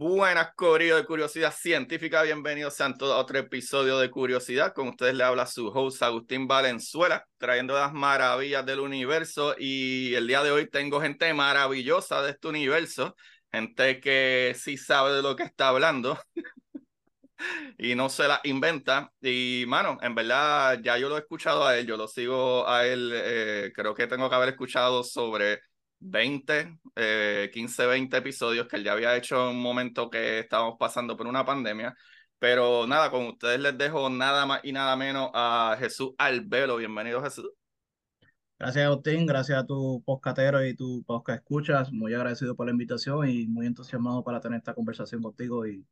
Buenas, Corillo de Curiosidad Científica. Bienvenidos sean todos a otro episodio de Curiosidad. Con ustedes le habla su host Agustín Valenzuela, trayendo las maravillas del universo. Y el día de hoy tengo gente maravillosa de este universo, gente que sí sabe de lo que está hablando y no se la inventa. Y, mano, en verdad, ya yo lo he escuchado a él, yo lo sigo a él. eh, creo que tengo que haber escuchado sobre 20, eh, 15, 20 episodios que él ya había hecho en un momento que estábamos pasando por una pandemia. Pero nada, con ustedes les dejo nada más y nada menos a Jesús Albelo. Bienvenido, Jesús. Gracias, Agustín. Gracias a tu podcatero y tu podcast escuchas. Muy agradecido por la invitación y muy entusiasmado para tener esta conversación contigo. Y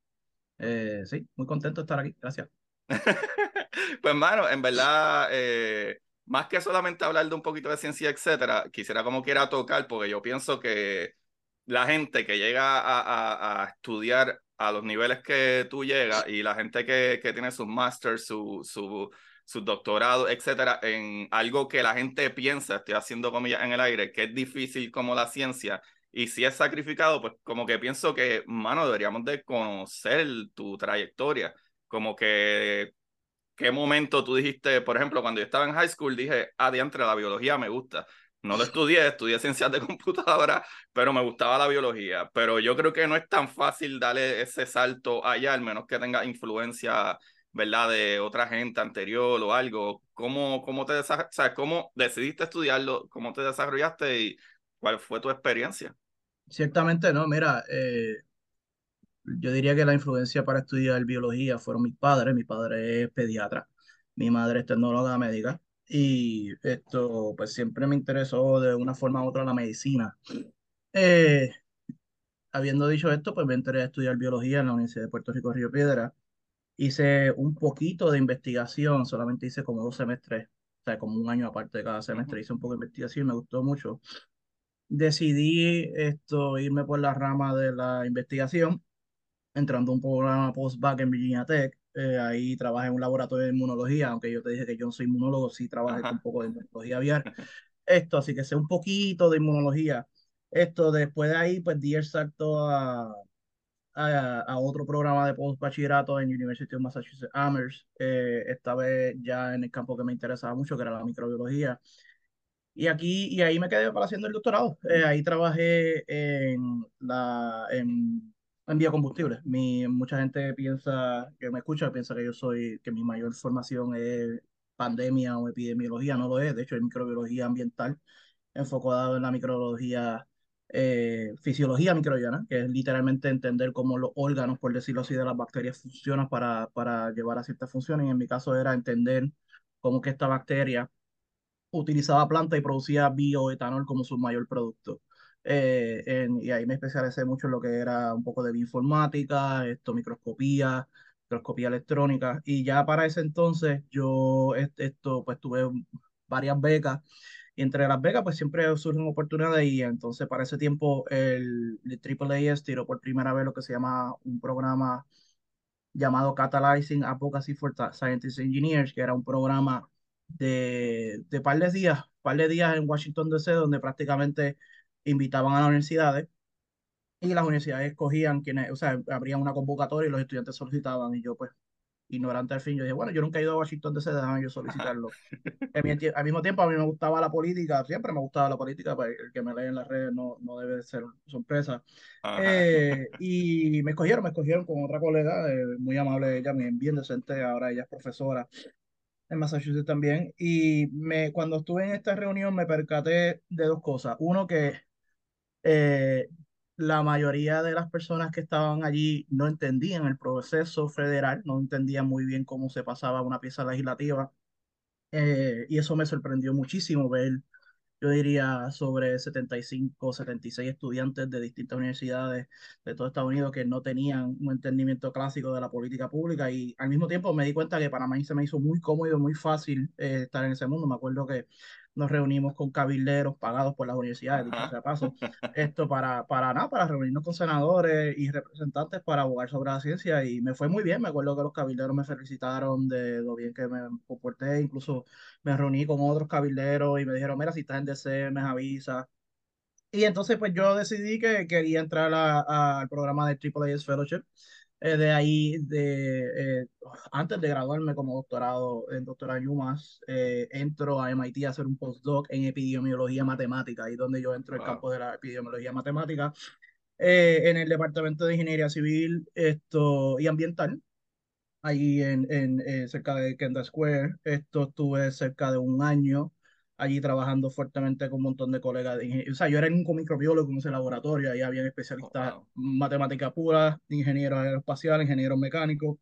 eh, sí, muy contento de estar aquí. Gracias. Pues, mano, en verdad, eh, más que solamente hablar de un poquito de ciencia, etcétera, quisiera como quiera tocar, porque yo pienso que la gente que llega a, a- a estudiar a los niveles que tú llegas y la gente que, que tiene sus masters, su, su, su doctorado, etcétera, en algo que la gente piensa, estoy haciendo comillas en el aire, que es difícil como la ciencia, y si es sacrificado, pues como que pienso que, mano, deberíamos de conocer tu trayectoria, como que ¿Qué momento tú dijiste, por ejemplo, cuando yo estaba en high school, dije, adiantre, la biología me gusta? No lo estudié, estudié ciencias de computadora, pero me gustaba la biología. Pero yo creo que no es tan fácil darle ese salto allá, al menos que tenga influencia, ¿verdad?, de otra gente anterior o algo. ¿Cómo, cómo, te o sea, ¿Cómo decidiste estudiarlo? ¿Cómo te desarrollaste y cuál fue tu experiencia? Ciertamente, no, mira, eh, yo diría que la influencia para estudiar biología fueron mis padres. Mi padre es pediatra, mi madre es tecnóloga médica y esto pues siempre me interesó de una forma u otra la medicina. Eh, habiendo dicho esto, pues me enteré a estudiar biología en la Universidad de Puerto Rico Río Piedra. Hice un poquito de investigación, solamente hice como dos semestres, o sea, como un año aparte de cada semestre, hice un poco de investigación y me gustó mucho. Decidí esto, irme por la rama de la investigación, entrando a un programa post-bac en Virginia Tech. Eh, ahí trabajé en un laboratorio de inmunología, aunque yo te dije que yo no soy inmunólogo, sí trabajé con un Ajá. poco de inmunología aviar. Esto, así que sé un poquito de inmunología. Esto, después de ahí, pues di el salto a, a, a otro programa de post-bachillerato en University of Massachusetts Amherst, eh, esta vez ya en el campo que me interesaba mucho, que era la microbiología. Y aquí, y ahí me quedé para haciendo el doctorado. Eh, ahí trabajé en la, en, en biocombustibles. Mi, mucha gente piensa, que me escucha, piensa que yo soy, que mi mayor formación es pandemia o epidemiología, no lo es. De hecho, es microbiología ambiental, enfocado en la microbiología, eh, fisiología microbiana, que es literalmente entender cómo los órganos, por decirlo así, de las bacterias funcionan para, para llevar a ciertas funciones. Y en mi caso era entender cómo que esta bacteria utilizaba planta y producía bioetanol como su mayor producto. Eh, en- y ahí me especialicé mucho en lo que era un poco de bioinformática, esto, microscopía, microscopía electrónica. Y ya para ese entonces yo est- esto, pues tuve varias becas. Y entre las becas, pues siempre surgen oportunidades. Y entonces para ese tiempo el, el AAAS tiró por primera vez lo que se llama un programa llamado Catalyzing Advocacy for Scientists Engineers, que era un programa de, de par de días, par de días en Washington DC, donde prácticamente invitaban a las universidades y las universidades escogían quienes, o sea, abrían una convocatoria y los estudiantes solicitaban y yo pues ignorante al fin, yo dije, bueno, yo nunca he ido a Washington DC, déjame yo solicitarlo. al mismo tiempo, a mí me gustaba la política, siempre me gustaba la política, pues el que me lee en las redes no, no debe ser sorpresa. Eh, y me escogieron, me escogieron con otra colega, eh, muy amable ella, bien decente, ahora ella es profesora en Massachusetts también, y me, cuando estuve en esta reunión me percaté de dos cosas. Uno, que eh, la mayoría de las personas que estaban allí no entendían el proceso federal, no entendían muy bien cómo se pasaba una pieza legislativa. Eh, y eso me sorprendió muchísimo ver yo diría, sobre 75, 76 estudiantes de distintas universidades de todo Estados Unidos que no tenían un entendimiento clásico de la política pública y al mismo tiempo me di cuenta que para mí se me hizo muy cómodo, muy fácil eh, estar en ese mundo. Me acuerdo que nos reunimos con cabilderos pagados por las universidades, sea paso, esto para, para nada, para reunirnos con senadores y representantes para abogar sobre la ciencia y me fue muy bien, me acuerdo que los cabilderos me felicitaron de lo bien que me comporté, incluso me reuní con otros cabilderos y me dijeron, mira, si estás en DC, me avisa. Y entonces pues yo decidí que quería entrar al programa de Triple A Fellowship eh, de ahí, de, eh, antes de graduarme como doctorado en doctorado en UMass, eh, entro a MIT a hacer un postdoc en epidemiología matemática, ahí donde yo entro en el campo de la epidemiología matemática, en el Departamento de Ingeniería Civil esto, y Ambiental, ahí en, en cerca de Kendall Square. Esto estuve cerca de un año allí trabajando fuertemente con un montón de colegas de ingeniería. O sea, yo era un microbiólogo en ese laboratorio, ahí había especialistas oh, en matemática pura, ingenieros aeroespaciales, ingenieros mecánicos.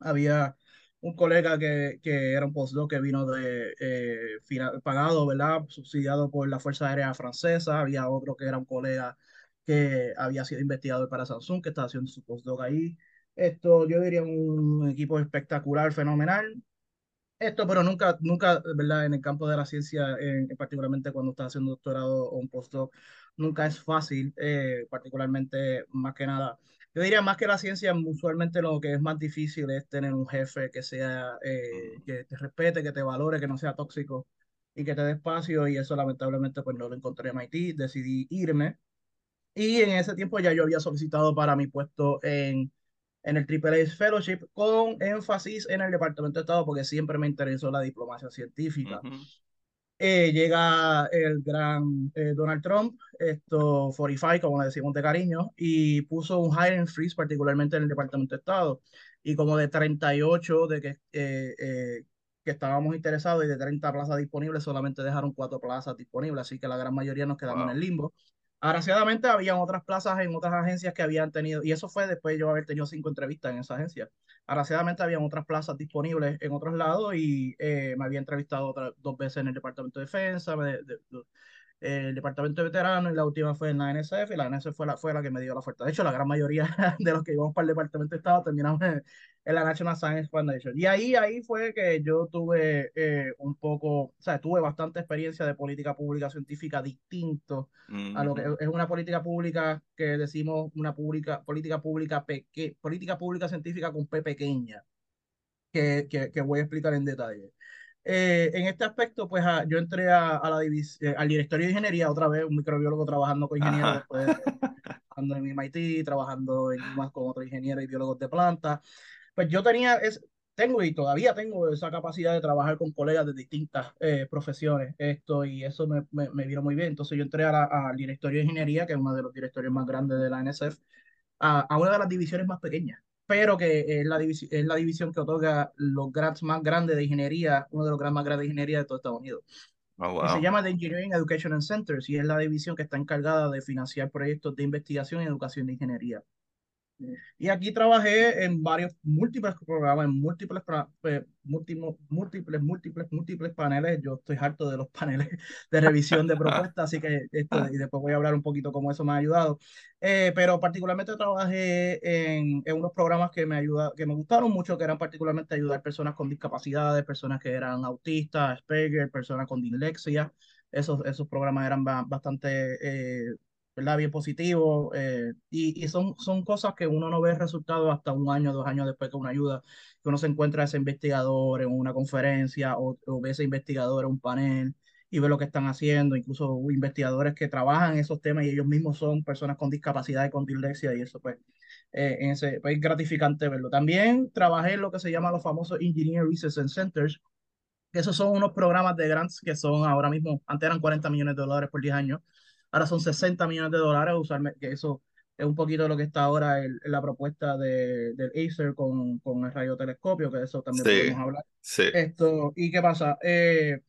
Había un colega que, que era un postdoc que vino de eh, pagado, ¿verdad? Subsidiado por la Fuerza Aérea Francesa. Había otro que era un colega que había sido investigador para Samsung, que estaba haciendo su postdoc ahí. Esto, yo diría, un equipo espectacular, fenomenal esto, pero nunca, nunca, ¿verdad? En el campo de la ciencia, en, particularmente cuando estás haciendo doctorado o un postdoc, nunca es fácil, eh, particularmente más que nada. Yo diría más que la ciencia, usualmente lo que es más difícil es tener un jefe que sea, eh, que te respete, que te valore, que no sea tóxico y que te dé espacio y eso lamentablemente pues no lo encontré en MIT, decidí irme y en ese tiempo ya yo había solicitado para mi puesto en en el Triple Fellowship con énfasis en el Departamento de Estado porque siempre me interesó la diplomacia científica. Eh, llega el gran eh, Donald Trump, esto 45, como le decimos de cariño, y puso un hiring freeze particularmente en el Departamento de Estado. Y como de 38 de que, eh, que estábamos interesados y de 30 plazas disponibles, solamente dejaron cuatro plazas disponibles, así que la gran mayoría nos quedamos en el limbo. Agraciadamente habían otras plazas en otras agencias que habían tenido, y eso fue después de yo haber tenido cinco entrevistas en esa agencia. Agraciadamente habían otras plazas disponibles en otros lados y eh, me había entrevistado dos veces en el Departamento de Defensa, el Departamento de Veteranos y la última fue en la NSF y la NSF fue la, fue la que me dio la oferta. De hecho, la gran mayoría de los que íbamos para el Departamento de Estado terminamos en, en la National Science Foundation. Y ahí, ahí fue que yo tuve eh, un poco, o sea, tuve bastante experiencia de política pública científica distinto a lo que es una política pública que decimos una pública, política pública peque, política pública científica con P pequeña, que, que, que voy a explicar en detalle. Eh, en este aspecto, pues ah, yo entré a, a la eh, al directorio de ingeniería otra vez, un microbiólogo trabajando con ingenieros, después trabajando en MIT, trabajando en, más con otros ingenieros y biólogos de planta. Pues yo tenía, es, tengo y todavía tengo esa capacidad de trabajar con colegas de distintas eh, profesiones, esto y eso me, me, vino muy bien. Entonces yo entré al directorio de ingeniería, que es uno de los directorios más grandes de la NSF, a, a una de las divisiones más pequeñas, pero que es la, es la división que otorga los grants más grandes de ingeniería, uno de los grants más grandes de ingeniería de todo Estados Unidos. Oh, se llama The Engineering Education and Centers y es la división que está encargada de financiar proyectos de investigación y educación de ingeniería. Y aquí trabajé en varios, múltiples programas, en múltiples, eh, múltiples, múltiples, múltiples, múltiples paneles. Yo estoy harto de los paneles de revisión de propuestas, así que esto, y después voy a hablar un poquito cómo eso me ha ayudado. Eh, pero particularmente trabajé en, en, unos programas que me, ayuda, que me gustaron mucho, que eran particularmente ayudar personas con discapacidades, personas que eran autistas, Asperger, personas con dislexia. Esos, esos programas eran bastante... Eh, ¿verdad? Bien positivo. Eh, y y son, son cosas que uno no ve resultados hasta un año, dos años después que una ayuda, que uno se encuentra a ese investigador en una conferencia o, o ve ese investigador en un panel y ve lo que están haciendo, incluso investigadores que trabajan esos temas y ellos mismos son personas con discapacidad y con dislexia y eso pues, eh, en ese, pues, es gratificante verlo. También trabajé en lo que se llama los famosos Engineer Research Centers, que esos son unos programas de grants que son ahora mismo, antes eran 40 millones de dólares por 10 años, ahora son 60 millones de dólares, usualmente, que eso es un poquito lo que está ahora en, la propuesta de, del Acer con, con el radiotelescopio, que de eso también podemos hablar. Sí. Esto, ¿y qué pasa? Eh,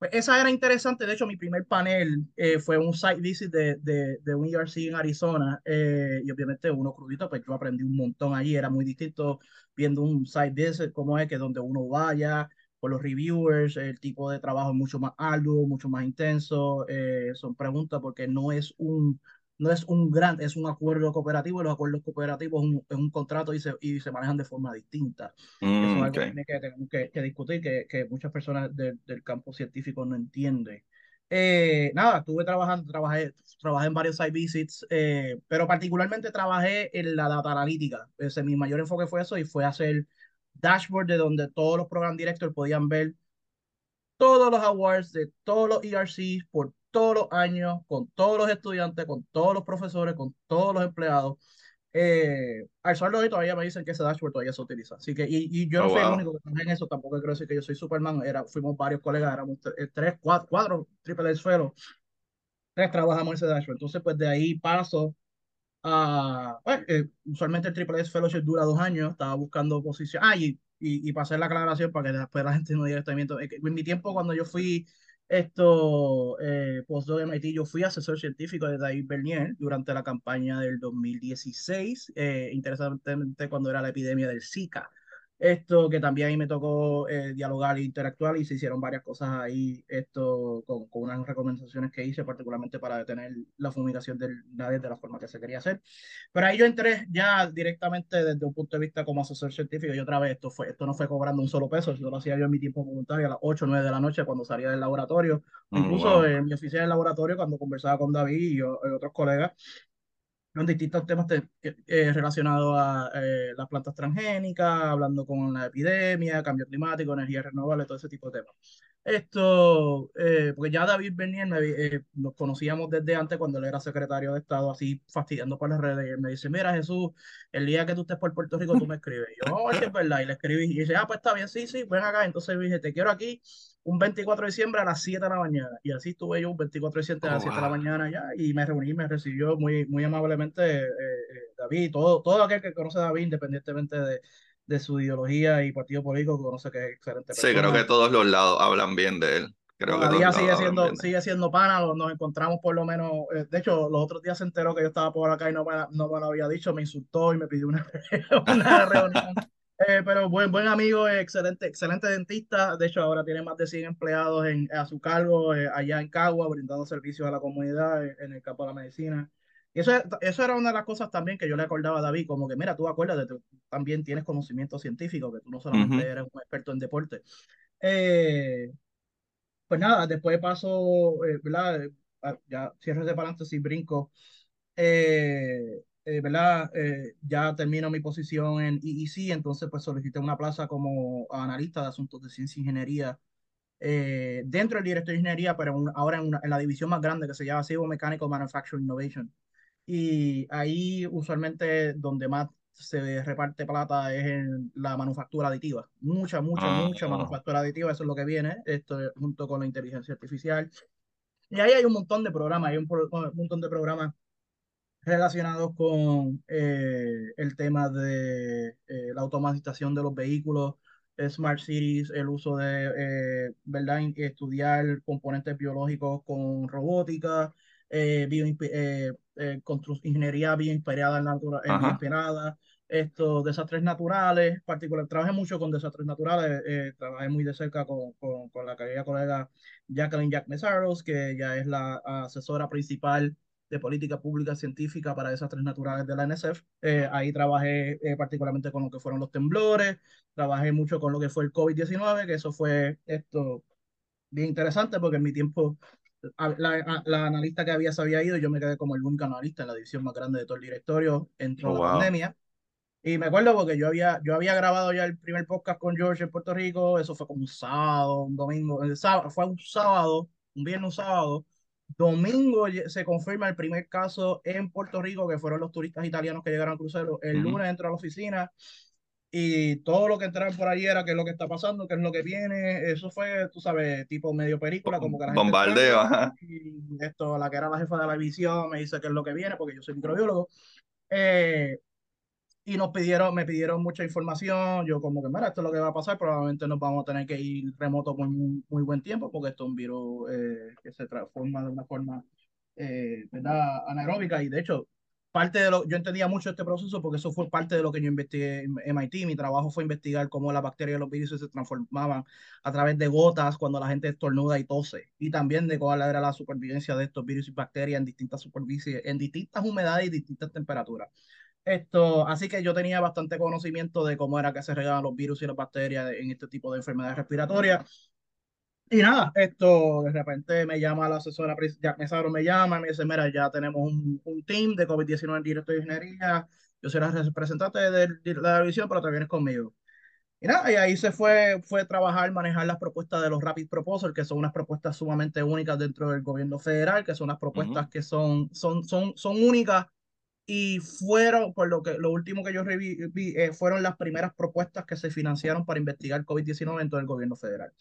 pues esa era interesante, de hecho mi primer panel eh, fue un site visit de, de, de un ERC en Arizona eh, y obviamente uno crudito, pues yo aprendí un montón allí, era muy distinto viendo un site visit como es que donde uno vaya, por los reviewers, el tipo de trabajo es mucho más arduo, mucho más intenso, eh, son preguntas porque no es un, no es un gran, es un acuerdo cooperativo y los acuerdos cooperativos es un, es un contrato y se, y se manejan de forma distinta. Mm, Eso es algo okay. que tenemos que, que, discutir, que, que muchas personas de, del campo científico no entienden. Eh, nada, estuve trabajando, trabajé, trabajé en varios site visits, eh, pero particularmente trabajé en la data analítica. Ese, mi mayor enfoque fue eso y fue hacer dashboard de donde todos los program directors podían ver todos los awards de todos los ERCs por todos los años, con todos los estudiantes, con todos los profesores, con todos los empleados. Eh, al sol de hoy todavía me dicen que ese dashboard todavía se utiliza. Así que, y, y yo no oh, fui wow. el único que trabajé en eso, tampoco quiero decir que yo soy Superman, era, fuimos varios colegas, éramos eh, tres, cuatro, cuatro triple suelo, tres trabajamos en ese dashboard. Entonces, pues de ahí paso a, bueno, eh, usualmente el triple S Fellowship dura dos años, estaba buscando posición, ah, y, y, y pasar la aclaración para que después la gente no diga esto. En mi tiempo, cuando yo fui esto, eh, postdoc de MIT, yo fui asesor científico de David Bernier durante la campaña del 2016, eh, interesantemente cuando era la epidemia del Zika. Esto que también ahí me tocó eh, dialogar e interactuar y se hicieron varias cosas ahí, esto con, con, unas recomendaciones que hice, particularmente para detener la fumigación del nadie de la forma que se quería hacer. Pero ahí yo entré ya directamente desde un punto de vista como asesor científico y otra vez esto, fue, esto no fue cobrando un solo peso, eso lo hacía yo en mi tiempo voluntario a las 8 o 9 de la noche cuando salía del laboratorio, oh, incluso wow. en mi oficina del laboratorio cuando conversaba con David y, yo, y otros colegas con distintos temas te, eh, relacionados a eh, las plantas transgénicas, hablando con la epidemia, cambio climático, energía renovable, todo ese tipo de temas. Esto, eh, porque ya David Bernier me, eh, nos conocíamos desde antes cuando él era secretario de Estado, así fastidiando por las redes, y él me dice, mira Jesús, el día que tú estés por Puerto Rico, tú me escribes. Y yo, no, es verdad, y le escribí, y dice, ah, pues está bien, sí, sí, ven acá. Entonces dije, te quiero aquí un 24 de diciembre a las 7 de la mañana. Y así estuve yo un 24 de diciembre a las 7 de la mañana ya, y me reuní, me recibió muy, muy amablemente eh, eh, David, todo, todo aquel que conoce a David, independientemente de, de su ideología y partido político, que conoce que es excelente. Persona. Sí, creo que todos los lados hablan bien de él. Creo Todavía que sigue siendo, sigue siendo pana, nos encontramos por lo menos, eh, de hecho, los otros días se enteró que yo estaba por acá y no me, no me lo había dicho, me insultó y me pidió una, una reunión. Eh, pero buen, buen amigo, excelente, excelente dentista. De hecho, ahora tiene más de 100 empleados en, a su cargo eh, allá en Cagua, brindando servicios a la comunidad en, en el campo de la medicina. Eso, eso era una de las cosas también que yo le acordaba a David, como que mira, tú acuérdate, tú también tienes conocimiento científico, que tú no solamente uh -huh. eres un experto en deporte. Eh, pues nada, después paso, eh, ¿verdad? Ya cierro de paréntesis, brinco. Eh, eh, ¿verdad? Eh, ya termino mi posición en EEC, entonces pues solicité una plaza como analista de asuntos de ciencia e ingeniería eh, dentro del director de ingeniería, pero un, ahora en, una, en, la división más grande que se llama Civil Mechanical Manufacturing Innovation. Y ahí usualmente donde más se reparte plata es en la manufactura aditiva. Mucha, mucha, ah, mucha manufactura aditiva, eso es lo que viene, esto junto con la inteligencia artificial. Y ahí hay un montón de programas, hay un, un montón de programas relacionados con eh, el tema de eh, la automatización de los vehículos, Smart Cities, el uso de, eh, ¿verdad? Estudiar componentes biológicos con robótica, bio, ingeniería bioinspirada en inspirada, estos desastres naturales, particular, trabajé mucho con desastres naturales, eh, trabajé muy de cerca con, con, con la querida colega Jacqueline Jack Mesaros, que ya es la asesora principal de política pública científica para desastres naturales de la NSF. Eh, ahí trabajé eh, particularmente con lo que fueron los temblores, trabajé mucho con lo que fue el COVID-19, que eso fue esto bien interesante porque en mi tiempo la, la, analista que había se había ido, yo me quedé como el único analista en la división más grande de todo el directorio, entró Oh, la wow. pandemia. Y me acuerdo porque yo había, yo había grabado ya el primer podcast con George en Puerto Rico, eso fue como un sábado, un domingo, el sábado, fue un sábado, un viernes, un sábado. Domingo se confirma el primer caso en Puerto Rico, que fueron los turistas italianos que llegaron al crucero. El Ujú. lunes entro a la oficina y todo lo que entraron por allí era qué es lo que está pasando, qué es lo que viene. Eso fue, tú sabes, tipo medio película, como que la gente Bombardeo, entrando, ajá. y esto, la que era la jefa de la visión me dice qué es lo que viene, porque yo soy microbiólogo. Eh, y nos pidieron, me pidieron mucha información. Yo, como que, mira, esto es lo que va a pasar. Probablemente nos vamos a tener que ir remoto por muy, muy buen tiempo, porque esto es un virus eh, que se transforma de una forma, eh, ¿verdad?, anaeróbica. Y de hecho, parte de lo, yo entendía mucho este proceso porque eso fue parte de lo que yo investigué en MIT. Mi trabajo fue investigar cómo las bacterias y los virus se transformaban a través de gotas cuando la gente estornuda y tose. Y también de cuál era la supervivencia de estos virus y bacterias en distintas superficies, en distintas humedades y distintas temperaturas. Esto, así que yo tenía bastante conocimiento de cómo era que se regaban los virus y las bacterias en este tipo de enfermedades respiratorias. Y nada, esto de repente me llama la asesora, Jack Mesaro me llama, me dice, mira, ya tenemos un, un team de COVID-19 en directo de ingeniería, yo soy la representante de, de la división, pero te vienes conmigo. Y nada, y ahí se fue, fue trabajar, manejar las propuestas de los Rapid Proposals, que son unas propuestas sumamente únicas dentro del gobierno federal, que son unas propuestas que son, son, son, son únicas y fueron, por lo que lo último que yo vi, eh, fueron las primeras propuestas que se financiaron para investigar COVID-19 en todo el gobierno federal.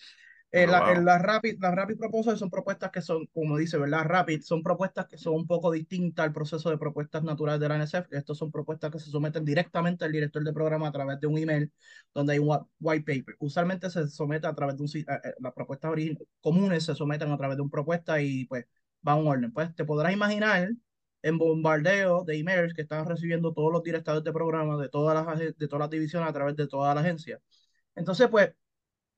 Eh, Oh, la, wow. las rapid, las rapid proposals son propuestas que son, como dice, ¿verdad? Rapid, son propuestas que son un poco distintas al proceso de propuestas naturales de la NSF. Estos son propuestas que se someten directamente al director de programa a través de un email donde hay un white paper. Usualmente se somete a través de un, eh, eh, las propuestas comunes se someten a través de una propuesta y pues va a un orden. Pues te podrás imaginar en bombardeo de emails que están recibiendo todos los directores de programa de todas las, de todas las divisiones a través de toda la agencia. Entonces, pues,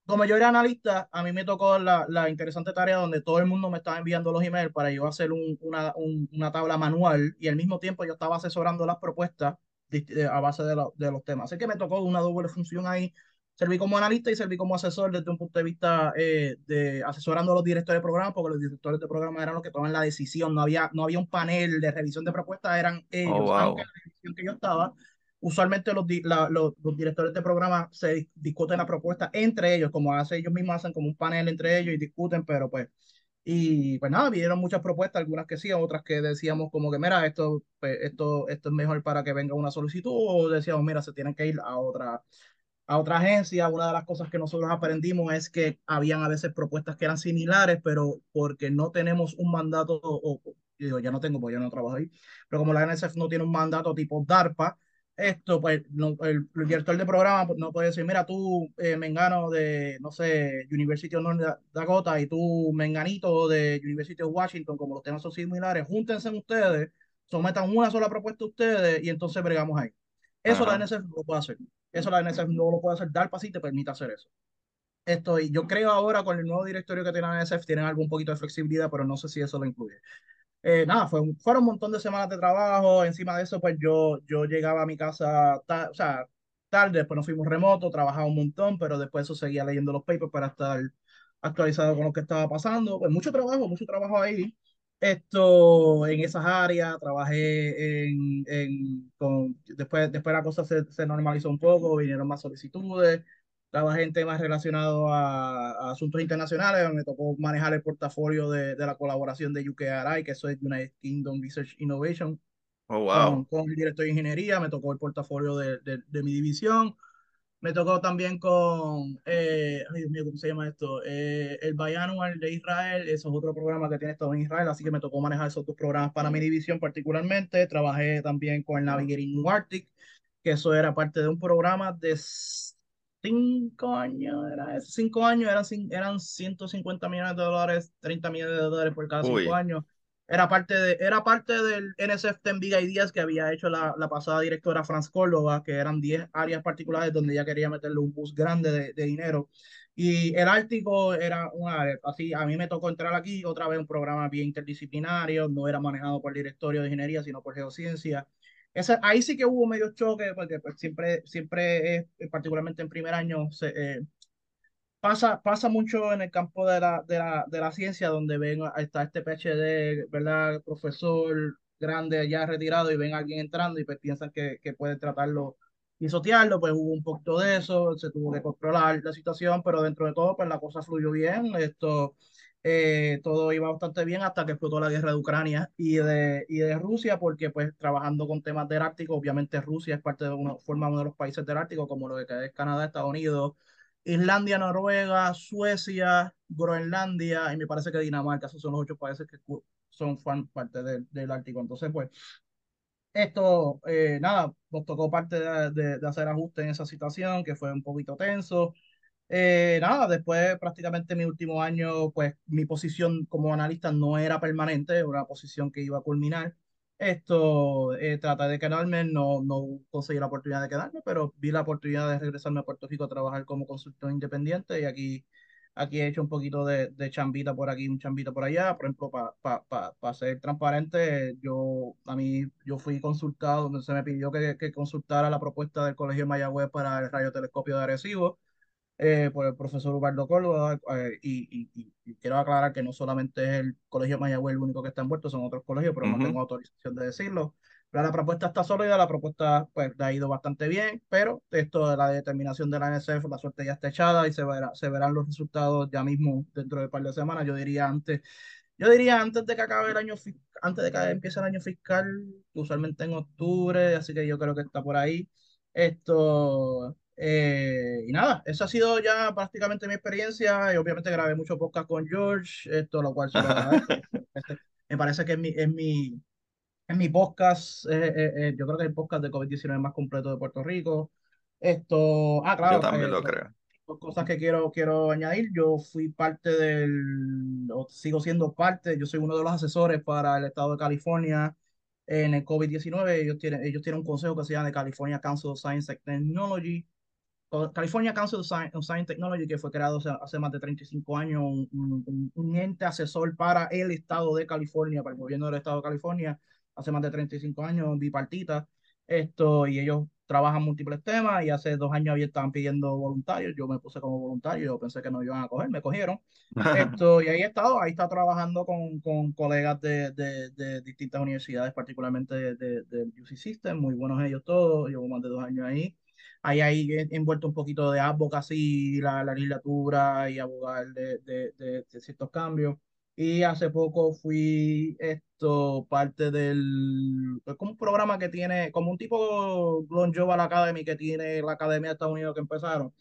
como yo era analista, a mí me tocó la, la interesante tarea donde todo el mundo me estaba enviando los emails para yo hacer un- una, un- una tabla manual y al mismo tiempo yo estaba asesorando las propuestas de- a base de, lo- de los temas. Así que me tocó una doble función ahí. Serví como analista y serví como asesor desde un punto de vista eh, de asesorando a los directores de programa, porque los directores de programa eran los que toman la decisión. No había, no había un panel de revisión de propuestas, eran ellos. Oh, wow. Aunque la división que yo estaba usualmente los, la- los, los directores de programa se dis- discuten la propuesta entre ellos, como hace ellos mismos hacen como un panel entre ellos y discuten, pero pues, y pues nada, vinieron muchas propuestas, algunas que sí, otras que decíamos como que, mira, esto, pues, esto, esto es mejor para que venga una solicitud, o decíamos, mira, se tienen que ir a otra, a otra agencia. Una de las cosas que nosotros aprendimos es que habían a veces propuestas que eran similares, pero porque no tenemos un mandato, o, o- digo, ya no tengo, porque ya no trabajo ahí, pero como la NSF no tiene un mandato tipo DARPA, esto, pues, no, el, el director de programa pues, no puede decir, mira, tú, eh, Mengano de, no sé, University of North Dakota y tú, Menganito de University of Washington, como los temas son similares, júntense ustedes, sometan una sola propuesta ustedes y entonces bregamos ahí. Eso la Ajá. NSF no lo puede hacer. Eso la NSF no lo puede hacer. DARPA sí te permite hacer eso. Esto, y yo creo ahora con el nuevo directorio que tiene la NSF tienen algún poquito de flexibilidad, pero no sé si eso lo incluye. Eh, nada, fue, un- fueron un montón de semanas de trabajo. Encima de eso, pues yo, yo llegaba a mi casa, ta- o sea, tarde, después nos fuimos remoto, trabajaba un montón, pero después eso seguía leyendo los papers para estar actualizado con lo que estaba pasando. Pues mucho trabajo, mucho trabajo ahí. Esto en esas áreas, trabajé en, en con, después, después la cosa se, se normalizó un poco, vinieron más solicitudes, trabajé en temas relacionados a, a asuntos internacionales, me tocó manejar el portafolio de, de la colaboración de UKRI, que eso es United Kingdom Research Innovation, Oh, con, wow. con el director de ingeniería, me tocó el portafolio de, de, de mi división, me tocó también con, eh, ay Dios mío, ¿cómo se llama esto? Eh, el Bianual de Israel, eso es otro programa que tiene estado en Israel, así que me tocó manejar esos dos programas para mi división particularmente. Trabajé también con el Navigating Arctic, que eso era parte de un programa de cinco años, era eso, cinco años, eran, eran 150 millones de dólares, 30 millones de dólares por cada cinco Uy. años. Era parte, de, era parte del NSF 10 Big Ideas que había hecho la, la pasada directora Franz Córdoba, que eran 10 áreas particulares donde ella quería meterle un bus grande de, de dinero. Y el Ártico era un área, así a mí me tocó entrar aquí, otra vez un programa bien interdisciplinario, no era manejado por el directorio de ingeniería, sino por geociencia. Ese, ahí sí que hubo medio choque, porque pues, siempre, siempre es, particularmente en primer año, se, eh, pasa, pasa mucho en el campo de la, de la, de la ciencia, donde ven, está este PhD, ¿verdad? Profesor grande ya retirado y ven a alguien entrando y pues piensan que, que puede tratarlo y sotearlo, pues hubo un poquito de eso, se tuvo que controlar la situación, pero dentro de todo, pues la cosa fluyó bien, esto, eh, todo iba bastante bien hasta que explotó la guerra de Ucrania y de, y de Rusia, porque pues trabajando con temas del Ártico, obviamente Rusia es parte de una forma uno de los países del Ártico, como lo que es Canadá, Estados Unidos, Islandia, Noruega, Suecia, Groenlandia y me parece que Dinamarca, esos son los ocho países que son parte del, del Ártico. Entonces, pues, esto, eh, nada, nos tocó parte de, de, hacer ajustes en esa situación, que fue un poquito tenso. Eh, nada, después prácticamente mi último año, pues mi posición como analista no era permanente, era una posición que iba a culminar. Esto, eh, traté de quedarme, no, no conseguí la oportunidad de quedarme, pero vi la oportunidad de regresarme a Puerto Rico a trabajar como consultor independiente y aquí, aquí he hecho un poquito de, de chambita por aquí, un chambita por allá. Por ejemplo, para pa, pa, ser transparente, yo, a mí, yo fui consultado, se me pidió que, que consultara la propuesta del Colegio Mayagüez para el radiotelescopio de Arecibo eh, por el profesor Ubaldo Córdoba, eh, y, y, quiero aclarar que no solamente es el Colegio Mayagüez el único que está envuelto, son otros colegios, pero no tengo autorización de decirlo. Pero la propuesta está sólida, la propuesta pues ha ido bastante bien, pero esto de la determinación de la NSF, la suerte ya está echada y se, verá, se verán los resultados ya mismo dentro de un par de semanas, yo diría antes, yo diría antes de que acabe el año, antes de que empiece el año fiscal, usualmente en octubre, así que yo creo que está por ahí. Esto, eh, y nada, eso ha sido ya prácticamente mi experiencia y obviamente grabé mucho podcast con George, esto lo cual. Este, me parece que es mi, es mi, es mi podcast, eh, eh, yo creo que es el podcast de COVID-19 más completo de Puerto Rico. Esto, ah, claro. Yo también lo creo. Cosas que quiero, quiero añadir, yo fui parte del, o sigo siendo parte, yo soy uno de los asesores para el estado de California en el COVID-19. Ellos tienen, ellos tienen un consejo que se llama California Council of Science and Technology California Council of Science, and Technology, que fue creado hace, más de 35 años, un, un, ente asesor para el estado de California, para el gobierno del estado de California, hace más de 35 años, bipartita, esto, y ellos trabajan múltiples temas, y hace dos años estaban pidiendo voluntarios, yo me puse como voluntario, yo pensé que no iban a coger, me cogieron, esto, y ahí he estado, ahí está trabajando con, con colegas de, de, de, distintas universidades, particularmente del de, UC System, muy buenos ellos todos, llevo más de dos años ahí, hay ahí envuelto un poquito de advocacy, la, la legislatura y abogar de, de, de, ciertos cambios. Y hace poco fui esto parte del, como un programa que tiene, como un tipo Global Academy que tiene la Academia de Estados Unidos que empezaron,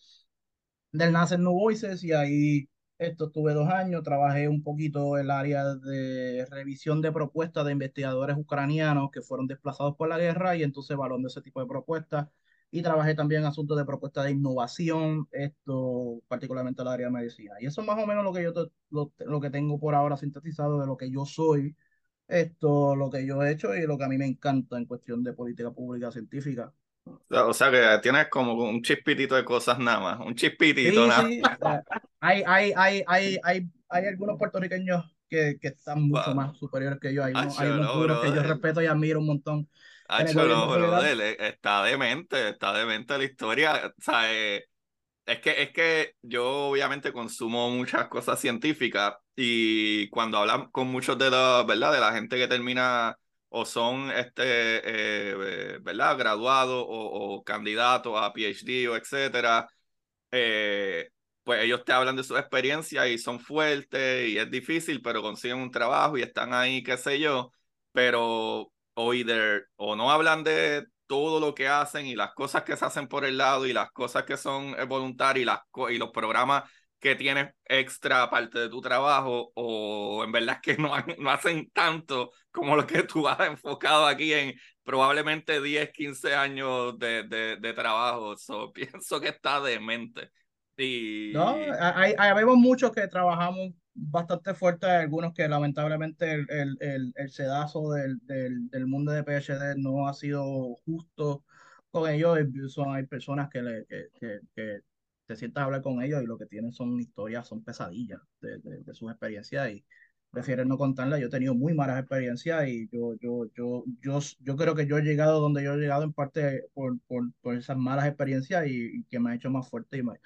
del Nasser New Voices, y ahí esto estuve dos años, trabajé un poquito el área de revisión de propuestas de investigadores ucranianos que fueron desplazados por la guerra y entonces evaluando ese tipo de propuestas y trabajé también en asuntos de propuesta de innovación, esto particularmente en el área de medicina. Y eso es más o menos lo que yo lo, lo, que tengo por ahora sintetizado de lo que yo soy, esto, lo que yo he hecho y lo que a mí me encanta en cuestión de política pública científica. O sea que tienes como un chispitito de cosas nada más, un chispitito nada sí. hay, hay, hay, hay, hay, hay algunos puertorriqueños que, que están mucho más superiores que yo. Hay, unos, hay unos que yo respeto y admiro un montón. Ah, no, eh, está demente, está demente la historia. O sea, eh, es que, es que yo obviamente consumo muchas cosas científicas y cuando hablan con muchos de los, ¿verdad? De la gente que termina o son, este, eh, ¿verdad? Graduados o, o, candidatos a PhD o etcétera, pues ellos te hablan de su experiencia y son fuertes y es difícil, pero consiguen un trabajo y están ahí, qué sé yo, pero o either, o no hablan de todo lo que hacen y las cosas que se hacen por el lado y las cosas que son eh, voluntarias y, las, y los programas que tienes extra aparte de tu trabajo o en verdad es que no, no hacen tanto como lo que tú has enfocado aquí en probablemente 10, 15 años de, de, de trabajo. So, pienso que está demente. Y... No, hay, hay, vemos muchos que trabajamos bastante fuerte, hay algunos que lamentablemente el, el, el, el sedazo del, del, del, mundo de PhD no ha sido justo con ellos. Son, hay personas que, le, que, que, que te sientas a hablar con ellos y lo que tienen son historias, son pesadillas de, de, de sus experiencias y prefieren no contarlas. Yo he tenido muy malas experiencias y yo, yo, yo, yo, yo creo que yo he llegado donde yo he llegado en parte por, por, por esas malas experiencias y, y que me ha hecho más fuerte y más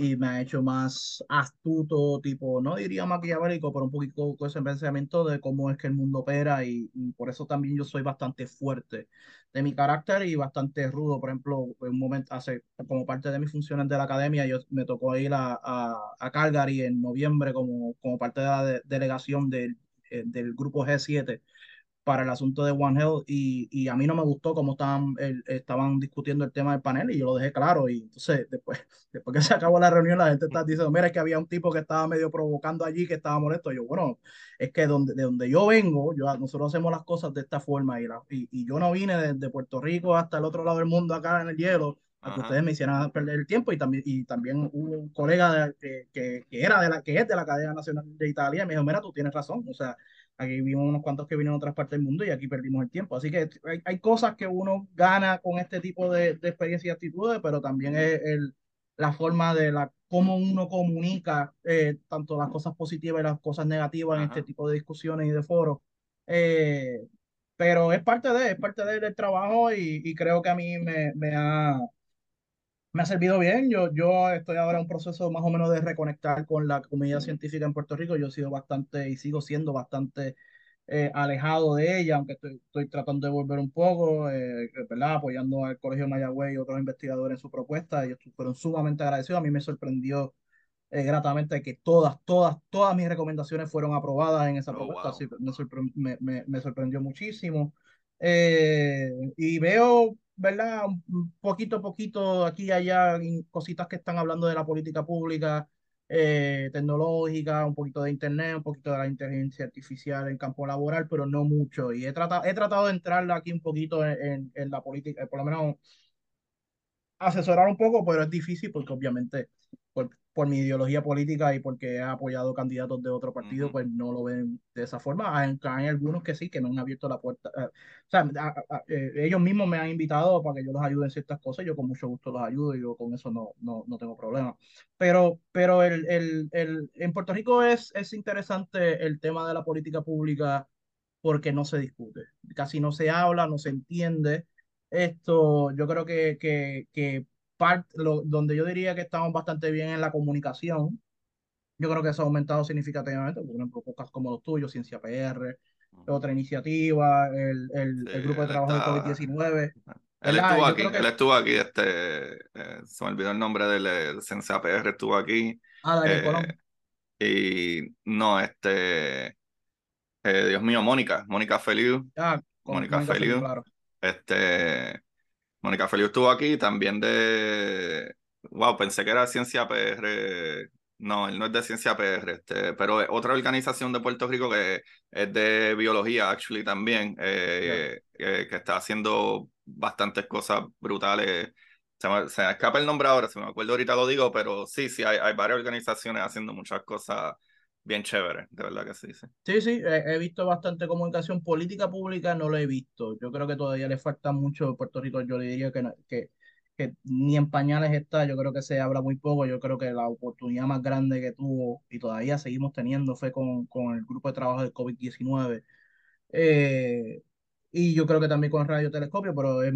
y me ha hecho más astuto, tipo, no diría maquiavélico, pero un poquito con ese pensamiento de cómo es que el mundo opera y, y, por eso también yo soy bastante fuerte de mi carácter y bastante rudo. Por ejemplo, en un momento, hace, como parte de mis funciones de la academia, yo me tocó ir a, a, a Calgary en noviembre como, como parte de la de, delegación del, eh, del grupo G7 para el asunto de One Health y, y a mí no me gustó cómo estaban, el, estaban discutiendo el tema del panel y yo lo dejé claro y entonces después, después que se acabó la reunión la gente está diciendo, mira, es que había un tipo que estaba medio provocando allí, que estaba molesto. Y yo, bueno, es que donde, de donde yo vengo, yo, nosotros hacemos las cosas de esta forma y, la, y, y, yo no vine desde de Puerto Rico hasta el otro lado del mundo acá en el hielo a que ustedes me hicieran perder el tiempo y también, y también hubo un colega de, que, que, que, era de la, que es de la cadena nacional de Italia y me dijo, mira, tú tienes razón, o sea, Aquí vimos unos cuantos que vienen de otras partes del mundo y aquí perdimos el tiempo. Así que hay, hay cosas que uno gana con este tipo de, de experiencias y actitudes, pero también es el, la forma de la cómo uno comunica eh, tanto las cosas positivas y las cosas negativas Ajá. en este tipo de discusiones y de foros. Eh, pero es parte de, es parte de, del trabajo y, y, creo que a mí me, me ha, me ha servido bien. Yo, yo estoy ahora en un proceso más o menos de reconectar con la comunidad científica en Puerto Rico. Yo he sido bastante y sigo siendo bastante eh, alejado de ella, aunque estoy, estoy, tratando de volver un poco, eh, ¿verdad? apoyando al Colegio Mayagüey y otros investigadores en su propuesta. Ellos fueron sumamente agradecidos. A mí me sorprendió eh, gratamente que todas, todas, todas mis recomendaciones fueron aprobadas en esa oh, propuesta. Wow. Así, me, sorpre me, me, me, sorprendió muchísimo. y veo ¿verdad? Un poquito a poquito, aquí y allá, cositas que están hablando de la política pública, eh, tecnológica, un poquito de internet, un poquito de la inteligencia artificial en campo laboral, pero no mucho. Y he tratado, he tratado de entrar aquí un poquito en, en, la política, por lo menos asesorar un poco, pero es difícil porque obviamente por, por, mi ideología política y porque he apoyado candidatos de otro partido, uh -huh. pues no lo ven de esa forma. Hay, hay, algunos que sí, que no han abierto la puerta. Eh, o sea, a, a, eh, ellos mismos me han invitado para que yo los ayude en ciertas cosas, yo con mucho gusto los ayudo y yo con eso no, no, no tengo problema. Pero, pero el, el, el, en Puerto Rico es, es interesante el tema de la política pública porque no se discute, casi no se habla, no se entiende. Esto, yo creo que, que, que donde yo diría que estamos bastante bien en la comunicación, yo creo que eso ha aumentado significativamente, por ejemplo, pocas como los tuyos, Ciencia PR, otra iniciativa, el, el, sí, el grupo de trabajo de COVID-19. Él estuvo aquí, que... él estuvo aquí, este, eh, se me olvidó el nombre del de Ciencia PR, estuvo aquí. Ah, Daniel eh, Y no, este, eh, Dios mío, Mónica, Mónica Feliu. Ah, Mónica, Mónica Feliu. Feliu claro. Este, Mónica Feliu estuvo aquí también de. Wow, pensé que era Ciencia PR. No, él no es de Ciencia PR, este, pero es otra organización de Puerto Rico que es de biología, actually, también, eh, yeah. eh, que está haciendo bastantes cosas brutales. Se me, se me, escapa el nombre ahora, si me acuerdo ahorita lo digo, pero sí, sí, hay, hay varias organizaciones haciendo muchas cosas bien chévere, de verdad que sí. Sí, sí, sí he, he, visto bastante comunicación política pública, no lo he visto. Yo creo que todavía le falta mucho Puerto Rico, yo le diría que, que, que ni en pañales está, yo creo que se habla muy poco, yo creo que la oportunidad más grande que tuvo y todavía seguimos teniendo fue con, con el grupo de trabajo del COVID-19. Eh, y yo creo que también con el radiotelescopio, pero es,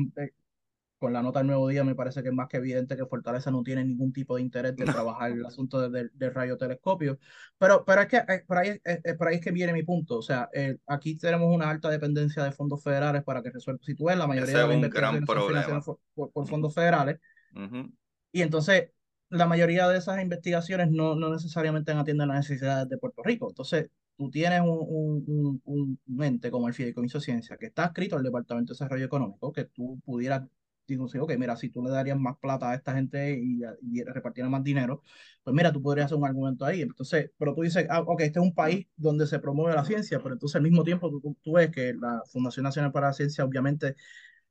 con la nota del nuevo día me parece que es más que evidente que Fortaleza no tiene ningún tipo de interés de trabajar el asunto del de, de radiotelescopio. Pero, pero es que eh, por, ahí, eh, por ahí es que viene mi punto. O sea, eh, aquí tenemos una alta dependencia de fondos federales para que resuelva. Si tú ves, la mayoría Ese de las investigaciones son financiadas por, por, por, fondos federales. Uh -huh. Y entonces, la mayoría de esas investigaciones no, no necesariamente atienden las necesidades de Puerto Rico. Entonces, tú tienes un, un, un, un ente como el Fideicomiso Ciencia, que está escrito al Departamento de Desarrollo Económico, que tú pudieras digo, sí, ok, mira, si tú le darías más plata a esta gente y, y repartieran más dinero, pues mira, tú podrías hacer un argumento ahí. Entonces, pero tú dices, ah, ok, este es un país donde se promueve la ciencia, pero entonces al mismo tiempo tú, tú ves que la Fundación Nacional para la Ciencia, obviamente,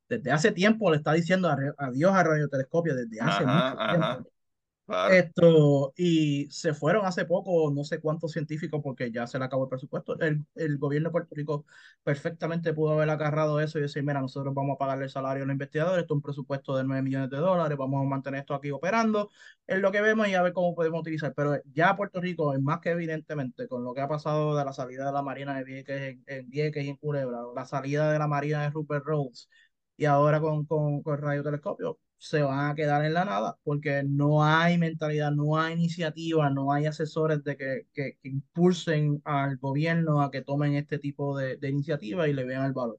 desde hace tiempo le está diciendo adiós a radiotelescopio, desde hace ajá, mucho ajá. Esto, y se fueron hace poco, no sé cuántos científicos, porque ya se le acabó el presupuesto. El, el gobierno de Puerto Rico perfectamente pudo haber agarrado eso y decir: Mira, nosotros vamos a pagarle el salario a los investigadores, esto es un presupuesto de 9 millones de dólares, vamos a mantener esto aquí operando, es lo que vemos y a ver cómo podemos utilizar. Pero ya Puerto Rico, es más que evidentemente, con lo que ha pasado de la salida de la Marina de Vieques en, en Vieques y en Culebra, la salida de la Marina de Rupert Rhodes y ahora con, con, con el radiotelescopio, se van a quedar en la nada porque no hay mentalidad, no hay iniciativa, no hay asesores de que, que, impulsen al gobierno a que tomen este tipo de, de iniciativas y le vean el valor.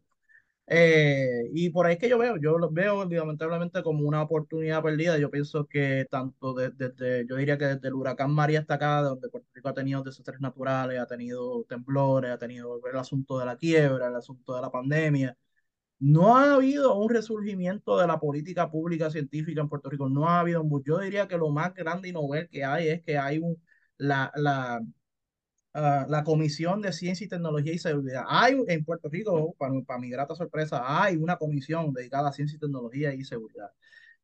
Eh, y por ahí es que yo veo, yo lo veo lamentablemente como una oportunidad perdida. Yo pienso que tanto desde, yo diría que desde el huracán María hasta acá, donde Puerto Rico ha tenido desastres naturales, ha tenido temblores, ha tenido el asunto de la quiebra, el asunto de la pandemia, no ha habido un resurgimiento de la política pública científica en Puerto Rico. No ha habido, yo diría que lo más grande y novel que hay es que hay un, la, la, Ah, la Comisión de Ciencia y Tecnología y Seguridad. Hay en Puerto Rico, para, para mi grata sorpresa, hay una comisión dedicada a ciencia y tecnología y seguridad.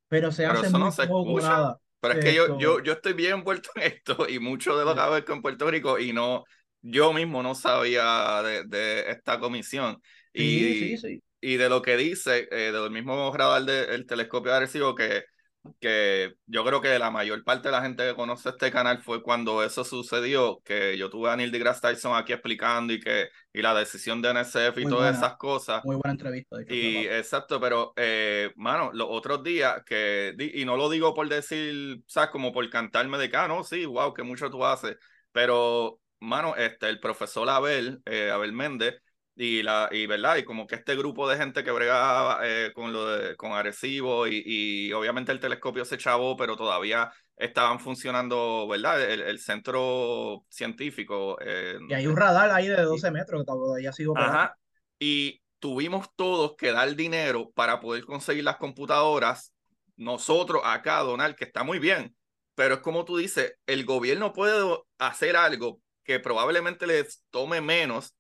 Pero se hace muy poco nada. Pero es que yo, yo, yo estoy bien envuelto en esto y mucho de lo que hago con Puerto Rico y no, yo mismo no sabía de, de esta comisión. Y, y de lo que dice, eh, del mismo radar del telescopio de que que yo creo que la mayor parte de la gente que conoce este canal fue cuando eso sucedió, que yo tuve a Neil deGrasse Tyson aquí explicando y que y la decisión de NSF y todas esas cosas. Muy buena entrevista. y exacto, pero eh, mano, los otros días que, y no lo digo por decir, sabes, como por cantarme de que, ah, no, sí, wow, que mucho tú haces, pero, mano, este, el profesor Abel, eh, Abel Méndez, y la y verdad y como que este grupo de gente que bregaba eh, con lo de, con Arecibo y, y, obviamente el telescopio se chavó pero todavía estaban funcionando verdad el, centro científico eh, y hay un radar ahí de 12 metros que todavía sigo Ajá, y tuvimos todos que dar dinero para poder conseguir las computadoras nosotros acá donar que está muy bien pero es como tú dices el gobierno puede hacer algo que probablemente les tome menos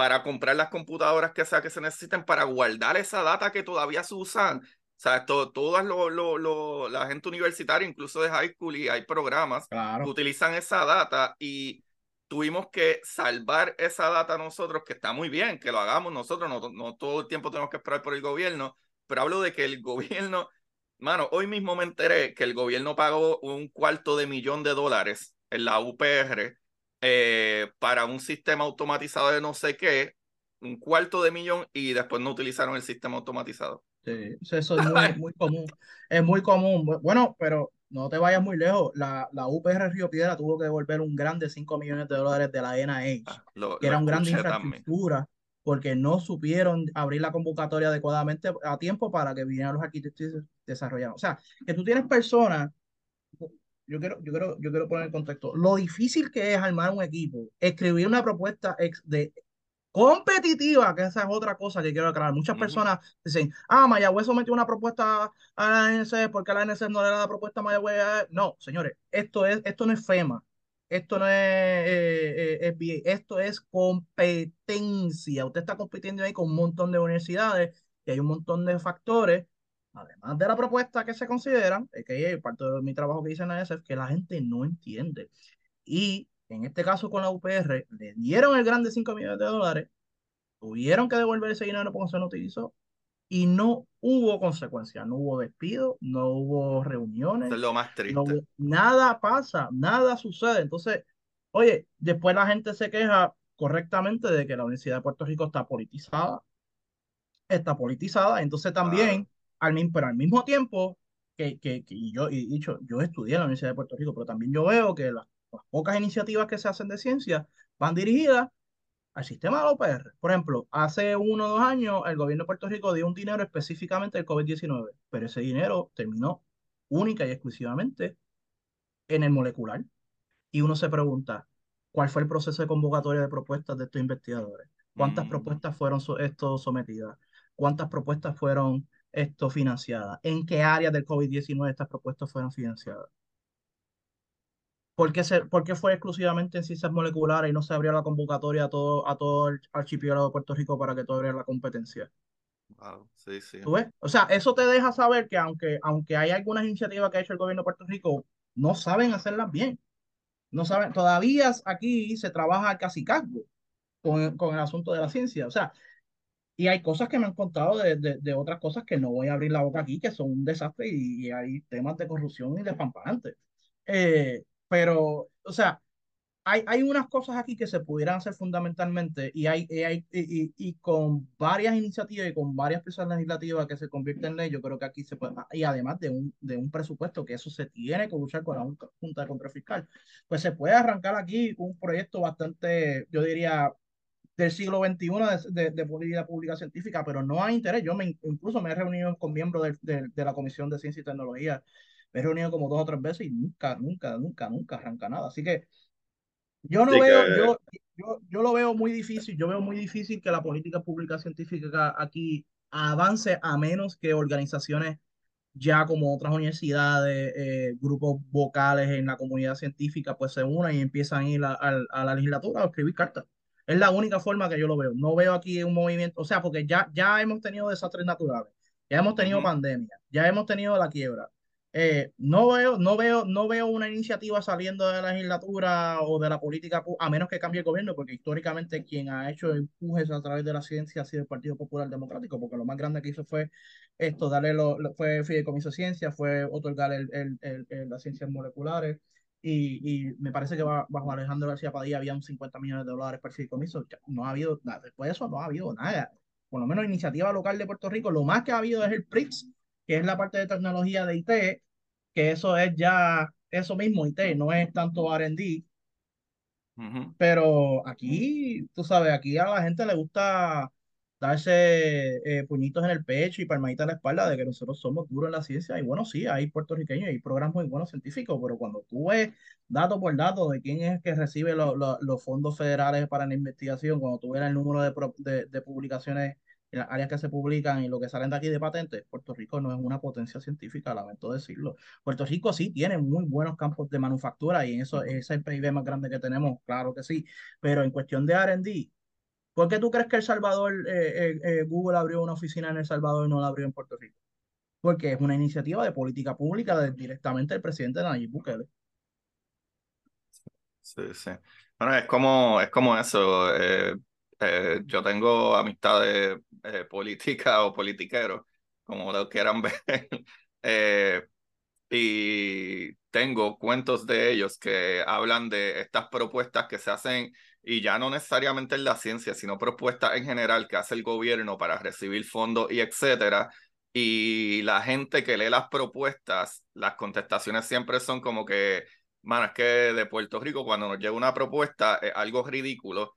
para comprar las computadoras que sea que se necesiten para guardar esa data que todavía se usan. O sea, todas lo, lo, la gente universitaria, incluso de high school, y hay programas que utilizan esa data y tuvimos que salvar esa data nosotros, que está muy bien que lo hagamos nosotros, no, no todo el tiempo tenemos que esperar por el gobierno, pero hablo de que el gobierno, mano, hoy mismo me enteré que el gobierno pagó un cuarto de millón de dólares en la UPR eh, para un sistema automatizado de no sé qué, un cuarto de millón y después no utilizaron el sistema automatizado. Sí, eso es muy, muy común. Es muy común. Bueno, pero no te vayas muy lejos. La, la UPR Río Piedra tuvo que devolver un grande 5 millones de dólares de la NIH, ah, que era un grande infraestructura, porque no supieron abrir la convocatoria adecuadamente a tiempo para que vinieran los arquitectos y desarrollaran. O sea, que tú tienes personas yo quiero, yo quiero, yo quiero poner en contexto lo difícil que es armar un equipo, escribir una propuesta de competitiva, que esa es otra cosa que quiero aclarar. Muchas personas dicen, ah, Mayagüez sometió una propuesta a la ANC porque la ANC no le da la propuesta a Mayagüez. No, señores, esto, es, esto no es FEMA, esto no es eh, eh esto es competencia. Usted está compitiendo ahí con un montón de universidades y hay un montón de factores además de la propuesta que se consideran, que es parte de mi trabajo que hice en la ESF, que la gente no entiende. Y en este caso con la UPR, le dieron el grande 5 millones de dólares, tuvieron que devolver ese dinero porque se no utilizó y no hubo consecuencias, no hubo despido, no hubo reuniones. es lo más triste. nada pasa, nada sucede. Entonces, oye, después la gente se queja correctamente de que la Universidad de Puerto Rico está politizada, está politizada, entonces también al, pero al mismo tiempo que, que, que yo, y dicho, yo estudié en la Universidad de Puerto Rico, pero también yo veo que las, pocas iniciativas que se hacen de ciencia van dirigidas al sistema de la OPR. Por ejemplo, hace uno o dos años el gobierno de Puerto Rico dio un dinero específicamente del COVID-19, pero ese dinero terminó única y exclusivamente en el molecular. Y uno se pregunta, ¿cuál fue el proceso de convocatoria de propuestas de estos investigadores? ¿Cuántas mm. propuestas fueron esto sometidas? ¿Cuántas propuestas fueron esto financiada? ¿En qué áreas del COVID-19 estas propuestas fueron financiadas? ¿Por qué, se, ¿Por qué, fue exclusivamente en ciencias moleculares y no se abrió la convocatoria a todo, a todo el archipiélago de Puerto Rico para que todo abriera la competencia? Wow, sí, sí. ¿Tú ves? O sea, eso te deja saber que aunque, aunque hay algunas iniciativas que ha hecho el gobierno de Puerto Rico, no saben hacerlas bien. No saben, todavía aquí se trabaja casi cargo con, con el asunto de la ciencia. O sea, y hay cosas que me han contado de, de, otras cosas que no voy a abrir la boca aquí, que son un desastre y, hay temas de corrupción y de Eh, pero, o sea, hay, hay unas cosas aquí que se pudieran hacer fundamentalmente y, hay, y, hay y, y, con varias iniciativas y con varias piezas legislativas que se convierten en ley, yo creo que aquí se puede, y además de un, de un presupuesto que eso se tiene que luchar con la Junta de Control Fiscal, pues se puede arrancar aquí un proyecto bastante, yo diría, del siglo XXI de, de, de, política pública científica, pero no hay interés. Yo me, incluso me he reunido con miembros de, de, de, la Comisión de Ciencia y Tecnología, me he reunido como dos o tres veces y nunca, nunca, nunca, nunca arranca nada. Así que yo no veo, yo, yo, yo lo veo muy difícil, yo veo muy difícil que la política pública científica aquí avance a menos que organizaciones ya como otras universidades, eh, grupos vocales en la comunidad científica, pues se unan y empiezan a ir a, a, a la legislatura a escribir cartas. Es la única forma que yo lo veo. No veo aquí un movimiento, o sea, porque ya, ya hemos tenido desastres naturales, ya hemos tenido uh -huh. pandemia, ya hemos tenido la quiebra. Eh, no veo, no veo, no veo una iniciativa saliendo de la legislatura o de la política, a menos que cambie el gobierno, porque históricamente quien ha hecho empujes a través de la ciencia ha sido el Partido Popular Democrático, porque lo más grande que hizo fue esto, darle lo, lo fue fideicomiso de ciencia, fue otorgar el, el, el, el, las ciencias moleculares, y, y, me parece que bajo Alejandro García Padilla había un 50 millones de dólares para el fideicomiso, no ha habido nada, después de eso no ha habido nada, por lo menos iniciativa local de Puerto Rico, lo más que ha habido es el PRIX, que es la parte de tecnología de IT, que eso es ya eso mismo, IT, no es tanto RD. Uh -huh. Pero aquí, tú sabes, aquí a la gente le gusta darse eh, puñitos en el pecho y palmaditas en la espalda de que nosotros somos duros en la ciencia. Y bueno, sí, hay puertorriqueños y programas muy buenos científicos, pero cuando tú ves dato por dato de quién es el que recibe lo, los fondos federales para la investigación, cuando tú ves el número de, de, de publicaciones en las áreas que se publican y lo que salen de aquí de patentes, Puerto Rico no es una potencia científica, lamento decirlo. Puerto Rico sí tiene muy buenos campos de manufactura y en eso es el PIB más grande que tenemos, claro que sí, pero en cuestión de R&D, ¿por qué tú crees que El Salvador, eh, eh, eh, Google abrió una oficina en El Salvador y no la abrió en Puerto Rico? Porque es una iniciativa de política pública de, directamente del presidente Nayib Bukele. Sí, sí. Bueno, es como, es como eso. Yo tengo amistades políticas o politiqueros, como lo quieran ver, y tengo cuentos de ellos que hablan de estas propuestas que se hacen, y ya no necesariamente en la ciencia, sino propuestas en general que hace el gobierno para recibir fondos y etcétera. Y la gente que lee las propuestas, las contestaciones siempre son como que, man, es que de Puerto Rico cuando nos llega una propuesta es algo ridículo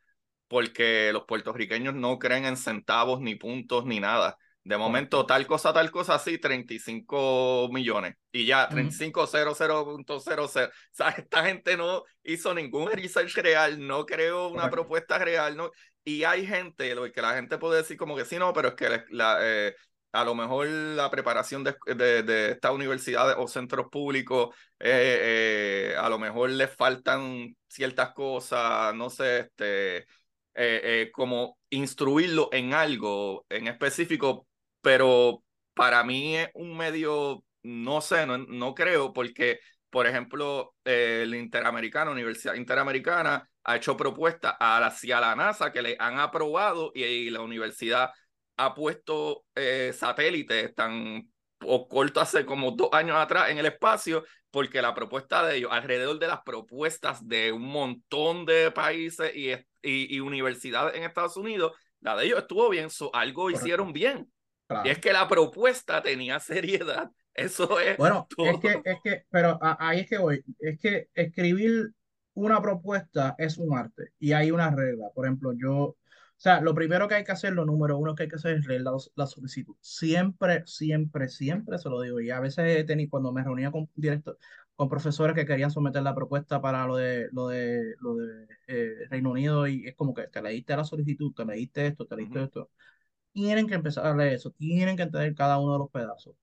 porque los puertorriqueños no creen en centavos, ni puntos, ni nada. De momento, tal cosa, tal cosa, sí, 35 millones. Y ya, 3500.00. O sea, esta gente no hizo ningún research real, no creó una Correcto. propuesta real. No, y hay gente, lo que la gente puede decir como que sí, no, pero es que la, eh, a lo mejor la preparación de, de, de estas universidades o centros públicos, eh, eh, a lo mejor les faltan ciertas cosas, no sé, este eh, eh, como instruirlo en algo en específico, pero para mí es un medio, no sé, no, no creo, porque, por ejemplo, eh, el Interamericano, Universidad Interamericana, ha hecho propuestas hacia la NASA que le han aprobado y, y la universidad ha puesto eh, satélites tan o corto hace como dos años atrás en el espacio, porque la propuesta de ellos, alrededor de las propuestas de un montón de países y y, y, universidades en Estados Unidos, la de ellos estuvo bien, so, algo Correcto. hicieron bien. Y es que la propuesta tenía seriedad. Eso es. Bueno, todo. es que, es que, pero ahí es que voy. Es que escribir una propuesta es un arte y hay una regla. Por ejemplo, yo, o sea, lo primero que hay que hacer, lo número uno que hay que hacer es leer la, la solicitud. Siempre, siempre, siempre se lo digo. Y a veces he tenido, cuando me reunía con director, con profesores que querían someter la propuesta para lo de lo de lo de eh, Reino Unido y es como que te leíste la solicitud, te leíste esto, te leíste uh -huh. esto. Tienen que empezar a leer eso, tienen que entender cada uno de los pedazos.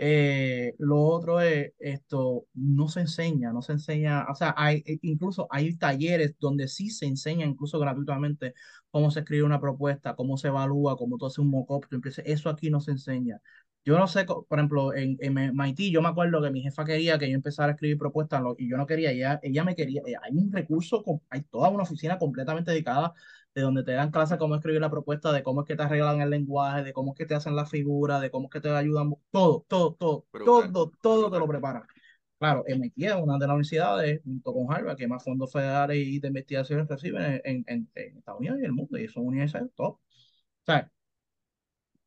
Eh, lo otro es esto, no se enseña, no se enseña, o sea, hay, e, incluso hay talleres donde sí se enseña, incluso gratuitamente, cómo se escribe una propuesta, cómo se evalúa, cómo tú haces un mock-up, eso aquí no se enseña. Yo no sé, por ejemplo, en, en MIT, yo me acuerdo que mi jefa quería que yo empezara a escribir propuestas y yo no quería, ella, ella me quería, eh, hay un recurso, hay toda una oficina completamente dedicada de donde te dan clases cómo escribir la propuesta, de cómo es que te arreglan el lenguaje, de cómo es que te hacen la figura, de cómo es que te ayudan, todo, todo, todo, todo, todo te lo preparan. claro, MIT es una de las universidades, junto con Harvard, que más fondos federales y de investigación reciben en, en, en Estados Unidos y el mundo, y son universidades top. O sea,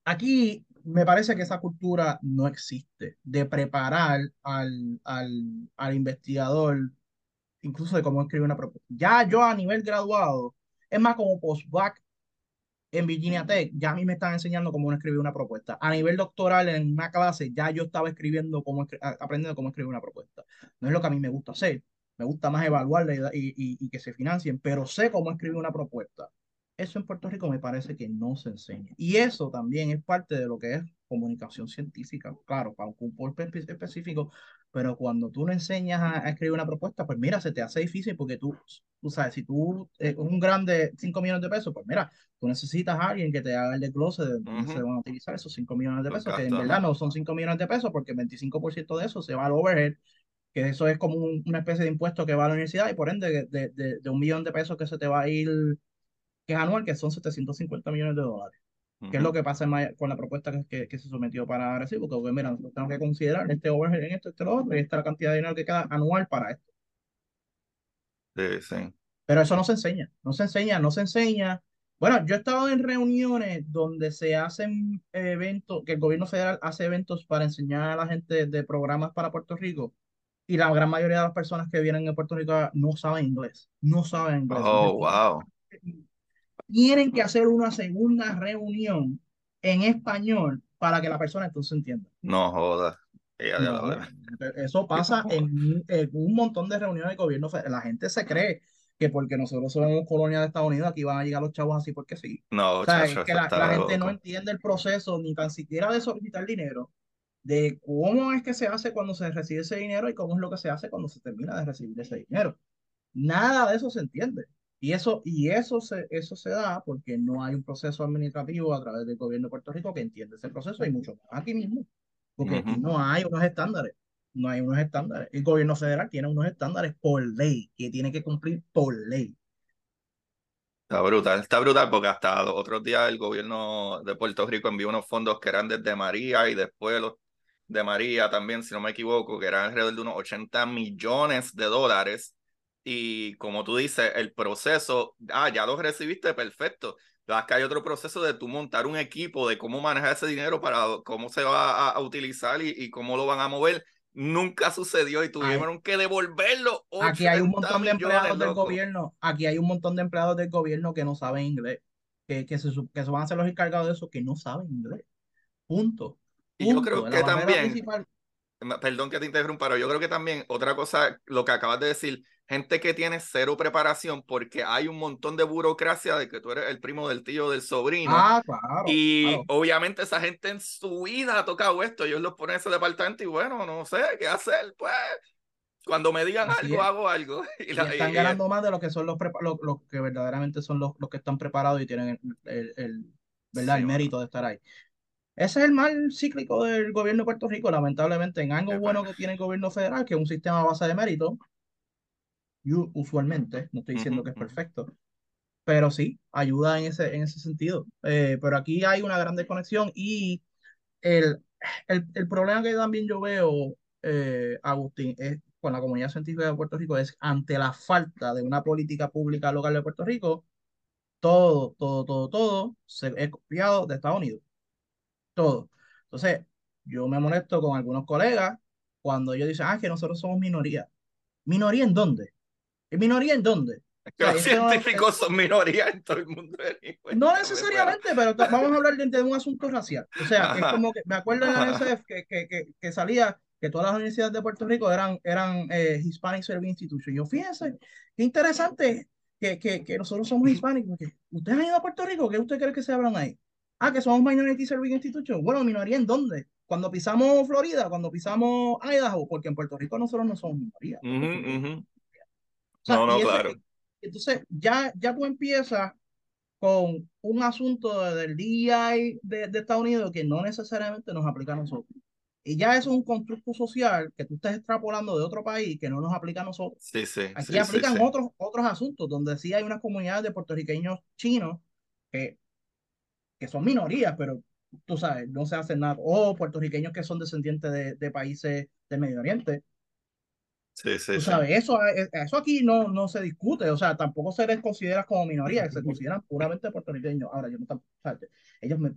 aquí me parece que esa cultura no existe, de preparar al, al, al investigador, incluso de cómo escribir una propuesta. Ya yo a nivel graduado, es más como post-bac en Virginia Tech, ya a mí me están enseñando cómo escribir una propuesta. A nivel doctoral, en una clase, ya yo estaba escribiendo cómo, aprendiendo cómo escribir una propuesta. No es lo que a mí me gusta hacer. Me gusta más evaluarla y, y, y que se financien, pero sé cómo escribir una propuesta. Eso en Puerto Rico me parece que no se enseña. Y eso también es parte de lo que es comunicación científica, claro, para un público específico, pero cuando tú le enseñas a, escribir una propuesta, pues mira, se te hace difícil porque tú, tú sabes, si tú es un grande 5 millones de pesos, pues mira, tú necesitas a alguien que te haga el desglose de dónde se van a utilizar esos 5 millones de pesos, que en verdad no son 5 millones de pesos porque el 25% de eso se va al overhead, que eso es como una especie de impuesto que va a la universidad y por ende de, de, de, un millón de pesos que se te va a ir, que es anual, que son 750 millones de dólares. ¿Qué es lo que pasa con la propuesta que, que, se sometió para recibo? Porque, pues, mira, nosotros tenemos que considerar este overhead en esto, este, lo otro, y esta es la cantidad de dinero que queda anual para esto. Sí, sí. Pero eso no se enseña, no se enseña, no se enseña. Bueno, yo he estado en reuniones donde se hacen eventos, que el gobierno federal hace eventos para enseñar a la gente de programas para Puerto Rico, y la gran mayoría de las personas que vienen a Puerto Rico no saben inglés, no saben inglés. Oh, wow tienen que hacer una segunda reunión en español para que la persona entonces entienda. No joda. eso pasa en, un montón de reuniones de gobierno. La gente se cree que porque nosotros somos colonia de Estados Unidos, aquí van a llegar los chavos así porque sí. No, o sea, que la, gente no entiende el proceso ni tan siquiera de solicitar dinero, de cómo es que se hace cuando se recibe ese dinero y cómo es lo que se hace cuando se termina de recibir ese dinero. Nada de eso se entiende. Y eso, y eso, se, eso se da porque no hay un proceso administrativo a través del gobierno de Puerto Rico que entiende ese proceso y mucho más aquí mismo, porque aquí no hay unos estándares, no hay unos estándares. El gobierno federal tiene unos estándares por ley que tiene que cumplir por ley. Está brutal, está brutal porque hasta otros días el gobierno de Puerto Rico envió unos fondos que eran desde María y después los de María también, si no me equivoco, que eran alrededor de unos 80 millones de dólares y como tú dices, el proceso, ah, ya lo recibiste, perfecto. Pero que hay otro proceso de tú montar un equipo, de cómo manejar ese dinero para cómo se va a, utilizar y, cómo lo van a mover. Nunca sucedió y tuvieron que devolverlo. Aquí hay un montón de empleados del gobierno, aquí hay un montón de empleados del gobierno que no saben inglés, que, que, se, que se van a ser los encargados de eso, que no saben inglés. Punto. Y yo creo que también, perdón que te interrumpa, pero yo creo que también otra cosa, lo que acabas de decir, gente que tiene cero preparación porque hay un montón de burocracia de que tú eres el primo del tío del sobrino. Ah, claro. Y obviamente esa gente en su vida ha tocado esto. Ellos los ponen en ese departamento y bueno, no sé qué hacer. Pues cuando me digan algo, hago algo. Y, están ganando más de lo que son los, los, que verdaderamente son los, los que están preparados y tienen el, el, ¿verdad? el mérito de estar ahí. Ese es el mal cíclico del gobierno de Puerto Rico, lamentablemente, en algo bueno que tiene el gobierno federal, que es un sistema a base de mérito, usualmente, no estoy diciendo que es perfecto, pero sí, ayuda en ese, en ese sentido. Eh, pero aquí hay una gran desconexión y el, el, el problema que también yo veo, eh, Agustín, es con la comunidad científica de Puerto Rico, es ante la falta de una política pública local de Puerto Rico, todo, todo, todo, todo se es copiado de Estados Unidos. Todo. Entonces, yo me molesto con algunos colegas cuando ellos dicen, ah, que nosotros somos minoría. ¿Minoría en dónde? ¿Minoría en dónde? los científicos son minoría en todo el mundo. No necesariamente, pero vamos a hablar de, un asunto racial. O sea, es como que me acuerdo en la UNICEF que, que, que, que, salía que todas las universidades de Puerto Rico eran, eran eh, Hispanic Service Institution. Yo fíjense, qué interesante que, que, que nosotros somos hispánicos. ¿Ustedes han ido a Puerto Rico? ¿Qué usted cree que se hablan ahí? Ah, que somos Minority Service Institution. Bueno, minoría en dónde? Cuando pisamos Florida, cuando pisamos Idaho, porque en Puerto Rico nosotros no somos minoría no, no, claro. entonces, ya, ya tú empiezas con un asunto del DEI de, de, Estados Unidos que no necesariamente nos aplica a nosotros. Y ya eso es un constructo social que tú estás extrapolando de otro país que no nos aplica a nosotros. Sí, sí. Aquí aplican Otros, otros asuntos donde sí hay unas comunidades de puertorriqueños chinos que, que son minorías, pero tú sabes, no se hacen nada. O puertorriqueños que son descendientes de, de países del Medio Oriente Sí, sí, Tú sí. sabes, eso, eh, eso aquí no, no se discute, o sea, tampoco se les considera como minoría, se consideran puramente puertorriqueños. Ahora, yo no tampoco, sea, ellos me,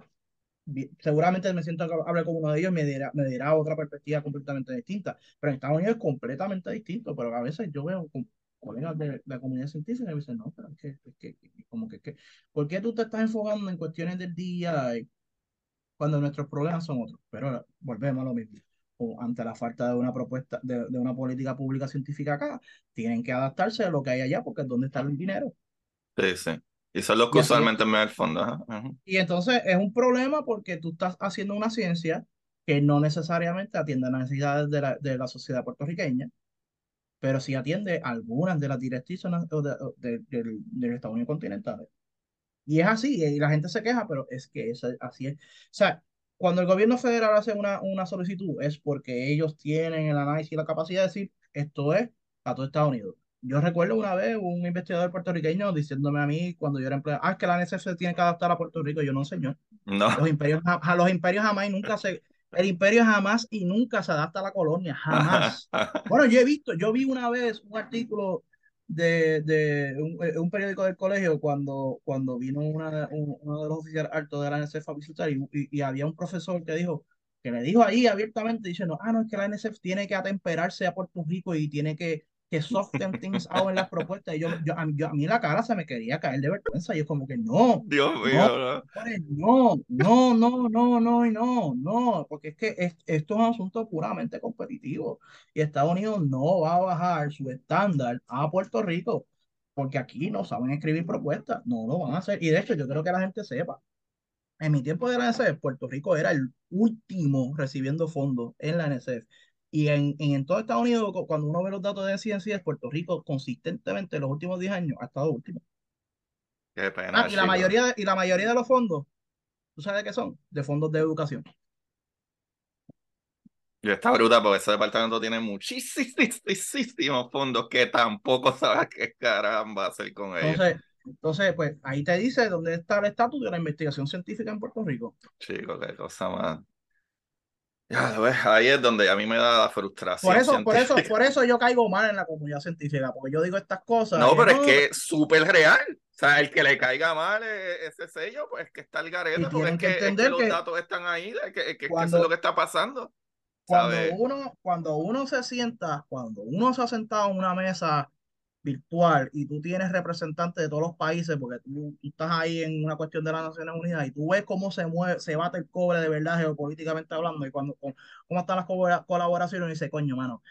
seguramente me siento que hable con uno de ellos y me dirá, me dirá otra perspectiva completamente distinta, pero en Estados Unidos es completamente distinto, pero a veces yo veo con colegas de, de la comunidad científica y me dicen, no, pero es que, es que, como que, que, ¿por qué tú te estás enfocando en cuestiones del día cuando nuestros problemas son otros? Pero volvemos a lo mismo. O ante la falta de una propuesta, de, de una política pública científica acá, tienen que adaptarse a lo que hay allá, porque es donde está el dinero. Sí, sí. Y son los que usualmente me dan el fondo. ajá. Y entonces es un problema porque tú estás haciendo una ciencia que no necesariamente atiende a las necesidades de la, de la sociedad puertorriqueña, pero sí atiende algunas de las directrices de- de- del, del Estados Unidos continental. Y es así, y la gente se queja, pero es que es, así es. O sea, cuando el gobierno federal hace una, una solicitud es porque ellos tienen el análisis y la capacidad de decir, esto es a todo Estados Unidos. Yo recuerdo una vez un investigador puertorriqueño diciéndome a mí cuando yo era empleado, ah, es que la NSF se tiene que adaptar a Puerto Rico. Yo no, señor. No. Los imperios, ja- los imperios jamás y nunca se, el imperio jamás y nunca se adapta a la colonia, jamás. Bueno, yo he visto, yo vi una vez un artículo de, de un, eh, un periódico del colegio cuando, cuando vino una, un- uno de los oficiales altos de la NSF a visitar y, y, y había un profesor que dijo, que le dijo ahí abiertamente diciendo, ah, no, es que la NSF tiene que atemperarse a Puerto Rico y tiene que, que soften things out en las propuestas. Y yo, yo, a, mí, yo- a mí la cara se me quería caer de vergüenza. Y yo como que no, Dios mío, no. no, no, no, no, no, no, no, porque es que es- esto es un asunto puramente competitivo y Estados Unidos no va a bajar su estándar a Puerto Rico porque aquí no saben escribir propuestas, no lo van a hacer. Y de hecho, yo creo que la gente sepa, en mi tiempo de la NSF, Puerto Rico era el último recibiendo fondos en la NSF. Y en, en, todo Estados Unidos, cu- cuando uno ve los datos de ciencias, Puerto Rico consistentemente en los últimos 10 años ha estado último. Qué pena, Ah, y la mayoría, de- y la mayoría de los fondos, ¿tú sabes de qué son? De fondos de educación. Y está bruta porque ese departamento tiene muchísimos fondos que tampoco sabes qué caramba hacer con ellos. Entonces, entonces, pues ahí te dice dónde está el estatus de la investigación científica en Puerto Rico. Chico, qué cosa más. Ahí es donde a mí me da la frustración Por eso, por eso, por eso yo caigo mal en la comunidad científica, porque yo digo estas cosas. No, pero es que es súper real. O sea, el que le caiga mal eh, ese sello, pues que está el garete, porque es que que, es que los que datos están ahí, de que, cuando- eso es lo que está pasando. Cuando ¿sabes? uno, cuando uno se sienta, cuando uno se ha sentado en una mesa virtual y tú tienes representantes de todos los países, porque tú, tú estás ahí en una cuestión de las Naciones Unidas y tú ves cómo se mueve, se bate el cobre de verdad geopolíticamente hablando y cuando, cómo, cómo están las colabora- colaboraciones y dice, coño, mano,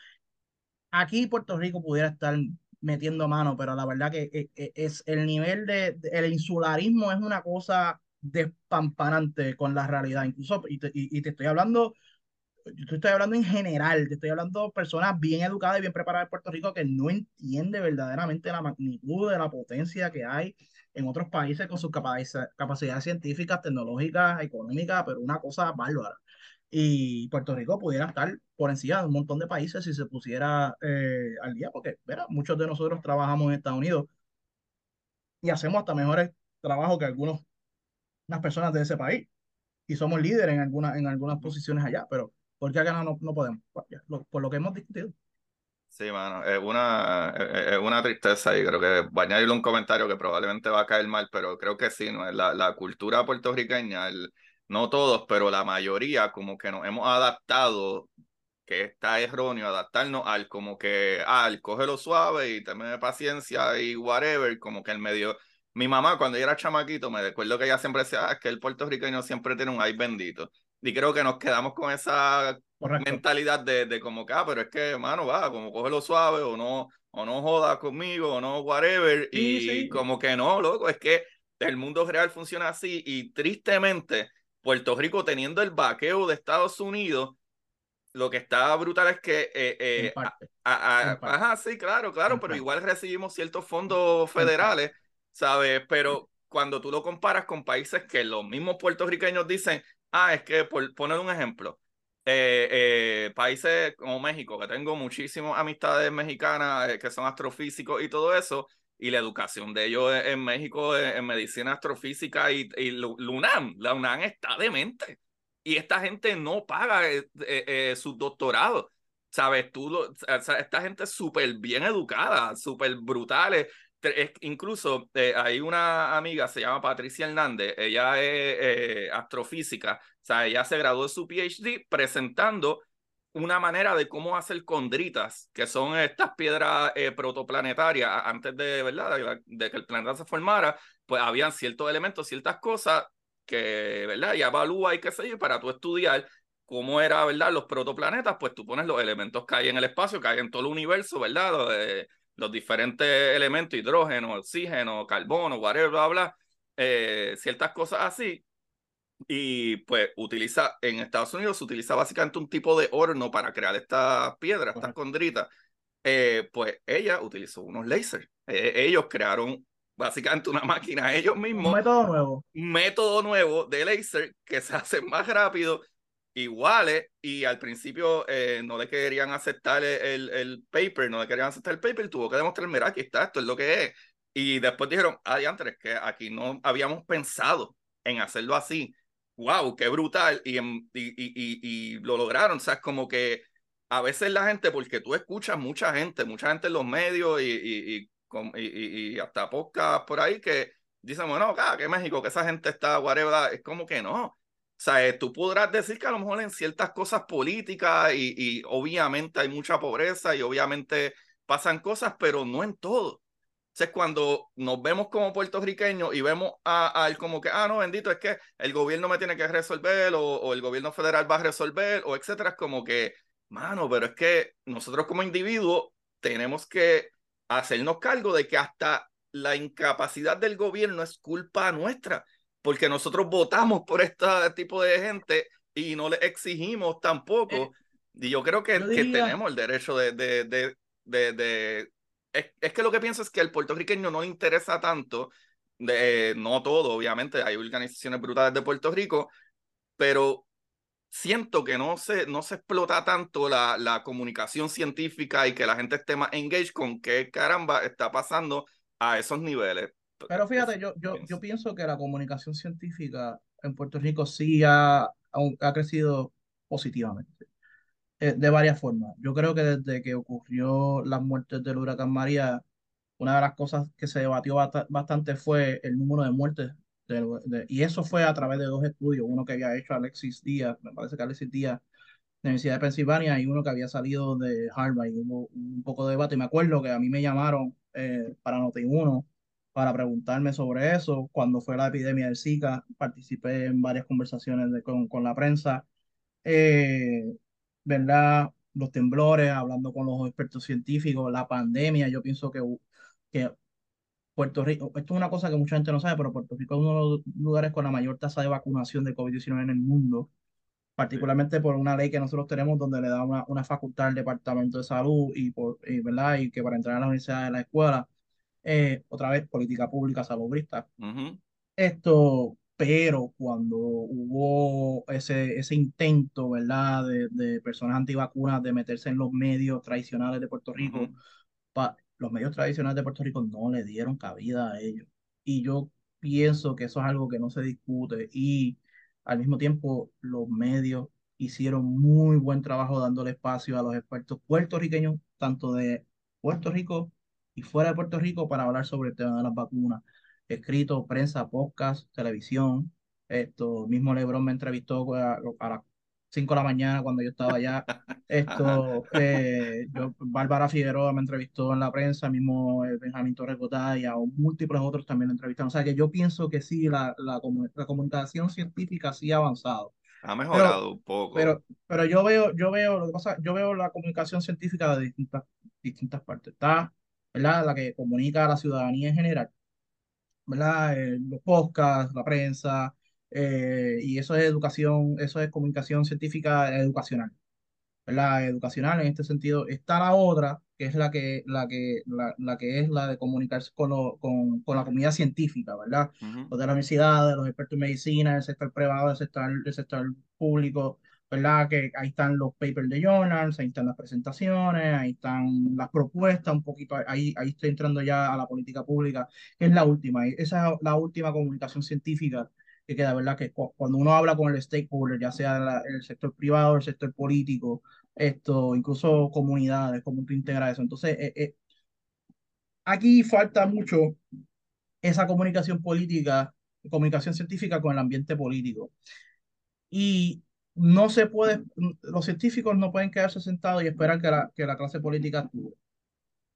aquí Puerto Rico pudiera estar metiendo mano, pero la verdad que eh, eh, es el nivel de, de- el insularismo es una cosa despampanante con la realidad, incluso, y te, y- y te estoy hablando yo estoy hablando en general, te estoy hablando de personas bien educadas y bien preparadas en Puerto Rico que no entiende verdaderamente la magnitud de la potencia que hay en otros países con sus capaci- capacidades científicas, tecnológicas, económicas, pero una cosa bárbara. Y Puerto Rico pudiera estar por encima de un montón de países si se pusiera eh, al día, porque verá, muchos de nosotros trabajamos en Estados Unidos y hacemos hasta mejores trabajos que algunos las personas de ese país y somos líderes en algunas en algunas posiciones allá, pero ¿por qué acá no, no podemos? Lo- por lo que hemos discutido. Sí, mano, es una, es una tristeza y creo que voy a añadirle un comentario que probablemente va a caer mal, pero creo que sí, ¿no? La, la cultura puertorriqueña, el- no todos, pero la mayoría como que nos hemos adaptado, que está erróneo, adaptarnos al como que, al cógelo suave y tener paciencia y whatever, como que el medio... Mi mamá cuando yo era chamaquito me recuerdo que ella siempre decía, ah, que el puertorriqueño siempre tiene un ay bendito. Y creo que nos quedamos con esa Correcto. mentalidad de, de como que, ah, pero es que, mano, va, como cógelo suave o no, o no jodas conmigo o no whatever. Sí, y sí. como que no, loco, es que el mundo real funciona así y tristemente Puerto Rico teniendo el vaqueo de Estados Unidos, lo que está brutal es que... eh, eh, parte. a- a- ajá, sí, claro, claro, En pero parte. igual recibimos ciertos fondos federales, ¿sabes? Pero cuando tú lo comparas con países que los mismos puertorriqueños dicen, ah, es que por poner un ejemplo, eh, eh, países como México, que tengo muchísimas amistades mexicanas eh, que son astrofísicos y todo eso, y la educación de ellos en, en México en, en medicina astrofísica y, y Lu- la UNAM, está demente. Y esta gente no paga eh, eh, eh, sus doctorados. ¿sabes? Tú, lo, o sea, esta gente súper bien educada, súper brutales. Incluso eh, hay una amiga, se llama Patricia Hernández, ella es eh, astrofísica, o sea, ella se graduó de su PhD presentando una manera de cómo hacer condritas, que son estas piedras eh, protoplanetarias, antes de, ¿verdad? De, que el planeta se formara, pues habían ciertos elementos, ciertas cosas que, ¿verdad? Y evalúa y qué sé yo, para tú estudiar cómo era, ¿verdad? Los protoplanetas, pues tú pones los elementos que hay en el espacio, que hay en todo el universo, ¿verdad? Los, los diferentes elementos, hidrógeno, oxígeno, carbono, whatever, bla, bla, eh, ciertas cosas así, y pues utiliza, en Estados Unidos se utiliza básicamente un tipo de horno para crear estas piedras, estas condritas. Eh, pues ella utilizó unos láseres. Eh, ellos crearon básicamente una máquina ellos mismos. Un método nuevo. Un método nuevo de láser que se hace más rápido, iguales, y al principio eh, no le querían aceptar el, el, paper, no le querían aceptar el paper, tuvo que demostrar, mira, aquí está, esto es lo que es. Y después dijeron, ah, es que aquí no habíamos pensado en hacerlo así wow, qué brutal, y, y, y, y, lo lograron, o sea, es como que a veces la gente, porque tú escuchas mucha gente, mucha gente en los medios y, y, hasta podcast por ahí que dicen, bueno, acá, que México, que esa gente está, whatever, es como que no. O sea, eh, tú podrás decir que a lo mejor en ciertas cosas políticas y, y obviamente hay mucha pobreza y obviamente pasan cosas, pero no en todo. Entonces, cuando nos vemos como puertorriqueños y vemos a, él como que, ah, no, bendito, es que el gobierno me tiene que resolver o, el gobierno federal va a resolver o etcétera, es como que, mano, pero es que nosotros como individuos tenemos que hacernos cargo de que hasta la incapacidad del gobierno es culpa nuestra, porque nosotros votamos por este tipo de gente y no le exigimos tampoco. Eh, y yo creo que, que tenemos el derecho de, de, de, de es, que lo que pienso es que al puertorriqueño no le interesa tanto, de, no todo, obviamente, hay organizaciones brutales de Puerto Rico, pero siento que no se, no se explota tanto la, la comunicación científica y que la gente esté más engaged con qué caramba está pasando a esos niveles. Pero fíjate, yo, yo, yo pienso que la comunicación científica en Puerto Rico sí ha, ha crecido positivamente. Eh, de varias formas. Yo creo que desde que ocurrió las muertes del huracán María, una de las cosas que se debatió bastante fue el número de muertes. y eso fue a través de dos estudios, uno que había hecho Alexis Díaz, me parece que Alexis Díaz, de la Universidad de Pensilvania, y uno que había salido de Harvard, y hubo un poco de debate. Y me acuerdo que a mí me llamaron eh, para Noti1 para preguntarme sobre eso. Cuando fue la epidemia del Zika, participé en varias conversaciones de, con, con la prensa. Eh, ¿verdad? Los temblores, hablando con los expertos científicos, la pandemia, yo pienso que, que Puerto Rico, esto es una cosa que mucha gente no sabe, pero Puerto Rico es uno de los lugares con la mayor tasa de vacunación de COVID-19 en el mundo, particularmente por una ley que nosotros tenemos donde le da una, una facultad al Departamento de Salud y, por, ¿verdad? y que para entrar a la universidad de la escuela, eh, otra vez, política pública salubrista. Esto, pero cuando hubo ese, ese intento, ¿verdad?, de, de personas antivacunas de meterse en los medios tradicionales de Puerto Rico, los medios tradicionales de Puerto Rico no le dieron cabida a ellos. Y yo pienso que eso es algo que no se discute y al mismo tiempo los medios hicieron muy buen trabajo dándole espacio a los expertos puertorriqueños, tanto de Puerto Rico y fuera de Puerto Rico, para hablar sobre el tema de las vacunas escrito, prensa, podcast, televisión. Esto mismo Lebron me entrevistó a, las 5 de la mañana cuando yo estaba allá. Esto, eh, yo, Bárbara Figueroa me entrevistó en la prensa, mismo eh, Benjamín Torres y a múltiples otros también me entrevistaron. O sea que yo pienso que sí, la, la, la comunicación científica sí ha avanzado. Ha mejorado un poco. Pero, pero yo veo, yo veo, lo que pasa, yo veo la comunicación científica de distintas, distintas partes. Está, ¿verdad? La que comunica a la ciudadanía en general ¿verdad? Eh, los podcasts, la prensa, eh, y eso es educación, eso es comunicación científica educacional, ¿verdad? Educacional en este sentido. Está la otra, que es la que, la que, la, que es la de comunicarse con, con, con, la comunidad científica, ¿verdad? Los de la universidad, los expertos en medicina, el sector privado, el sector, el sector público, ¿verdad? Que ahí están los papers de journals, ahí están las presentaciones, ahí están las propuestas, un poquito, ahí, ahí estoy entrando ya a la política pública, que es la última, esa es la última comunicación científica que queda, ¿verdad? Que cuando uno habla con el stakeholder, ya sea el sector privado, el sector político, esto, incluso comunidades, cómo tú integras eso. Entonces, eh, eh, aquí falta mucho esa comunicación política, comunicación científica con el ambiente político. Y no se puede, los científicos no pueden quedarse sentados y esperar que la, que la clase política actúe.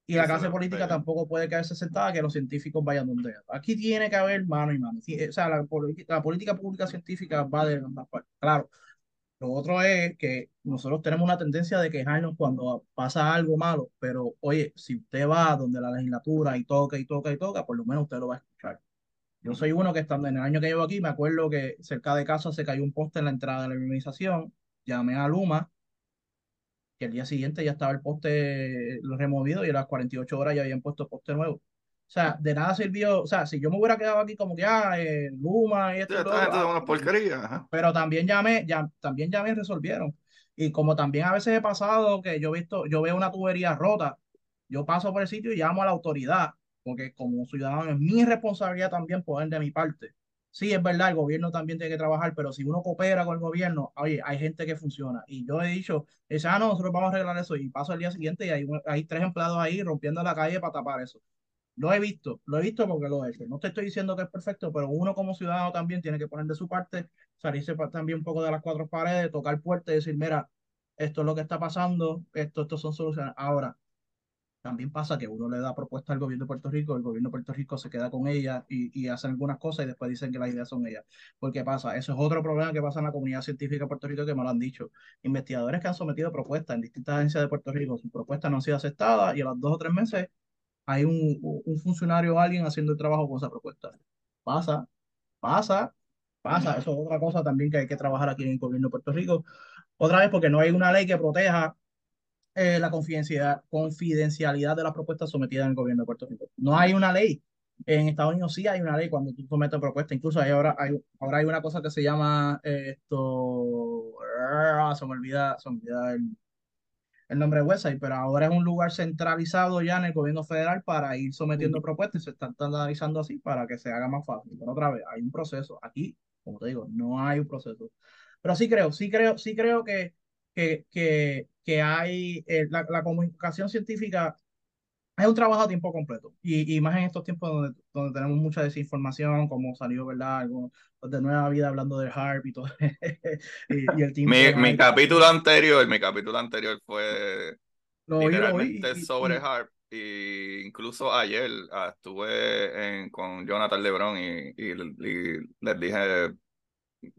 Y la clase política tampoco puede quedarse sentada que los científicos vayan donde. Aquí tiene que haber mano y mano. O sea, la, la política pública científica va de ambas partes. Claro, lo otro es que nosotros tenemos una tendencia de quejarnos cuando pasa algo malo, pero oye, si usted va donde la legislatura y toca y toca y toca, por lo menos usted lo va a. Yo soy uno que estando en el año que llevo aquí, me acuerdo que cerca de casa se cayó un poste en la entrada de la organización, llamé a Luma, que el día siguiente ya estaba el poste removido y a las 48 horas ya habían puesto poste nuevo. O sea, de nada sirvió, o sea, si yo me hubiera quedado aquí como que, ah, eh, Luma y esto. esto es una porquería. Pero también llamé, ya, también llamé y resolvieron. Y como también a veces he pasado que yo he visto, yo veo una tubería rota, yo paso por el sitio y llamo a la autoridad, porque como ciudadano es mi responsabilidad también poner de mi parte. Sí, es verdad, el gobierno también tiene que trabajar, pero si uno coopera con el gobierno, oye, hay gente que funciona. Y yo he dicho, ah, no, nosotros vamos a arreglar eso. Y paso el día siguiente y hay, tres empleados ahí rompiendo la calle para tapar eso. Lo he visto, lo he visto porque lo he hecho. No te estoy diciendo que es perfecto, pero uno como ciudadano también tiene que poner de su parte, salirse también un poco de las cuatro paredes, tocar puertas y decir, mira, esto es lo que está pasando, esto, esto son soluciones. Ahora, también pasa que uno le da propuesta al gobierno de Puerto Rico, el gobierno de Puerto Rico se queda con ella y, y hacen algunas cosas y después dicen que las ideas son ellas. Porque pasa, eso es otro problema que pasa en la comunidad científica de Puerto Rico que me lo han dicho. Investigadores que han sometido propuestas en distintas agencias de Puerto Rico, sus propuestas no han sido aceptadas y a los dos o tres meses hay un, un funcionario o alguien haciendo el trabajo con esa propuesta. Pasa, pasa, pasa. Eso es otra cosa también que hay que trabajar aquí en el gobierno de Puerto Rico. Otra vez porque no hay una ley que proteja eh, la confidencialidad, confidencialidad de las propuestas sometidas en el gobierno de Puerto Rico. No hay una ley. En Estados Unidos sí hay una ley cuando tú sometes propuesta. Incluso hay ahora, hay, ahora hay una cosa que se llama esto. Ah, se me olvida, se me olvida el, el nombre de website, pero ahora es un lugar centralizado ya en el gobierno federal para ir sometiendo propuestas y se están analizando así para que se haga más fácil. Pero otra vez, hay un proceso. Aquí, como te digo, no hay un proceso. Pero sí creo, sí creo, sí creo que, que, que, que hay eh, la, la, comunicación científica es un trabajo a tiempo completo. Y, y más en estos tiempos donde, donde tenemos mucha desinformación, como salió, ¿verdad? Algo de nueva vida hablando de HARP y todo. y, y, el team mi, mi capítulo anterior, mi capítulo anterior fue lo literalmente oí, sobre HARP. Y incluso ayer uh, estuve en, con Jonathan Lebron y, y, y les dije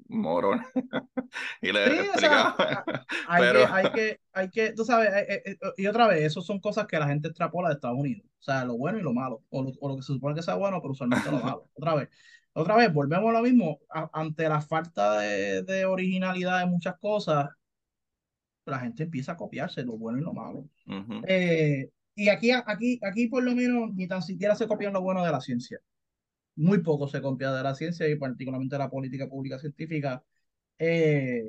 morón. y le sí, o sea, hay, Pero... que, hay, que, hay que, tú sabes, eh, eh, y otra vez, eso son cosas que la gente extrapola de Estados Unidos. O sea, lo bueno y lo malo. O lo, o lo que se supone que sea bueno, pero usualmente lo malo. Otra vez. Otra vez, volvemos a lo mismo. A, ante la falta de, de, originalidad de muchas cosas, la gente empieza a copiarse lo bueno y lo malo. Uh -huh. eh, y aquí, aquí, aquí, por lo menos, ni tan siquiera se copian lo bueno de la ciencia muy poco se copia de la ciencia y particularmente de la política pública científica. Eh,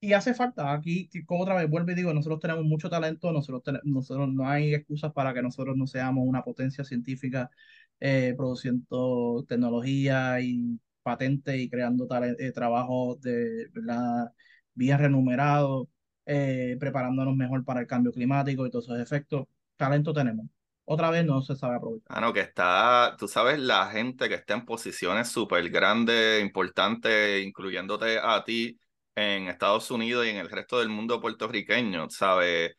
y hace falta, aquí, como otra vez vuelvo y digo, nosotros tenemos mucho talento, nosotros, tenemos, nosotros no hay excusas para que nosotros no seamos una potencia científica eh, produciendo tecnología y patentes y creando eh, trabajos de ¿verdad? bien remunerados, eh, preparándonos mejor para el cambio climático y todos esos efectos. Talento tenemos otra vez no se sabe aprovechar. Ah, no, que está, tú sabes, la gente que está en posiciones súper grandes, importantes, incluyéndote a ti en Estados Unidos y en el resto del mundo puertorriqueño, ¿sabes?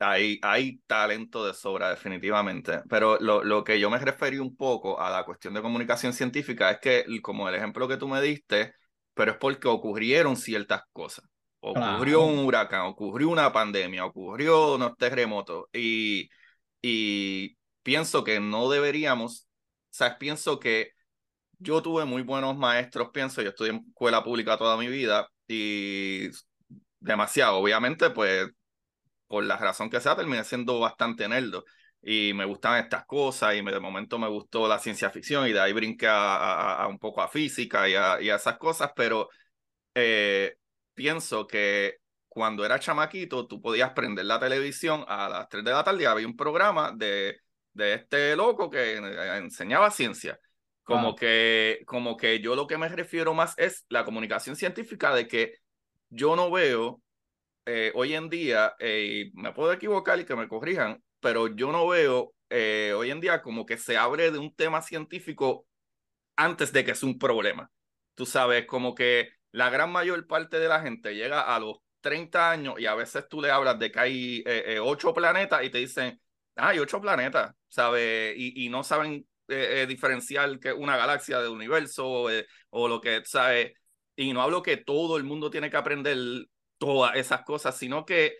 Hay, hay talento de sobra, definitivamente. Pero lo, lo que yo me referí un poco a la cuestión de comunicación científica es que, como el ejemplo que tú me diste, pero es porque ocurrieron ciertas cosas. Ocurrió claro. un huracán, ocurrió una pandemia, ocurrió unos terremotos y y pienso que no deberíamos, ¿sabes? Pienso que yo tuve muy buenos maestros, pienso, yo estudié en escuela pública toda mi vida y demasiado, obviamente, pues por la razón que sea, terminé siendo bastante nerdo y me gustaban estas cosas y me, de momento me gustó la ciencia ficción y de ahí brinqué a, a, a un poco a física y a, y a esas cosas, pero eh, pienso que cuando era chamaquito, tú podías prender la televisión a las 3 de la tarde y había un programa de, de este loco que eh, enseñaba ciencia. Como, que, como que yo lo que me refiero más es la comunicación científica de que yo no veo eh, hoy en día, eh, me puedo equivocar y que me corrijan, pero yo no veo eh, hoy en día como que se abre de un tema científico antes de que es un problema. Tú sabes, como que la gran mayor parte de la gente llega a los 30 años y a veces tú le hablas de que hay ocho planetas y te dicen, ah, hay ocho planetas, ¿sabes? Y, y no saben diferenciar que una galaxia del universo o lo que, ¿sabes? Y no hablo que todo el mundo tiene que aprender todas esas cosas, sino que,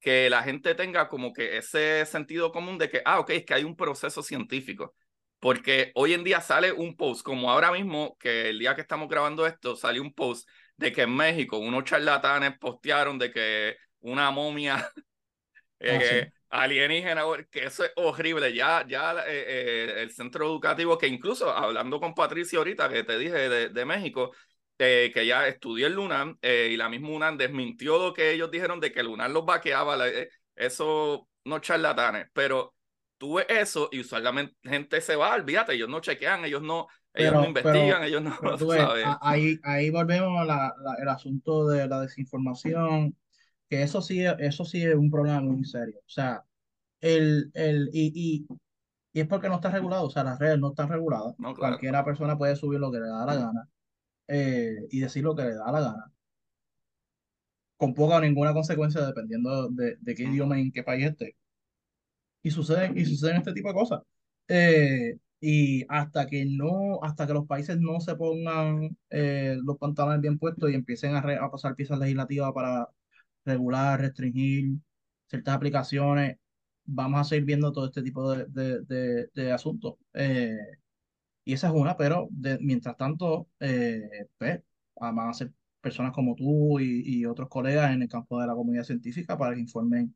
que la gente tenga como que ese sentido común de que, ah, ok, es que hay un proceso científico. Porque hoy en día sale un post, como ahora mismo, que el día que estamos grabando esto, salió un post de que en México unos charlatanes postearon de que una momia eh, ah, alienígena, que eso es horrible. Ya, ya eh, eh, el centro educativo, que incluso hablando con Patricia ahorita, que te dije de, de México, eh, que ya estudió el Lunan y la misma UNAM desmintió lo que ellos dijeron de que el Lunan los vaqueaba, eh, eso no charlatanes, pero tú ves eso y usualmente gente se va, olvídate, ellos no chequean, ellos no, ellos no investigan, ellos no, Ahí, ahí volvemos al asunto de la desinformación, que eso sí, eso sí es un problema muy serio, o sea, el, el, y, y, y es porque no está regulado, o sea, las redes no están reguladas, cualquiera persona puede subir lo que le da la gana, eh, y decir lo que le da la gana, con poca o ninguna consecuencia dependiendo de, de qué idioma y en qué país esté. Y suceden, y suceden este tipo de cosas. Eh, y hasta que no, hasta que los países no se pongan eh, los pantalones bien puestos y empiecen a, a pasar piezas legislativas para regular, restringir ciertas aplicaciones, vamos a seguir viendo todo este tipo de, de, de, asuntos. Y esa es una, pero de, mientras tanto, eh, pues, van a ser personas como tú y, y, otros colegas en el campo de la comunidad científica para que informen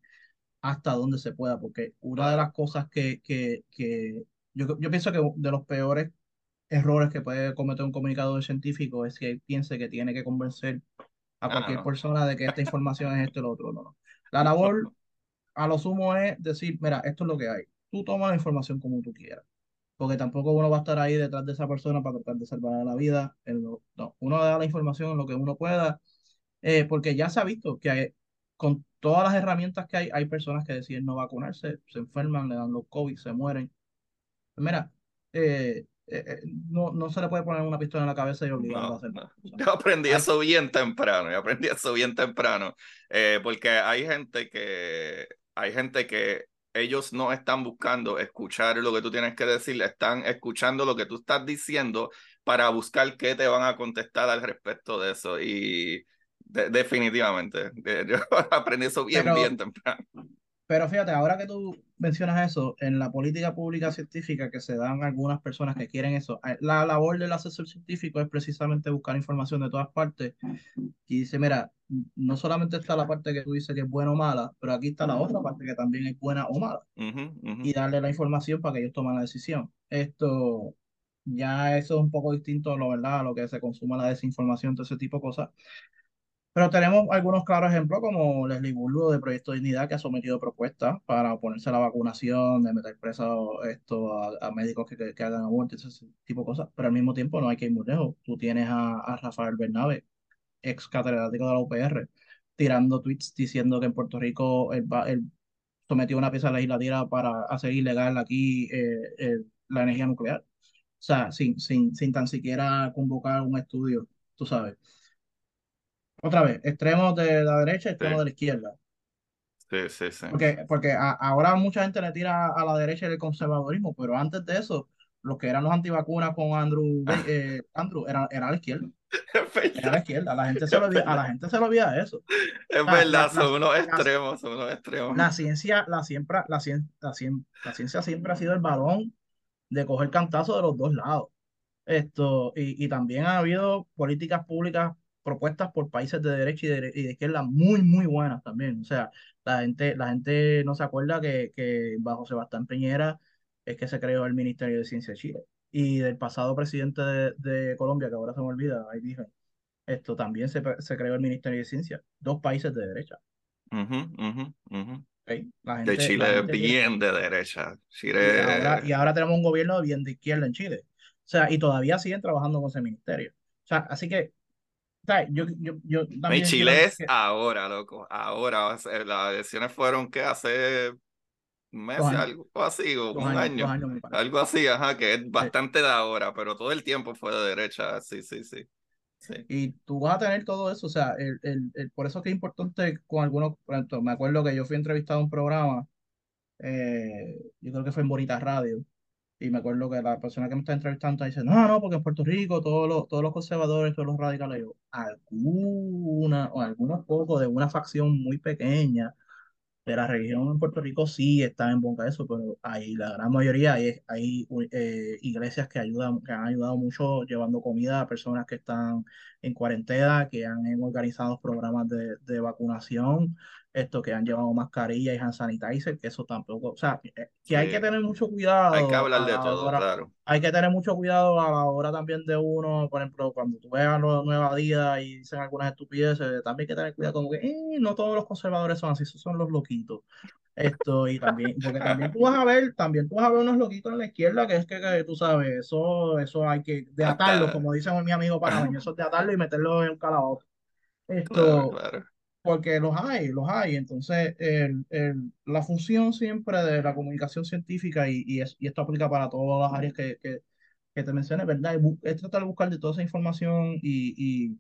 hasta donde se pueda, porque una de las cosas que, que, que yo, yo pienso que de los peores errores que puede cometer un comunicador científico es que piense que tiene que convencer a cualquier persona de que esta información es esto y lo otro. No, La labor a lo sumo es decir, mira, esto es lo que hay. Tú toma la información como tú quieras porque tampoco uno va a estar ahí detrás de esa persona para tratar de salvar la vida. no, uno da la información en lo que uno pueda, eh, porque ya se ha visto que hay, con todas las herramientas que hay, hay personas que deciden no vacunarse, se enferman, le dan los COVID, se mueren. Mira, eh, eh, no, no se le puede poner una pistola en la cabeza y obligarlo a hacerlo. Yo aprendí eso bien temprano, yo aprendí eso bien temprano, porque hay gente que, hay gente que ellos no están buscando escuchar lo que tú tienes que decir, están escuchando lo que tú estás diciendo para buscar qué te van a contestar al respecto de eso. Y definitivamente, yo aprendí eso bien, bien temprano. Pero fíjate, ahora que tú mencionas eso, en la política pública científica que se dan algunas personas que quieren eso, eh, la labor del asesor científico es precisamente buscar información de todas partes y dice, mira, no solamente está la parte que tú dices que es buena o mala, pero aquí está la otra parte que también es buena o mala. Y darle la información para que ellos tomen la decisión. Esto, ya eso es un poco distinto, lo verdad, a lo que se consuma la desinformación, todo ese tipo de cosas. Pero tenemos algunos claros ejemplos, como Leslie Bulbo de Proyecto Dignidad, que ha sometido propuestas para oponerse a la vacunación, de meter presos esto a, médicos que, que, hagan abortos, ese tipo de cosas. Pero al mismo tiempo no hay que ir muy lejos. Tú tienes a, Rafael Bernabe, ex catedrático de la UPR, tirando tweets diciendo que en Puerto Rico él, sometió una pieza legislativa para hacer ilegal aquí eh, la energía nuclear. O sea, sin, sin, sin tan siquiera convocar un estudio, tú sabes otra vez, extremos de la derecha, extremos de la izquierda. Sí, sí, sí. Porque, porque ahora mucha gente le tira a la derecha el conservadurismo, pero antes de eso, los que eran los antivacunas con Andrew, ah. eh, Andrew era, era la izquierda. Era la izquierda. A la gente se lo olvida, a la gente se lo olvida eso. Es verdad, son unos extremos, son unos extremos. La ciencia, la, siempre, la, la, la ciencia siempre ha sido el balón de coger cantazo de los dos lados. Esto, y, y también ha habido políticas públicas propuestas por países de derecha y de, izquierda muy, muy buenas también. O sea, la gente, la gente no se acuerda que, que bajo Sebastián Piñera es que se creó el Ministerio de Ciencia de Chile. Y del pasado presidente de, Colombia, que ahora se me olvida, ahí dije, esto también se, se creó el Ministerio de Ciencia. Dos países de derecha. de Chile bien de derecha. Chile... Y, ahora, y ahora tenemos un gobierno bien de izquierda en Chile. O sea, y todavía siguen trabajando con ese ministerio. O sea, así que yo, yo, yo también Chile es ahora, loco. Ahora, las elecciones fueron que hace un mes, algo así, o un año. algo así, ajá, que es bastante de ahora, pero todo el tiempo fue de derecha, sí, sí, sí. Y tú vas a tener todo eso, o sea, el, el, por eso que es importante con algunos, por ejemplo, me acuerdo que yo fui entrevistado a un programa, eh, yo creo que fue en Bonita Radio, y me acuerdo que la persona que me está entrevistando dice, no, no, porque en Puerto Rico todos los, todos los conservadores, todos los radicales, yo, alguna, o algunos pocos de una facción muy pequeña de la religión en Puerto Rico sí está en boca de eso, pero hay la gran mayoría hay, hay eh, iglesias que ayudan, que han ayudado mucho llevando comida a personas que están en cuarentena, que han organizado programas de, de vacunación, esto que han llevado mascarilla y hand sanitizer, que eso tampoco, o sea, eh, que hay que tener mucho cuidado. Hay que hablar de todo, claro. Hay que tener mucho cuidado a la hora también de uno, por ejemplo, cuando tú veas Nueva Día y dicen algunas estupideces, también hay que tener cuidado como que eh, no todos los conservadores son así, esos son los loquitos. Esto, y también, porque también tú vas a ver, también tú vas a ver unos loquitos en la izquierda, que es que, tú sabes, eso, eso hay que de atarlo, como dice mi amigo panameño, eso es de atarlo y meterlo en un calabozo. Esto, claro porque los hay, los hay. Entonces, el, el, la función siempre de la comunicación científica, y, y, es, y esto aplica para todas las áreas que, que, que te mencioné, ¿verdad? Es, tratar de buscar de toda esa información y, y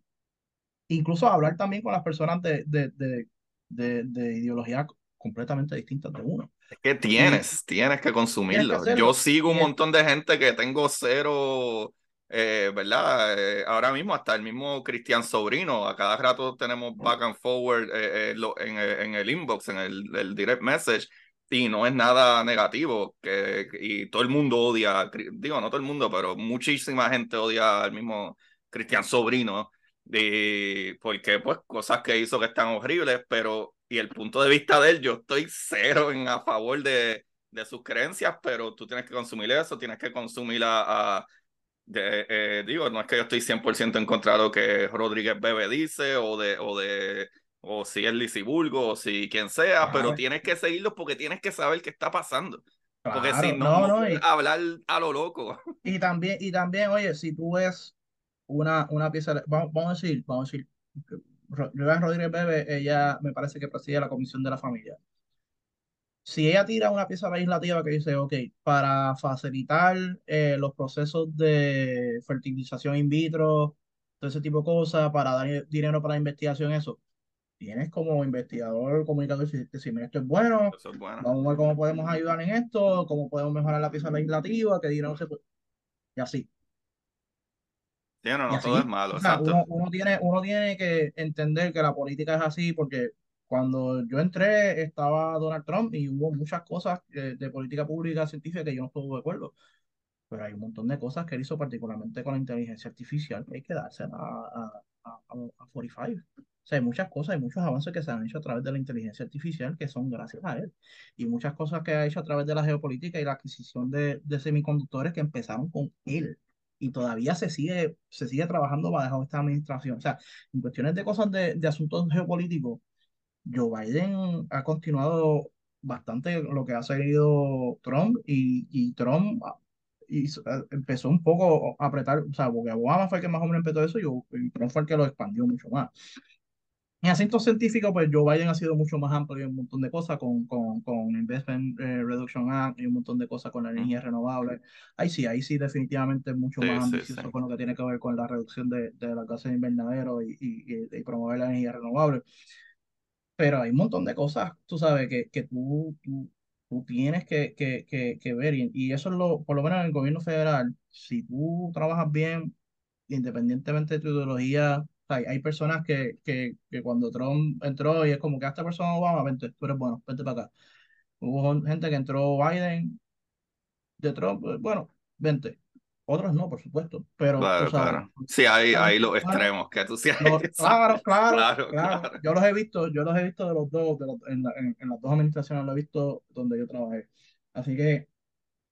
incluso hablar también con las personas de, de, de, de, de ideología completamente distintas de uno. Es que tienes, tienes que consumirlo. Yo sigo un montón de gente que tengo cero eh, ¿verdad? Eh, ahora mismo hasta el mismo Cristian Sobrino, a cada rato tenemos back and forward eh, en, en, el inbox, en el, el, direct message, y no es nada negativo, que, y todo el mundo odia, digo, no todo el mundo, pero muchísima gente odia al mismo Cristian Sobrino, y porque pues cosas que hizo que están horribles, pero y el punto de vista de él, yo estoy cero en a favor de, de sus creencias, pero tú tienes que consumir eso, tienes que consumir a eh, digo, no es que yo estoy 100% en contra de lo que Rodríguez Bebe dice o de, o de, o si es Lisiburgo o si quien sea, pero tienes que seguirlos porque tienes que saber qué está pasando. porque si no, no, hablar a lo loco. Y también, y también, oye, si tú ves una, una pieza, vamos, vamos a decir, vamos a decir, Rodríguez Bebe, ella me parece que preside la Comisión de la Familia si ella tira una pieza legislativa que dice, ok, para facilitar eh, los procesos de fertilización in vitro, todo ese tipo de cosas, para dar dinero para la investigación, eso, tienes como investigador, comunicador, decirme, esto es bueno, vamos a ver cómo podemos ayudar en esto, cómo podemos mejorar la pieza legislativa, qué dinero se puede... Y así. Sí, no, no, todo es malo. uno, tiene, uno tiene que entender que la política es así porque cuando yo entré estaba Donald Trump y hubo muchas cosas de, política pública científica que yo no estuve de acuerdo. Pero hay un montón de cosas que él hizo, particularmente con la inteligencia artificial, que hay que darse a, a, a, a 45. O sea, hay muchas cosas, hay muchos avances que se han hecho a través de la inteligencia artificial que son gracias a él. Y muchas cosas que ha hecho a través de la geopolítica y la adquisición de, de semiconductores que empezaron con él y todavía se sigue, se sigue trabajando bajo esta administración. O sea, en cuestiones de cosas de, de asuntos geopolíticos, Joe Biden ha continuado bastante lo que ha seguido Trump y, y Trump y empezó un poco a apretar, o sea, porque Obama fue el que más o menos empezó eso y, Trump fue el que lo expandió mucho más. En asuntos científicos, pues Joe Biden ha sido mucho más amplio en un montón de cosas con, con, con Investment eh, Reduction Act y un montón de cosas con la energía renovable. Ahí sí, ahí sí definitivamente es mucho más ambicioso con lo que tiene que ver con la reducción de, de las gases de invernadero y, y, y promover la energía renovable pero hay un montón de cosas, tú sabes, que, que tú, tú, tú tienes que, que, que, que ver, y, eso es lo, por lo menos en el gobierno federal, si tú trabajas bien, independientemente de tu ideología, hay, hay personas que, que, que cuando Trump entró y es como que a esta persona Obama, vente, tú bueno, vente para acá. Hubo gente que entró Biden de Trump, pues, bueno, vente. Otros no, por supuesto, pero... Claro, claro. Sí, hay, hay los extremos que tú sí claro, claro, claro, Yo los he visto, yo los he visto de los dos, de los, en, en, las dos administraciones lo he visto donde yo trabajé. Así que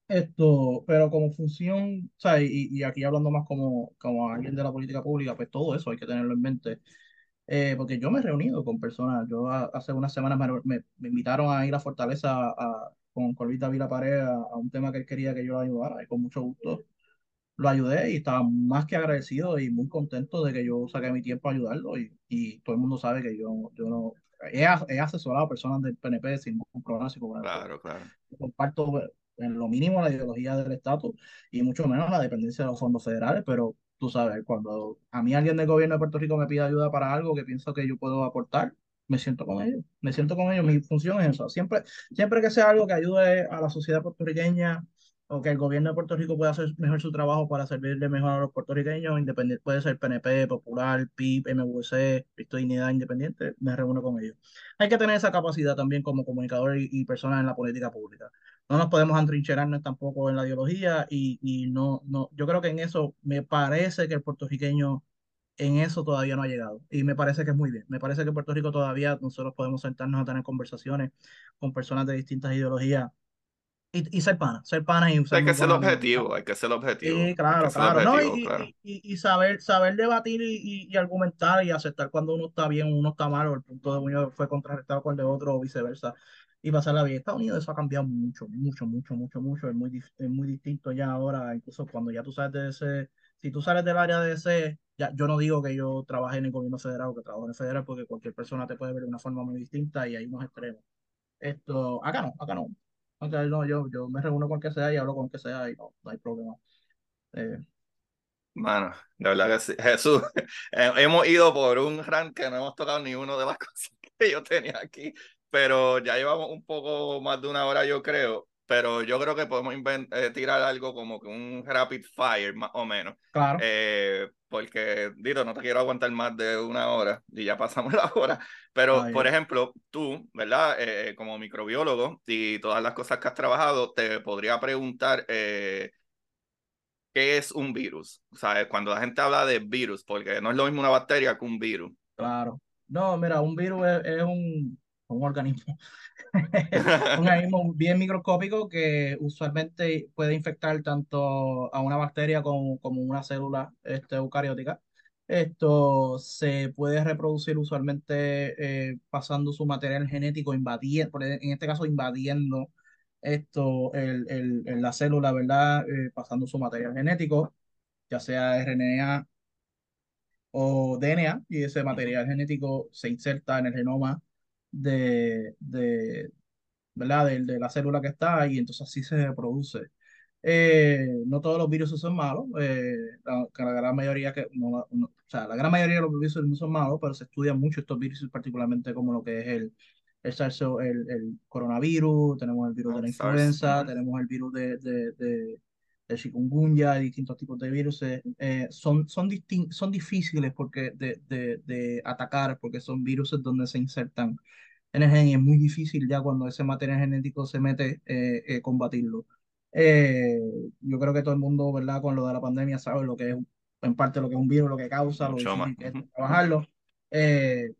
esto, pero como función, o sea, y, y, aquí hablando más como, como alguien de la política pública, pues todo eso hay que tenerlo en mente. Eh, porque yo me he reunido con personas, yo hace unas semanas me, me, invitaron a ir a Fortaleza a, con Corvita Vila Pared a, a, un tema que él quería que yo ayudara, y con mucho gusto lo ayudé y estaba más que agradecido y muy contento de que yo saqué mi tiempo a ayudarlo y, y todo el mundo sabe que yo, yo no he, he asesorado a personas del PNP sin ningún problema. Claro, claro. Comparto en lo mínimo la ideología del estatus y mucho menos la dependencia de los fondos federales, pero tú sabes, cuando a mí alguien del gobierno de Puerto Rico me pide ayuda para algo que pienso que yo puedo aportar, me siento con ellos, me siento con ellos, mi función es eso, siempre, siempre que sea algo que ayude a la sociedad puertorriqueña o que el gobierno de Puerto Rico pueda hacer mejor su trabajo para servirle mejor a los puertorriqueños, independiente, puede ser PNP, Popular, PIB, MVC, Visto Dignidad Independiente, me reúno con ellos. Hay que tener esa capacidad también como comunicador y, y persona en la política pública. No nos podemos antrincherarnos tampoco en la ideología y, y no, no, yo creo que en eso me parece que el puertorriqueño en eso todavía no ha llegado. Y me parece que es muy bien. Me parece que en Puerto Rico todavía nosotros podemos sentarnos a tener conversaciones con personas de distintas ideologías y, ser pana, ser pana y Hay que ser objetivo, hay que ser objetivo. Sí, claro, claro. y, saber, saber debatir y, argumentar y aceptar cuando uno está bien, uno está mal, o el punto de uno fue contrarrestado con el de otro, o viceversa, y pasarla bien. Estados Unidos eso ha cambiado mucho, mucho, mucho, mucho, mucho. Es muy, es muy distinto ya ahora, incluso cuando ya tú sales de ese, si tú sales del área de ese, ya, yo no digo que yo trabaje en el gobierno federal o que trabajo en el federal, porque cualquier persona te puede ver de una forma muy distinta y hay unos extremos. Esto, acá no, acá no no, yo, yo me reúno con que sea y hablo con que sea y no, no hay problema. Eh, Mano, de verdad que sí. Jesús, hemos ido por un rant que no hemos tocado ni uno de las cosas que yo tenía aquí, pero ya llevamos un poco más de una hora, yo creo pero yo creo que podemos eh, tirar algo como que un rapid fire, más o menos. Claro. Eh, porque, Dito, no te quiero aguantar más de una hora y ya pasamos la hora. Pero, por ejemplo, tú, ¿verdad? Eh, como microbiólogo y todas las cosas que has trabajado, te podría preguntar qué es un virus. O sea, cuando la gente habla de virus, porque no es lo mismo una bacteria que un virus. Claro. No, mira, un virus es, un, un organismo un organismo bien microscópico que usualmente puede infectar tanto a una bacteria como, como una célula este, eucariótica. Esto se puede reproducir usualmente eh, pasando su material genético, invadiendo, en este caso invadiendo esto, el, el, la célula, ¿verdad? Eh, pasando su material genético, ya sea RNA o DNA, y ese material genético se inserta en el genoma de, de, ¿verdad? De, de, la célula que está y entonces así se reproduce. Eh, no todos los virus son malos, eh, la, la, gran mayoría que, no, o sea, la gran mayoría de los virus no son malos, pero se estudian mucho estos virus, particularmente como lo que es el, el, el, el coronavirus, tenemos el virus de la influenza, tenemos el virus de, de, de, de chikungunya, distintos tipos de virus, eh, son, son, son difíciles porque de, de, de, atacar porque son virus donde se insertan en el gen y es muy difícil ya cuando ese material genético se mete eh, eh combatirlo. Eh, yo creo que todo el mundo, ¿verdad? Con lo de la pandemia sabe lo que es, en parte lo que es un virus, lo que causa, lo que es trabajarlo. Eh,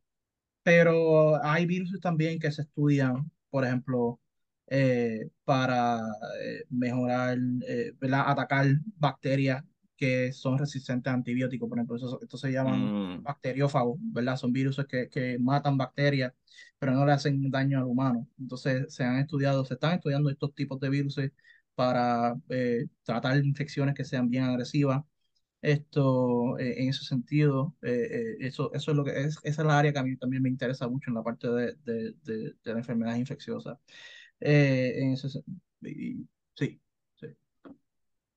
pero hay virus también que se estudian, por ejemplo, eh, para eh, mejorar, eh, atacar bacterias que son resistentes a antibióticos, por ejemplo, eso, esto se llaman mm. bacteriófagos, ¿verdad? Son virus que, que matan bacterias, pero no le hacen daño al humano. Entonces se han estudiado, se están estudiando estos tipos de virus para tratar infecciones que sean bien agresivas. Esto, en ese sentido, eso, eso es lo que es, esa es la área que a mí también me interesa mucho en la parte de, de, de, de la enfermedad infecciosa. Eh, en ese, sí, sí.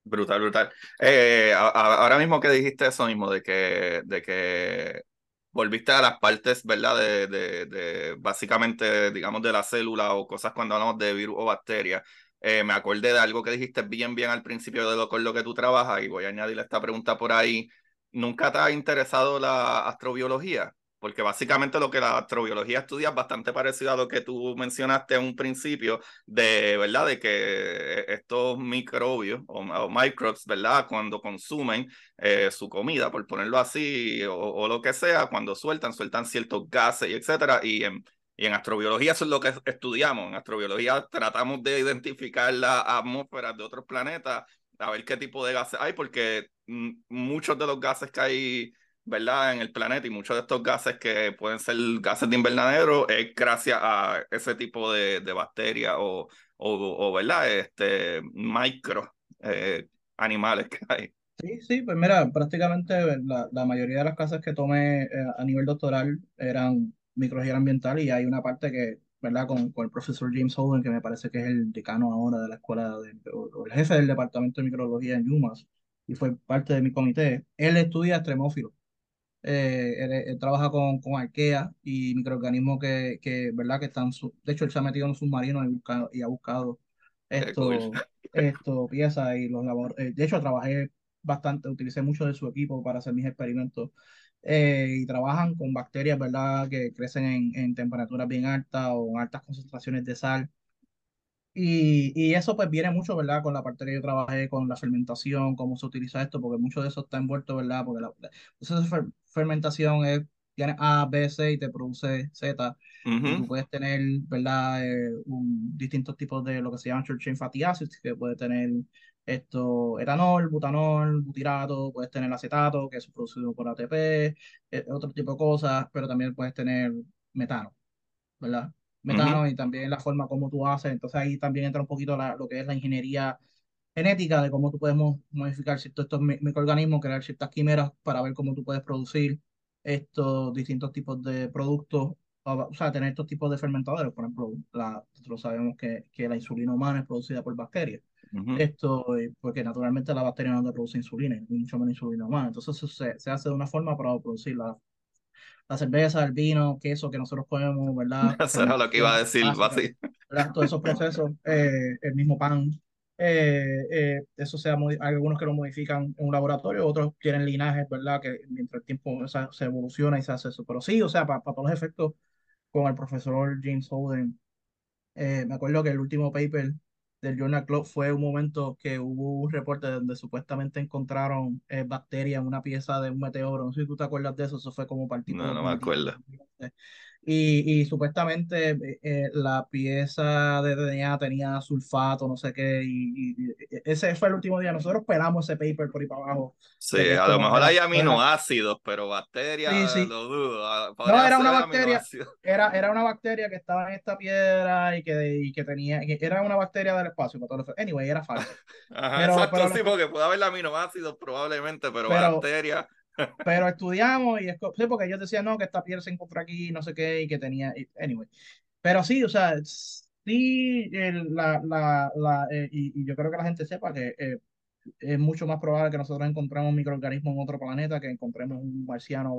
Brutal, brutal. Eh, ahora mismo que dijiste eso mismo, de que, de que volviste a las partes, ¿verdad? De, de, de, básicamente, digamos, de la célula o cosas cuando hablamos de virus o bacterias. Eh, me acordé de algo que dijiste bien, bien al principio de lo con lo que tú trabajas y voy a añadirle esta pregunta por ahí. ¿Nunca te ha interesado la astrobiología? Porque básicamente lo que la astrobiología estudia es bastante parecido a lo que tú mencionaste en un principio, de verdad, de que estos microbios o, microbes, ¿verdad? Cuando consumen eh, su comida, por ponerlo así, o, lo que sea, cuando sueltan, sueltan ciertos gases y etcétera, y en, y en astrobiología eso es lo que estudiamos. En astrobiología tratamos de identificar las atmósferas de otros planetas, a ver qué tipo de gases hay, porque mm, muchos de los gases que hay ¿verdad? En el planeta y muchos de estos gases que pueden ser gases de invernadero es gracias a ese tipo de, de bacterias o, o, o, ¿verdad? Este, micro eh, animales que hay. Sí, sí, pues mira, prácticamente la, la mayoría de las clases que tomé eh, a nivel doctoral eran micrología ambiental y hay una parte que, ¿verdad? Con, con el profesor James Holden, que me parece que es el decano ahora de la escuela, de, o, o el jefe del departamento de microbiología en UMass y fue parte de mi comité. Él estudia extremófilos. Eh, él, él trabaja con, con arquea y microorganismos que, que, ¿verdad? Que están, su- de hecho, él se ha metido en un submarino y, buscado, y ha buscado cool. esto, esto, piezas y los labor eh, de hecho, trabajé bastante, utilicé mucho de su equipo para hacer mis experimentos. Eh, y trabajan con bacterias, ¿verdad? Que crecen en, en temperaturas bien altas o en altas concentraciones de sal. Y, y eso pues viene mucho, ¿verdad? Con la parte que yo trabajé, con la fermentación, cómo se utiliza esto, porque mucho de eso está envuelto, ¿verdad? Porque la, esa fer- fermentación es, tiene A, B, C y te produce Z. Tú Ujú. puedes tener, ¿verdad? Eh, un- distintos tipos de lo que se llaman short chain fatty acids, que puede tener esto, etanol, butanol, butirato, puedes tener acetato, que es producido por ATP, eh, otro tipo de cosas, pero también puedes tener metano. ¿verdad? Metano y también la forma como tú haces. Entonces ahí también entra un poquito la- lo que es la ingeniería genética, de cómo tú puedes mo- modificar ciertos estos mi- microorganismos, crear ciertas quimeras para ver cómo tú puedes producir estos distintos tipos de productos, o, sea, tener estos tipos de fermentadores. Por ejemplo, la, nosotros sabemos que, que la insulina humana es producida por bacterias. Ujú. Esto, eh, porque naturalmente la bacteria no te produce insulina, mucho menos insulina humana. Entonces eso se, se hace de una forma para producirla la cerveza, el vino, queso que nosotros comemos, ¿verdad? Eso era lo que iba a decir. ¿verdad? Todos esos procesos, eh, el mismo pan, eh, eh, eso sea, hay algunos que lo modifican en un laboratorio, otros tienen linajes, ¿verdad? Que mientras el tiempo o sea, se evoluciona y se hace eso. Pero sí, o sea, para todos los efectos, con el profesor James Holden eh, me acuerdo que el último paper del Journal Club fue un momento que hubo un reporte donde supuestamente encontraron eh, bacterias en una pieza de un meteoro. No sé si tú te acuerdas de eso, eso fue como tipo No, no me 2010. acuerdo. Y, y supuestamente eh, eh, la pieza de DNA tenía sulfato, no sé qué, y, y- ese fue el último día. Nosotros pelamos ese paper por ahí para abajo, Sí, a lo mejor hay aminoácidos, pero sí, bacterias sí, lo dudo. Ah, no, era una bacteria, era, era una bacteria que estaba en esta piedra y que, y que tenía, que era una bacteria del espacio, para todo Anyway, era falso. Ajá, Pero, exacto, pero, sí, porque puede haber aminoácidos probablemente, pero pero, bacterias. Pero estudiamos y sí, porque ellos decían, no, que esta piedra se encontró aquí, no sé qué, y que tenía, anyway. Pero sí, o sea, sí, el- la, la, la, eh, y, y yo creo que la gente sepa que eh, es mucho más probable que nosotros encontremos un microorganismo en otro planeta que encontremos un marciano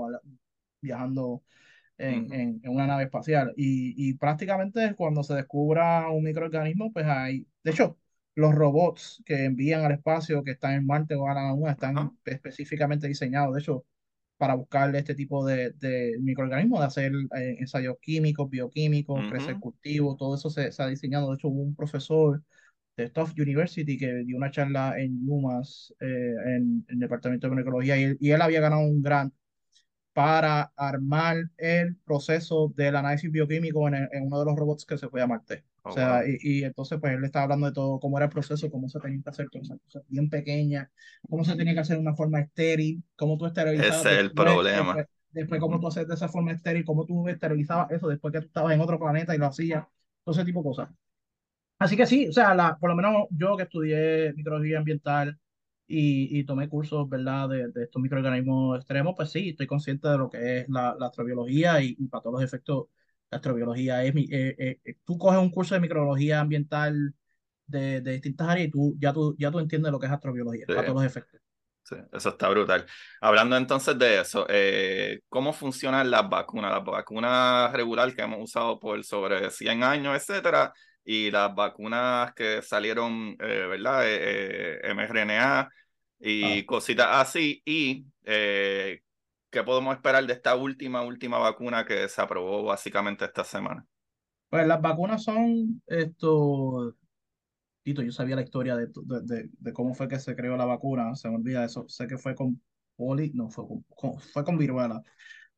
viajando en, Ujú. en, en una nave espacial. Y, y prácticamente cuando se descubra un microorganismo, pues hay, de hecho, los robots que envían al espacio, que están en Marte o en la Luna, Ajá. están específicamente diseñados, de hecho, para buscar este tipo de, de microorganismos, de hacer eh, ensayos químicos, bioquímicos, crecer cultivos, todo eso se, se ha diseñado. De hecho, hubo un profesor de Tufts University que dio una charla en UMass, eh, en, en el departamento de microbiología, y él, y él había ganado un grant para armar el proceso del análisis bioquímico en, el- en uno de los robots que se fue a Marte. O Oh, sea, wow. y, y entonces pues él estaba hablando de todo, cómo era el proceso, cómo se tenía que hacer todas esas cosas bien pequeñas, cómo se tenía que hacer de una forma estéril, cómo tú esterilizabas Ese es el después, problema. después, después cómo tú haces de esa forma estéril, cómo tú esterilizabas eso después que tú estabas en otro planeta y lo hacías, todo ese tipo de cosas. Así que sí, o sea, la, por lo menos yo que estudié microbiología ambiental y, y tomé cursos, ¿verdad?, de, de estos microorganismos extremos, pues sí, estoy consciente de lo que es la, la astrobiología y, y para todos los efectos, astrobiología es, mi- eh, eh, eh, tú coges un curso de microbiología ambiental de, de distintas áreas y tú ya, tú ya tú entiendes lo que es astrobiología, Sí, para todos los efectos. sí, eso está brutal. Hablando entonces de eso, eh, ¿cómo funcionan las vacunas? Las vacunas regular que hemos usado por sobre 100 años, etcétera, y las vacunas que salieron, eh, ¿verdad? Eh, mRNA Ah, y cositas así. Y ¿qué podemos esperar de esta última, última vacuna que se aprobó básicamente esta semana? pues las vacunas son esto, Tito, yo sabía la historia de, de, de, de cómo fue que se creó la vacuna, se me olvida eso, sé que fue con poli, no, fue con, con- fue con viruela.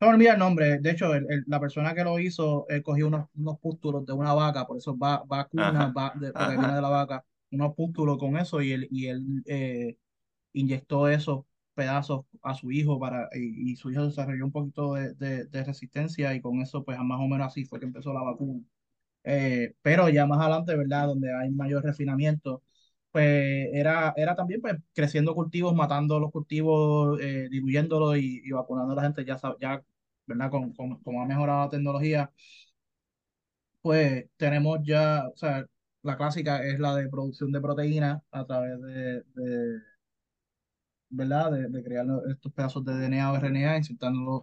Se me olvida el nombre, de hecho, el- el- la persona que lo hizo, él cogió unos, unos pústulos de una vaca, por eso va, vacuna, Ajá, va, de- porque viene ajá, de la vaca, unos pústulos con eso y él, y él eh, inyectó esos pedazos a su hijo para, y, y su hijo desarrolló un poquito de, de, de resistencia y con eso, pues más o menos así fue que empezó la vacuna. Eh, pero ya más adelante, ¿verdad? Donde hay mayor refinamiento, pues era, era también pues, creciendo cultivos, matando los cultivos, eh, diluyéndolos y, y, vacunando a la gente, ya, ya ¿verdad? Con, con, como ha mejorado la tecnología, pues tenemos ya, o sea, la clásica es la de producción de proteínas a través de, de ¿verdad? De, de, crear estos pedazos de DNA o RNA, insertándolos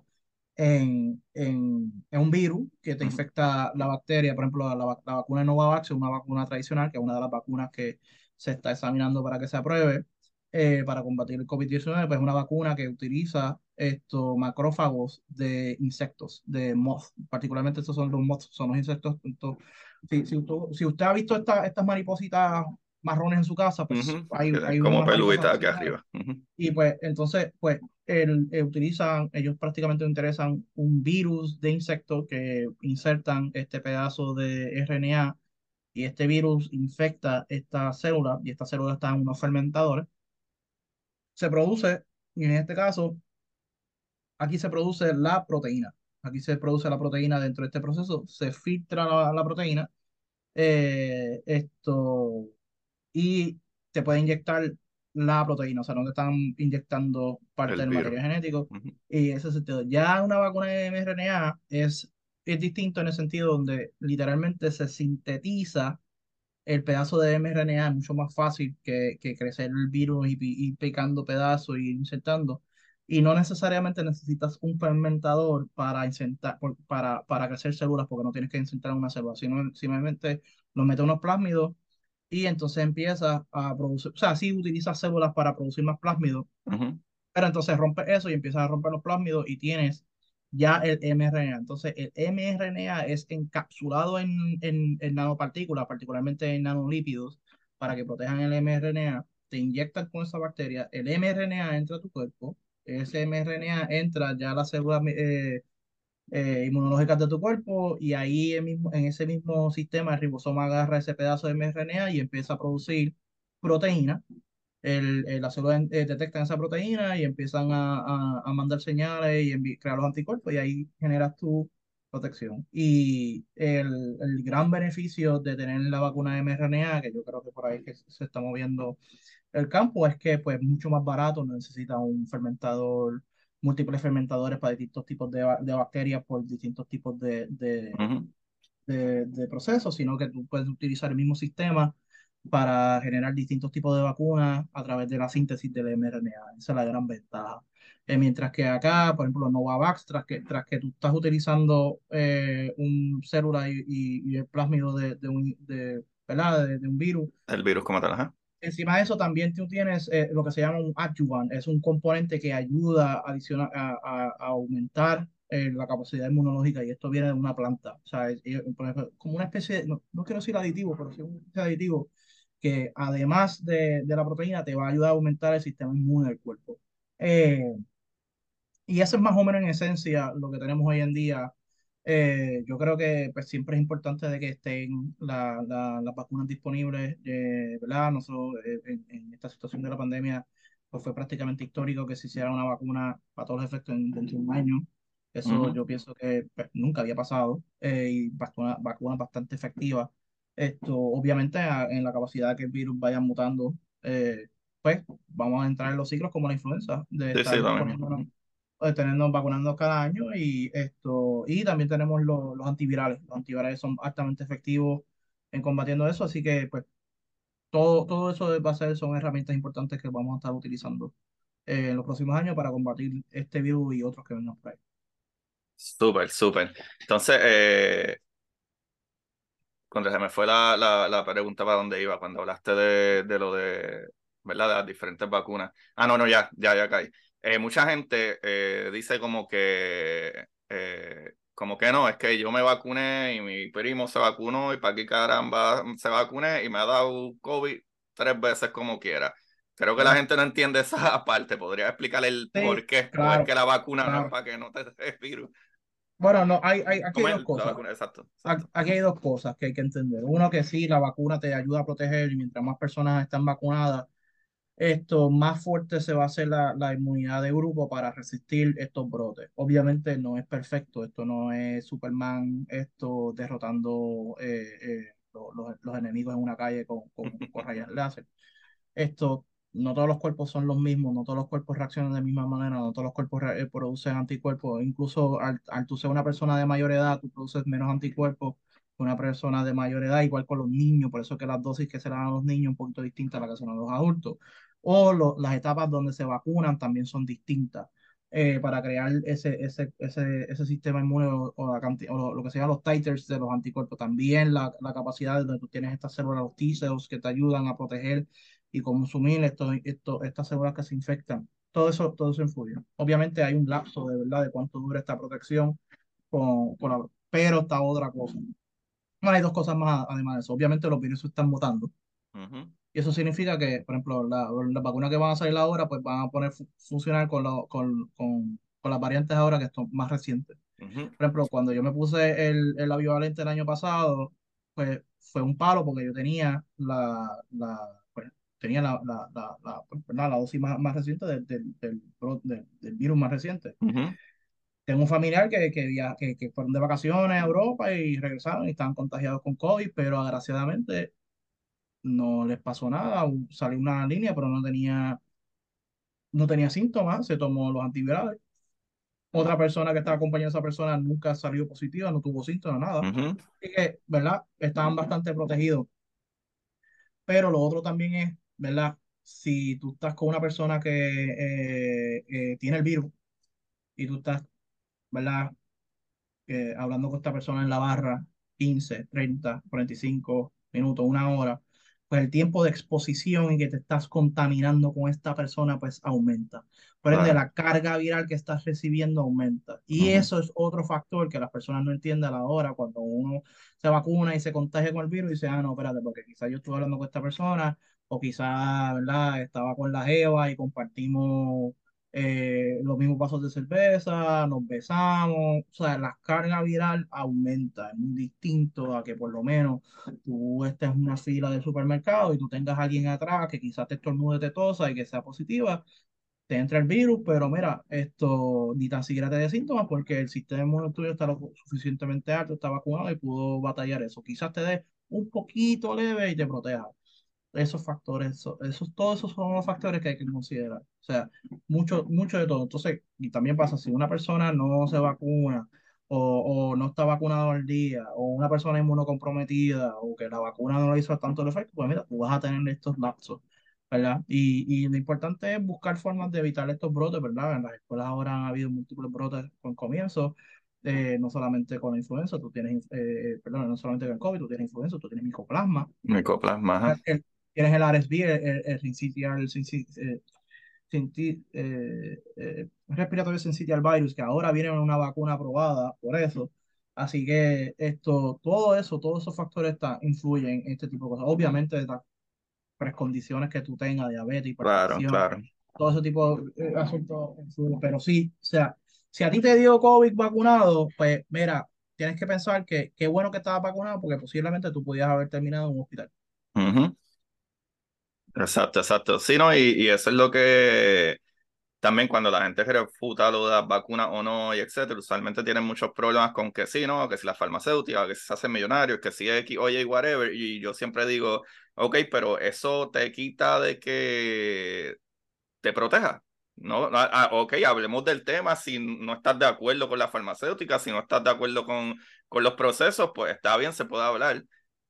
en, en, en, un virus que te infecta la bacteria. Por ejemplo, la, la, vacuna de Novavax es una vacuna tradicional, que es una de las vacunas que se está examinando para que se apruebe eh, para combatir el COVID-19, pues es una vacuna que utiliza estos macrófagos de insectos, de moth, particularmente estos son los moths, son los insectos. Entonces, si, si, usted, si usted ha visto esta, estas maripositas marrones en su casa, pues Ujú, hay, que- hay como aquí así, arriba. Ujú. y pues entonces, pues el, eh, utilizan, ellos prácticamente interesan un virus de insecto que insertan este pedazo de RNA y este virus infecta esta célula y esta célula está en unos fermentadores. Se produce, y en este caso, aquí se produce la proteína. Aquí se produce la proteína dentro de este proceso, se filtra la, la proteína, eh, esto y te puede inyectar la proteína, o sea, no te están inyectando parte El del virus. material genético Ujú. y ese sentido. Ya una vacuna de mRNA es, es distinto en el sentido donde literalmente se sintetiza el pedazo de mRNA, es mucho más fácil que, que crecer el virus y, ir picando pedazos y insertando. Y no necesariamente necesitas un fermentador para, insertar, para, para crecer células, porque no tienes que insertar una célula, sino simplemente lo metes unos plásmidos y entonces empieza a producir, o sea, sí utilizas células para producir más plásmidos, Ujú. pero entonces rompes eso y empiezas a romper los plásmidos y tienes ya el mRNA. Entonces, el mRNA es encapsulado en, en, en nanopartículas, particularmente en nanolípidos, para que protejan el mRNA. Te inyectan con esa bacteria, el mRNA entra a tu cuerpo, ese mRNA entra ya a las células eh, eh, inmunológicas de tu cuerpo y ahí en, mismo, en ese mismo sistema el ribosoma agarra ese pedazo de mRNA y empieza a producir proteína. El, el, las células eh, detectan esa proteína y empiezan a, a, a mandar señales y crear los anticuerpos y ahí generas tu protección. Y el, el gran beneficio de tener la vacuna de mRNA, que yo creo que por ahí que se está moviendo el campo, es que pues mucho más barato, no necesita un fermentador, múltiples fermentadores para distintos tipos de, de bacterias por distintos tipos de, de, de, de procesos, sino que tú puedes utilizar el mismo sistema para generar distintos tipos de vacunas a través de la síntesis del mRNA. Esa es la gran ventaja. Eh, mientras que acá, por ejemplo, Novavax, tras que, tras que tú estás utilizando eh, un célula y, y- y el plásmido de, de un, de, ¿verdad? de, de un virus, El virus como tal, ajá. Encima de eso también tú tienes eh, lo que se llama un adjuvant, es un componente que ayuda a, aumentar eh, la capacidad inmunológica y esto viene de una planta, o sea, es, como una especie, no, no quiero decir aditivo, pero sí un aditivo que además de, de la proteína te va a ayudar a aumentar el sistema inmune del cuerpo. Eh, y eso es más o menos en esencia lo que tenemos hoy en día. Eh, yo creo que pues, siempre es importante de que estén la- la- las vacunas disponibles, eh, ¿verdad? Nosotros eh, en, en esta situación de la pandemia pues fue prácticamente histórico que se hiciera una vacuna para todos los efectos en, dentro de un año. Eso yo pienso que pues, nunca había pasado eh, y vacuna, vacunas bastante efectivas. Esto, obviamente, a- en la capacidad que el virus vaya mutando, pues vamos a entrar en los ciclos como la influenza, de Sí, sí, lo de tenernos vacunando cada año y esto y también tenemos los, los antivirales. Los antivirales son altamente efectivos en combatiendo eso, así que pues todo, todo eso va a ser, son herramientas importantes que vamos a estar utilizando eh, en los próximos años para combatir este virus y otros que vengan por ahí. Súper, súper. Entonces, eh, cuando se me fue la, la, la pregunta para dónde iba, cuando hablaste de, de lo de, ¿verdad? De las diferentes vacunas. Ah, no, no, ya, ya, ya caí. Eh, mucha gente eh, dice como que, eh, como que no, es que yo me vacuné y mi primo se vacunó y para qué caramba se vacuné y me ha dado COVID tres veces como quiera. Creo que la gente no entiende esa parte. ¿Podría explicar el Sí, por qué? Claro, que la vacuna no claro. es para que no te dé virus. Bueno, no, hay, hay, aquí ¿Cómo hay dos cosas. vacuna? Exacto. Ac- exacto. Aquí hay dos cosas que hay que entender. Uno, que sí, la vacuna te ayuda a proteger y mientras más personas están vacunadas, esto más fuerte se va a hacer la, la inmunidad de grupo para resistir estos brotes. Obviamente no es perfecto, esto no es Superman, esto derrotando eh, eh, lo- los, los enemigos en una calle con, con, con rayas láser. esto, no todos los cuerpos son los mismos, no todos los cuerpos reaccionan de la misma manera, no todos los cuerpos eh, producen anticuerpos, incluso al, al tú ser una persona de mayor edad, tú produces menos anticuerpos que una persona de mayor edad, igual con los niños, por eso que las dosis que se dan a los niños son un poquito distintas a las que se dan a los adultos, o las etapas donde se vacunan también son distintas. Eh, para crear ese, ese, ese, ese sistema inmune o, o, lo que se llama los titers de los anticuerpos. También la, la capacidad de donde tú tienes estas células, los T-cells, que te ayudan a proteger y consumir esto, esto, estas células que se infectan. Todo eso, todo eso influye. Obviamente hay un lapso de verdad de cuánto dura esta protección, con, con pero está otra cosa. Bueno, hay dos cosas más además de eso. Obviamente los virus están mutando. Y eso significa que, por ejemplo, la, las vacunas que van a salir ahora, pues van a poner funcionar con, con, con, con, las variantes ahora que son más recientes. Por ejemplo, cuando yo me puse el, el avivalente el año pasado, pues fue un palo porque yo tenía la, la pues, tenía la, la, la, pues, la, dosis más, más reciente del, del, del, del, virus más reciente. Tengo un familiar que, que, que, que fueron de vacaciones a Europa y regresaron y estaban contagiados con COVID, pero agraciadamente no les pasó nada, salió una línea, pero no tenía, no tenía síntomas, se tomó los antivirales. Otra persona que estaba acompañando a esa persona nunca salió positiva, no tuvo síntomas, nada. Así que, ¿verdad? Estaban bastante protegidos. Pero lo otro también es, ¿verdad? Si tú estás con una persona que eh, eh, tiene el virus y tú estás, ¿verdad? Eh, hablando con esta persona en la barra 15, 30, 45 minutos, una hora, pues el tiempo de exposición y que te estás contaminando con esta persona, pues aumenta. Por ende, la carga viral que estás recibiendo aumenta. Y eso es otro factor que las personas no entienden a la hora cuando uno se vacuna y se contagia con el virus y dice, ah, no, espérate, porque quizás yo estuve hablando con esta persona o quizás, ¿verdad? Estaba con la Eva y compartimos eh, los mismos vasos de cerveza, nos besamos, o sea, la carga viral aumenta, es muy distinto a que por lo menos tú estés en una fila de supermercado y tú tengas a alguien atrás que quizás te estornude te tosa y que sea positiva, te entra el virus, pero mira, esto ni tan siquiera te dé síntomas porque el sistema inmune tuyo está lo suficientemente alto, está vacunado y pudo batallar eso. Quizás te dé un poquito leve y te proteja esos factores, esos, todos esos son los factores que hay que considerar. O sea, mucho, mucho de todo. Entonces, y también pasa, si una persona no se vacuna o, o no está vacunado al día, o una persona inmunocomprometida, o que la vacuna no le hizo tanto el efecto, pues mira, tú vas a tener estos lapsos, ¿verdad? Y, y lo importante es buscar formas de evitar estos brotes, ¿verdad? En las escuelas ahora han habido múltiples brotes con comienzo. Eh, no solamente con la influenza, tú tienes, eh, perdón, no solamente con el COVID, tú tienes influenza, tú tienes micoplasma. Micoplasma, tienes el RSV, el, el, el, el respiratorio syncytial virus, que ahora viene una vacuna aprobada por eso. Así que esto, todo eso, todos esos factores está, influyen en este tipo de cosas. Obviamente, las precondiciones que tú tengas, diabetes, claro, claro. todo ese tipo de asuntos Pero sí, o sea, si a ti te dio COVID vacunado, pues mira, tienes que pensar que qué bueno que estabas vacunado porque posiblemente tú pudieras haber terminado en un hospital. Exacto, exacto. Sí, no, y, y, eso es lo que también cuando la gente refuta lo de las vacunas o no, y etcétera, usualmente tienen muchos problemas con que sí, ¿no? Que si la farmacéutica, que si se hacen millonarios, que si X, oye, whatever. Y yo siempre digo, ok, pero eso te quita de que te proteja. No, ah, ah, ok, hablemos del tema. Si no estás de acuerdo con la farmacéutica, si no estás de acuerdo con, con los procesos, pues está bien, se puede hablar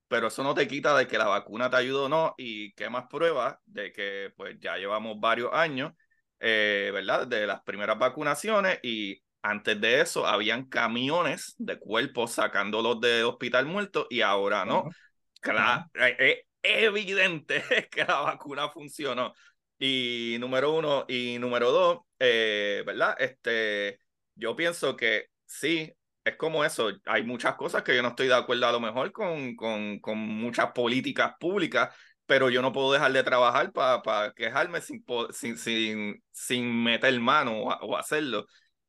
pero eso no te quita de que la vacuna te ayudó o no y qué más pruebas de que pues ya llevamos varios años, eh, ¿verdad? De las primeras vacunaciones y antes de eso habían camiones de cuerpos sacándolos del hospital muerto y ahora no. Claro, es eh, eh, evidente que la vacuna funcionó. Y número uno, y número dos, ¿verdad? Este, yo pienso que sí, es como eso, hay muchas cosas que yo no estoy de acuerdo a lo mejor con, con, con muchas políticas públicas, pero yo no puedo dejar de trabajar para quejarme sin, sin, sin, sin meter mano o, hacerlo.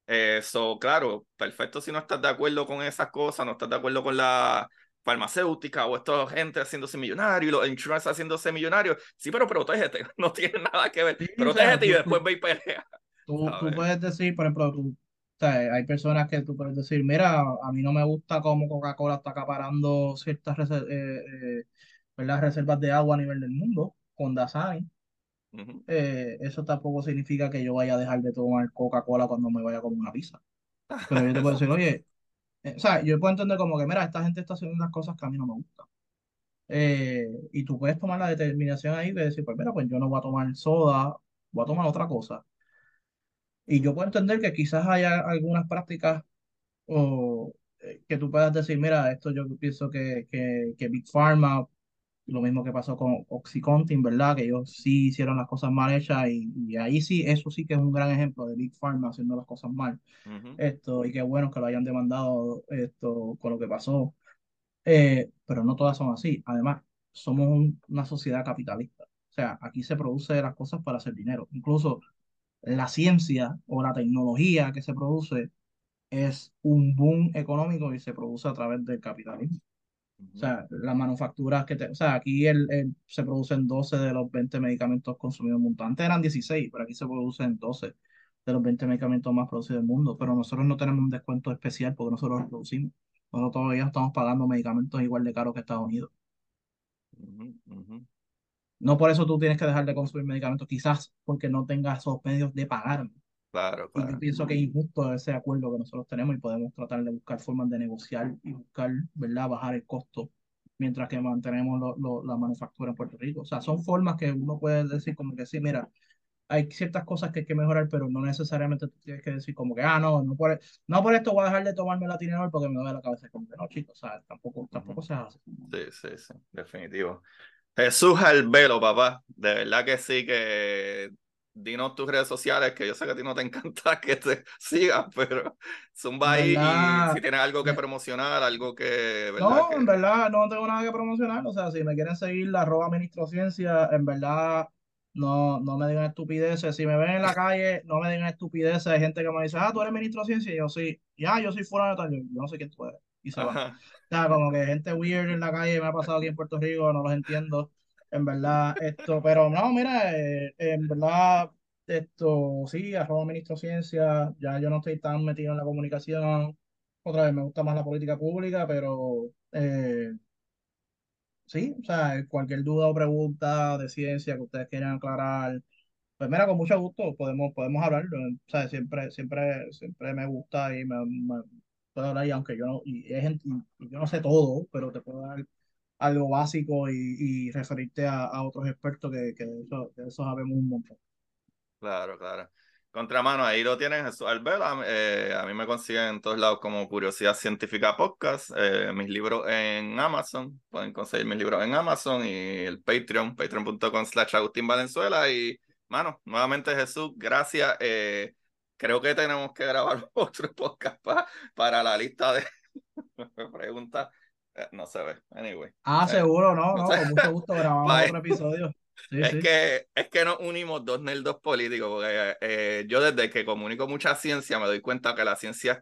Eso, claro, perfecto si no estás de acuerdo con esas cosas, no estás de acuerdo con la farmacéutica o esta gente haciéndose millonario y los insurance haciéndose millonarios. Sí, pero protégete, no tiene nada que ver. protégete y después ve y pelea. Tú, tú puedes decir, por ejemplo, tú sea, hay personas que tú puedes decir, mira, a mí no me gusta cómo Coca-Cola está acaparando ciertas eh, eh, reservas de agua a nivel del mundo con Dasani. eh, eso tampoco significa que yo vaya a dejar de tomar Coca-Cola cuando me vaya a comer una pizza. Pero yo te puedo decir, oye, o sea, yo puedo entender como que, mira, esta gente está haciendo unas cosas que a mí no me gustan. Eh, y tú puedes tomar la determinación ahí de decir, pues mira, pues yo no voy a tomar soda, voy a tomar otra cosa. Y yo puedo entender que quizás haya algunas prácticas o que tú puedas decir, mira, esto yo pienso que, que, que Big Pharma lo mismo que pasó con Oxycontin, ¿verdad? Que ellos sí hicieron las cosas mal hechas y, ahí sí, eso sí que es un gran ejemplo de Big Pharma haciendo las cosas mal. Esto, y qué bueno que lo hayan demandado esto con lo que pasó. Eh, pero no todas son así. Además, somos una sociedad capitalista. O sea, aquí se produce las cosas para hacer dinero. Incluso la ciencia o la tecnología que se produce es un boom económico y se produce a través del capitalismo. O sea, las manufacturas que te, o sea, aquí el, se producen 12 de los 20 medicamentos consumidos en el mundo. Antes eran 16, pero aquí se producen 12 de los 20 medicamentos más producidos del mundo. Pero nosotros no tenemos un descuento especial porque nosotros los producimos. Nosotros todavía estamos pagando medicamentos igual de caros que Estados Unidos. No por eso tú tienes que dejar de consumir medicamentos, quizás porque no tengas esos medios de pagar. Claro, Y yo pienso que es injusto ese acuerdo que nosotros tenemos y podemos tratar de buscar formas de negociar y buscar, ¿verdad?, bajar el costo mientras que mantenemos la manufactura en Puerto Rico. O sea, son formas que uno puede decir como que sí, mira, hay ciertas cosas que hay que mejorar, pero no necesariamente tú tienes que decir como que, ah, no, no por, no por esto voy a dejar de tomarme la tineol porque me duele la cabeza. Como que no, chicos, o sea, tampoco, tampoco se hace. Sí, sí, sí, definitivo. Jesús Albelo, papá, de verdad que sí, que dinos tus redes sociales, que yo sé que a ti no te encanta que te sigan, pero zumba ahí y si tienes algo que promocionar, algo que... No, en verdad no tengo nada que promocionar, o sea, si me quieren seguir la arroba ministro ciencia, en verdad no, no me digan estupideces, si me ven en la calle, no me digan estupideces, hay gente que me dice, ah, tú eres ministro ciencia, y yo sí, ya, yo soy fuera de tal, yo, no sé quién tú eres, y se va. Sea, como que gente weird en la calle me ha pasado aquí en Puerto Rico, no los entiendo en verdad, esto, pero no, mira, eh, en verdad, esto, sí, arroba ministro ciencia, ya yo no estoy tan metido en la comunicación, otra vez me gusta más la política pública, pero eh, sí, o sea, cualquier duda o pregunta de ciencia que ustedes quieran aclarar, pues mira, con mucho gusto podemos, podemos hablarlo, o sea, siempre, siempre, siempre me gusta y me, puedo hablar, y aunque yo no, y, yo no sé todo, pero te puedo dar algo básico y, y referirte a, a, otros expertos que, que de, eso, de eso sabemos un montón. Claro, claro. Contramano, ahí lo tienen Jesús Albela. Eh, a mí me consiguen en todos lados como Curiosidad Científica Podcast. Eh, mis libros en Amazon. Pueden conseguir mis libros en Amazon y el Patreon, patreon.com slash Agustín Valenzuela. Y, mano, nuevamente Jesús, gracias. Eh, creo que tenemos que grabar otro podcast para la lista de preguntas eh, no se ve, anyway. Ah, seguro, no, no, con mucho gusto grabamos otro episodio. es, Que, es que nos unimos dos nerdos políticos, porque eh, yo desde que comunico mucha ciencia me doy cuenta que la ciencia es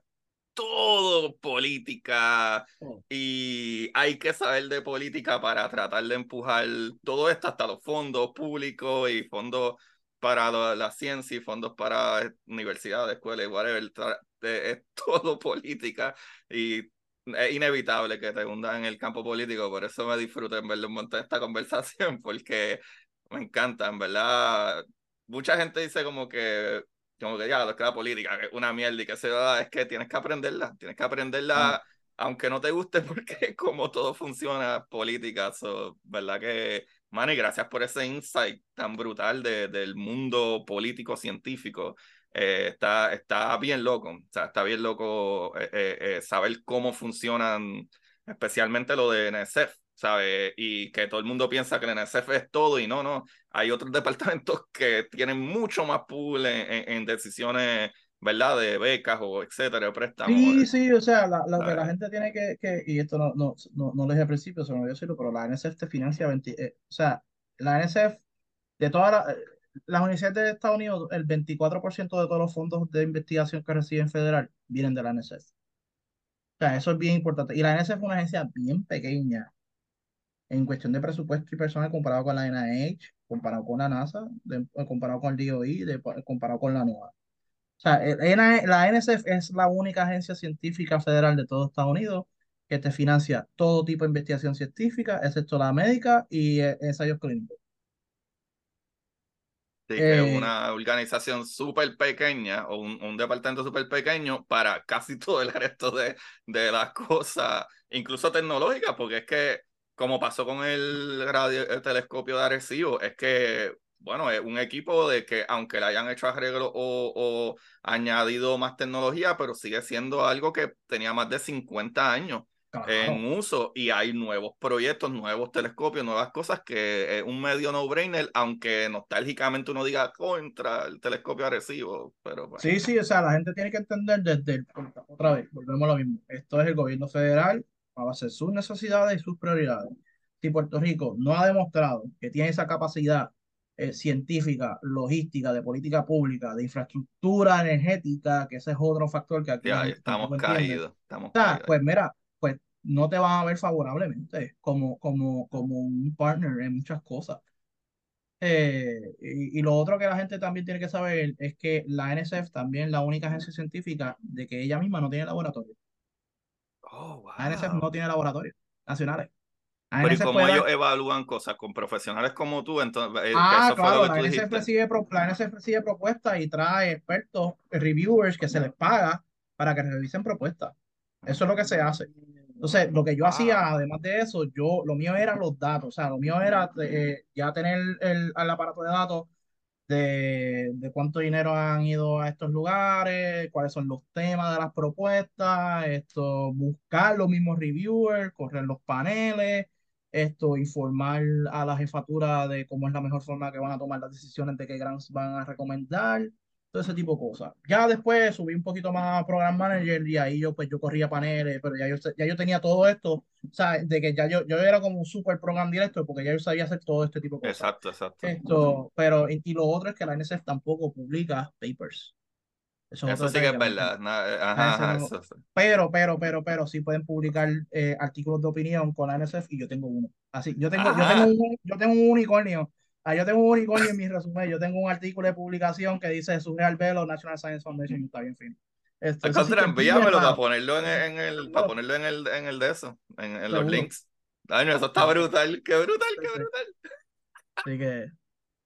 todo política oh. y hay que saber de política para tratar de empujar todo esto hasta los fondos públicos y fondos para la, ciencia y fondos para universidades, escuelas, whatever. Es todo política y es inevitable que te hundas en el campo político, por eso me disfruto en verle un montón esta conversación, porque me encanta, en verdad. Mucha gente dice como que, como que ya, lo que la política, es una mierda y que se da, es que tienes que aprenderla, tienes que aprenderla, ah. aunque no te guste, porque como todo funciona política, so, verdad que, Manny, gracias por ese insight tan brutal de, del mundo político científico eh, está, está bien loco, o sea, está bien loco eh, eh, saber cómo funcionan, especialmente lo de NSF, ¿sabes? Y que todo el mundo piensa que el NSF es todo y no, no, hay otros departamentos que tienen mucho más pool en, decisiones ¿verdad? De becas o etcétera, préstamos. Sí, sí, o sea, lo que la gente tiene que, que y esto no, no, no, no lo dije al principio, se me olvidó decirlo, pero la NSF te financia 20, o sea, la NSF, de todas las, las universidades de Estados Unidos, el 24% de todos los fondos de investigación que reciben federal vienen de la NSF. O sea, eso es bien importante. Y la NSF es una agencia bien pequeña en cuestión de presupuesto y personal comparado con la NIH, comparado con la NASA, comparado con el DOI, comparado con la NOAA. O sea, la NSF es la única agencia científica federal de todo Estados Unidos que te financia todo tipo de investigación científica, excepto la médica y eh, ensayos clínicos. Sí, que es una organización súper pequeña o un, un departamento súper pequeño para casi todo el resto de, de las cosas, incluso tecnológicas, porque es que, como pasó con el, radio, el telescopio de Arecibo, es que bueno, es un equipo de que aunque le hayan hecho arreglo o, o, añadido más tecnología, pero sigue siendo algo que tenía más de 50 años claro. en uso y hay nuevos proyectos, nuevos telescopios, nuevas cosas que es un medio no-brainer, aunque nostálgicamente uno diga contra el telescopio agresivo. Pero bueno. Sí, sí, o sea, la gente tiene que entender desde el, otra vez, volvemos a lo mismo. Esto es el gobierno federal a base de sus necesidades y sus prioridades. Si Puerto Rico no ha demostrado que tiene esa capacidad eh, científica, logística, de política pública, de infraestructura energética, que ese es otro factor que aquí ya, estamos caídos. Estamos o sea, caídos. Pues mira, pues no te van a ver favorablemente como, como, como un partner en muchas cosas. Eh, y, y, lo otro que la gente también tiene que saber es que la NSF también es la única agencia científica de que ella misma no tiene laboratorio. Oh, wow. La NSF no tiene laboratorios nacionales. Pero ¿y cómo ellos dar... evalúan cosas con profesionales como tú? Entonces, ah, claro, la NSF, recibe, recibe propuestas y trae expertos, reviewers que se les paga para que revisen propuestas. Eso es lo que se hace. Entonces, lo que yo hacía, además de eso, yo, lo mío era los datos, o sea, lo mío era eh, ya tener el, el, aparato de datos de, de cuánto dinero han ido a estos lugares, cuáles son los temas de las propuestas, esto, buscar los mismos reviewers, correr los paneles, esto, informar a la jefatura de cómo es la mejor forma que van a tomar las decisiones de qué grants van a recomendar, todo ese tipo de cosas. Ya después subí un poquito más a Program Manager y ahí yo pues yo corría paneles, pero ya yo, ya yo tenía todo esto, o sea, de que ya yo, yo era como un super program director porque ya yo sabía hacer todo este tipo de cosas. Exacto, exacto. Esto, pero, y, y lo otro es que la NSF tampoco publica papers. Eso, eso sí que es verdad. Ajá, ajá, no, eso, pero, pero, pero, pero sí pueden publicar eh, artículos de opinión con la NSF y yo tengo uno. Así, yo tengo, yo tengo, un, yo tengo un unicornio. Ah, yo tengo un unicornio en mi resumen. Yo tengo un artículo de publicación que dice su Real Velo National Science Foundation. Está bien fino. Esto, contra, sí envíamelo para ponerlo en, en el, para ponerlo en el, en el de eso, en, en los links. Ay, no, eso está brutal, qué brutal, qué brutal. Así que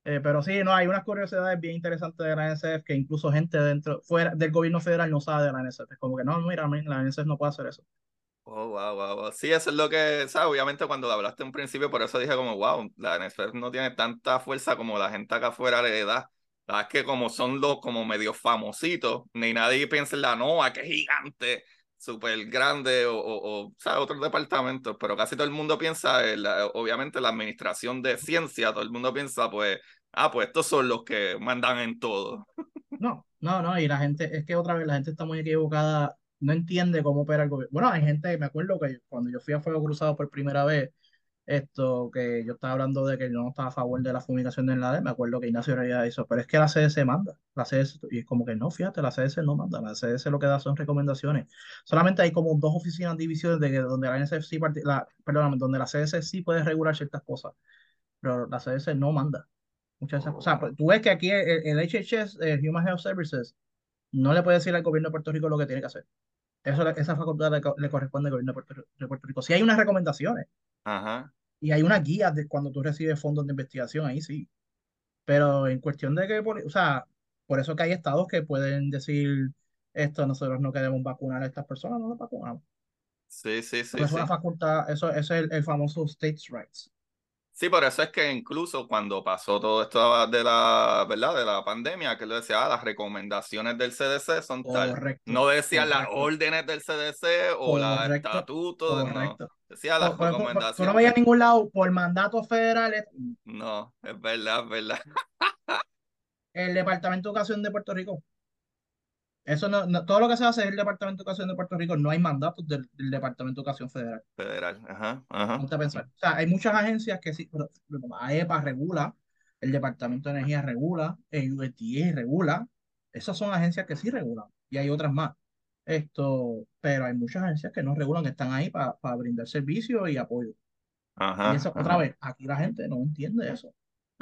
eh, pero sí, no, hay unas curiosidades bien interesantes de la NSF que incluso gente dentro, fuera del gobierno federal no sabe de la NSF. Es como que no, mira, la NSF no puede hacer eso. Oh, wow, wow, wow. Sí, eso es lo que, ¿sabes? Obviamente cuando hablaste en principio, por eso dije como, wow, la NSF no tiene tanta fuerza como la gente acá afuera le da. Es que como son los como medio famositos, ni nadie piensa en la NOAA, que es gigante, súper grande, o, o, o ¿sabes? otros departamentos, pero casi todo el mundo piensa, en obviamente, la administración de ciencia, todo el mundo piensa, pues, ah, pues estos son los que mandan en todo. No, no, no, y la gente, es que otra vez la gente está muy equivocada, no entiende cómo opera el gobierno. Bueno, hay gente, me acuerdo que cuando yo fui a Fuego Cruzado por primera vez, esto que yo estaba hablando de que yo no estaba a favor de la fumigación de enlace, me acuerdo que Ignacio Reyes hizo, pero es que la CDC manda, la CDC, y es como que no, fíjate, la CDC no manda, la CDC lo que da son recomendaciones. Solamente hay como dos oficinas, divisiones de que donde la sí, la, perdón, donde la CDC sí puede regular ciertas cosas, pero la CDC no manda. Muchas veces, o sea, tú ves que aquí el, el HHS, el Human Health Services, no le puede decir al gobierno de Puerto Rico lo que tiene que hacer. Eso, esa facultad le, le corresponde al gobierno de Puerto, de Puerto Rico. Si hay unas recomendaciones, Ajá. Y hay una guía de cuando tú recibes fondos de investigación, ahí sí. Pero en cuestión de que, o sea, por eso que hay estados que pueden decir esto, nosotros no queremos vacunar a estas personas, no las vacunamos. Sí, sí, sí. Eso es sí. una facultad, eso, eso es el, el, famoso states' rights. Sí, por eso es que incluso cuando pasó todo esto de la, ¿verdad? De la pandemia, que le decía, ah, las recomendaciones del CDC son correcto, tal. No decían correcto. las órdenes del CDC o los estatutos. Correcto. No. Decía las Por- recomendaciones. Tú no veías ningún lado por mandatos federales. No, es verdad, es verdad. El Departamento de Educación de Puerto Rico. Eso no, no- todo lo que se hace es el Departamento de Educación de Puerto Rico. No hay mandatos del, del Departamento de Educación Federal. Federal, ajá, ajá. Ponte a pensar. O sea, hay muchas agencias que sí, pero, AEPA regula, el Departamento de Energía regula, el USDA regula. Esas son agencias que sí regulan y hay otras más. Esto, pero hay muchas agencias que no regulan, que están ahí para brindar servicios y apoyo. Ajá, Y eso, otra ajá. vez, aquí la gente no entiende eso.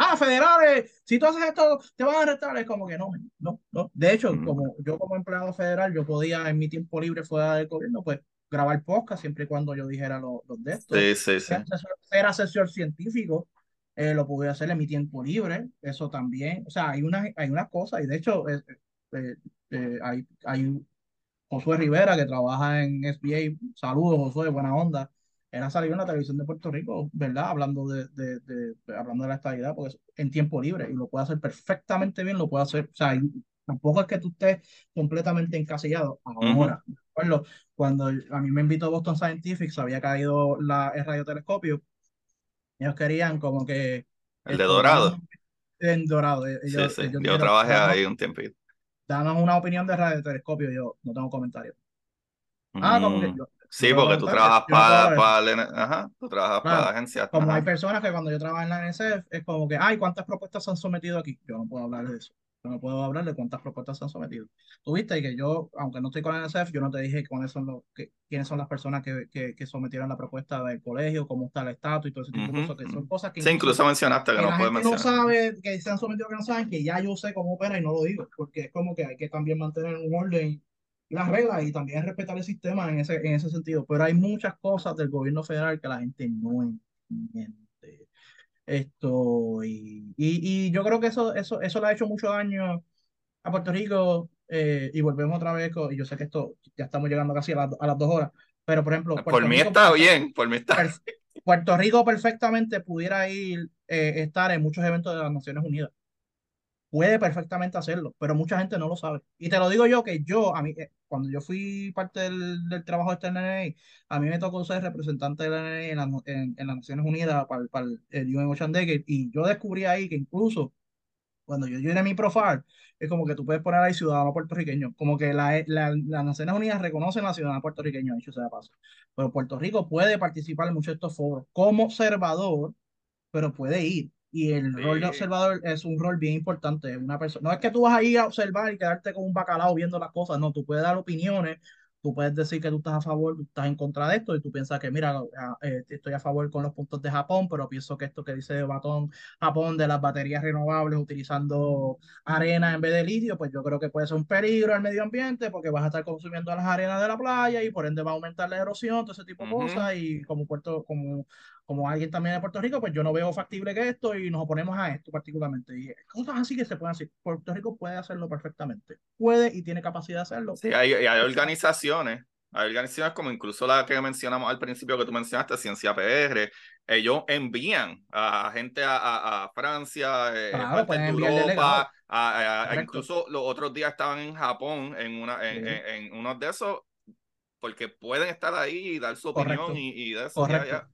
Ah, federales, si tú haces esto, te van a arrestar. Es como que no, no, no. De hecho, Mm. como yo como empleado federal, yo podía en mi tiempo libre fuera del gobierno, pues grabar podcast siempre y cuando yo dijera los, los de estos. Sí, sí, sí. Ser asesor, científico eh, lo pude hacer en mi tiempo libre, eso también, o sea, hay unas hay unas cosas, y de hecho, eh, eh, eh, hay, hay Josué Rivera que trabaja en SBA, saludos Josué, buena onda, él ha salido en la televisión de Puerto Rico, ¿verdad? Hablando de, de, de, hablando de la estabilidad, porque es en tiempo libre y lo puede hacer perfectamente bien, lo puede hacer, o sea, tampoco es que tú estés completamente encasillado. Ahora, uh cuando a mí me invitó Boston Scientific, se había caído la, el radiotelescopio, ellos querían como que... El de Dorado. En Dorado. Eh, sí, sí. yo trabajé ahí un tiempito. Danos una opinión de radiotelescopio, yo no tengo comentarios. Ah, como que mm. yo, Sí, porque tú trabajas para, para, ajá, tú trabajas para la agencia. Como hay personas que cuando yo trabajo en la NSF es como que, ay, ¿cuántas propuestas se han sometido aquí? Yo no puedo hablar de eso. Yo no puedo hablar de cuántas propuestas se han sometido. Tuviste que yo, aunque no estoy con la NSF, yo no te dije cuáles son los, que, quiénes son las personas que, que, que, sometieron la propuesta del colegio, cómo está el estatus y todo ese tipo de cosas. Que son cosas que. Sí, incluso, mencionaste que, no puedes mencionar. no sabe que se han sometido que no saben, que ya yo sé cómo opera y no lo digo, porque es como que hay que también mantener un orden las reglas y también respetar el sistema en ese, en ese sentido. Pero hay muchas cosas del gobierno federal que la gente no entiende. Esto, y, y, yo creo que eso, eso, eso le ha hecho mucho daño a Puerto Rico. Eh, y volvemos otra vez, y yo sé que esto ya estamos llegando casi a, a las dos horas, pero por ejemplo. por mí está bien, por mí está. Puerto Rico perfectamente pudiera ir, eh, estar en muchos eventos de las Naciones Unidas puede perfectamente hacerlo, pero mucha gente no lo sabe. Y te lo digo yo que yo, a mí, eh, cuando yo fui parte del, del trabajo de este NNA, a mí me tocó ser representante del NNA en, en, en, las Naciones Unidas para, para el UN Ocean y yo descubrí ahí que incluso cuando yo llené mi profile, es como que tú puedes poner ahí ciudadano puertorriqueño, como que la, la, las Naciones Unidas reconocen a la ciudadana puertorriqueña, dicho sea de paso. Pero Puerto Rico puede participar en muchos de estos foros como observador, pero puede ir. Y el rol de observador es un rol bien importante. Una persona, no es que tú vas a ir a observar y quedarte con un bacalao viendo las cosas, no, tú puedes dar opiniones, tú puedes decir que tú estás a favor, tú estás en contra de esto y tú piensas que, mira, eh, estoy a favor con los puntos de Japón, pero pienso que esto que dice Batón, Japón de las baterías renovables utilizando arena en vez de litio, pues yo creo que puede ser un peligro al medio ambiente porque vas a estar consumiendo las arenas de la playa y por ende va a aumentar la erosión, todo ese tipo de cosas y como puerto, como como alguien también de Puerto Rico, pues yo no veo factible que esto y nos oponemos a esto particularmente. Y cosas así que se pueden hacer. Puerto Rico puede hacerlo perfectamente. Puede y tiene capacidad de hacerlo. Sí, hay, hay organizaciones, hay organizaciones como incluso la que mencionamos al principio que tú mencionaste, Ciencia PR, ellos envían a gente a, a, Francia, eh, a Europa, a, incluso los otros días estaban en Japón en, una, en, en, unos de esos, porque pueden estar ahí y dar su opinión y, y, de eso. Ya,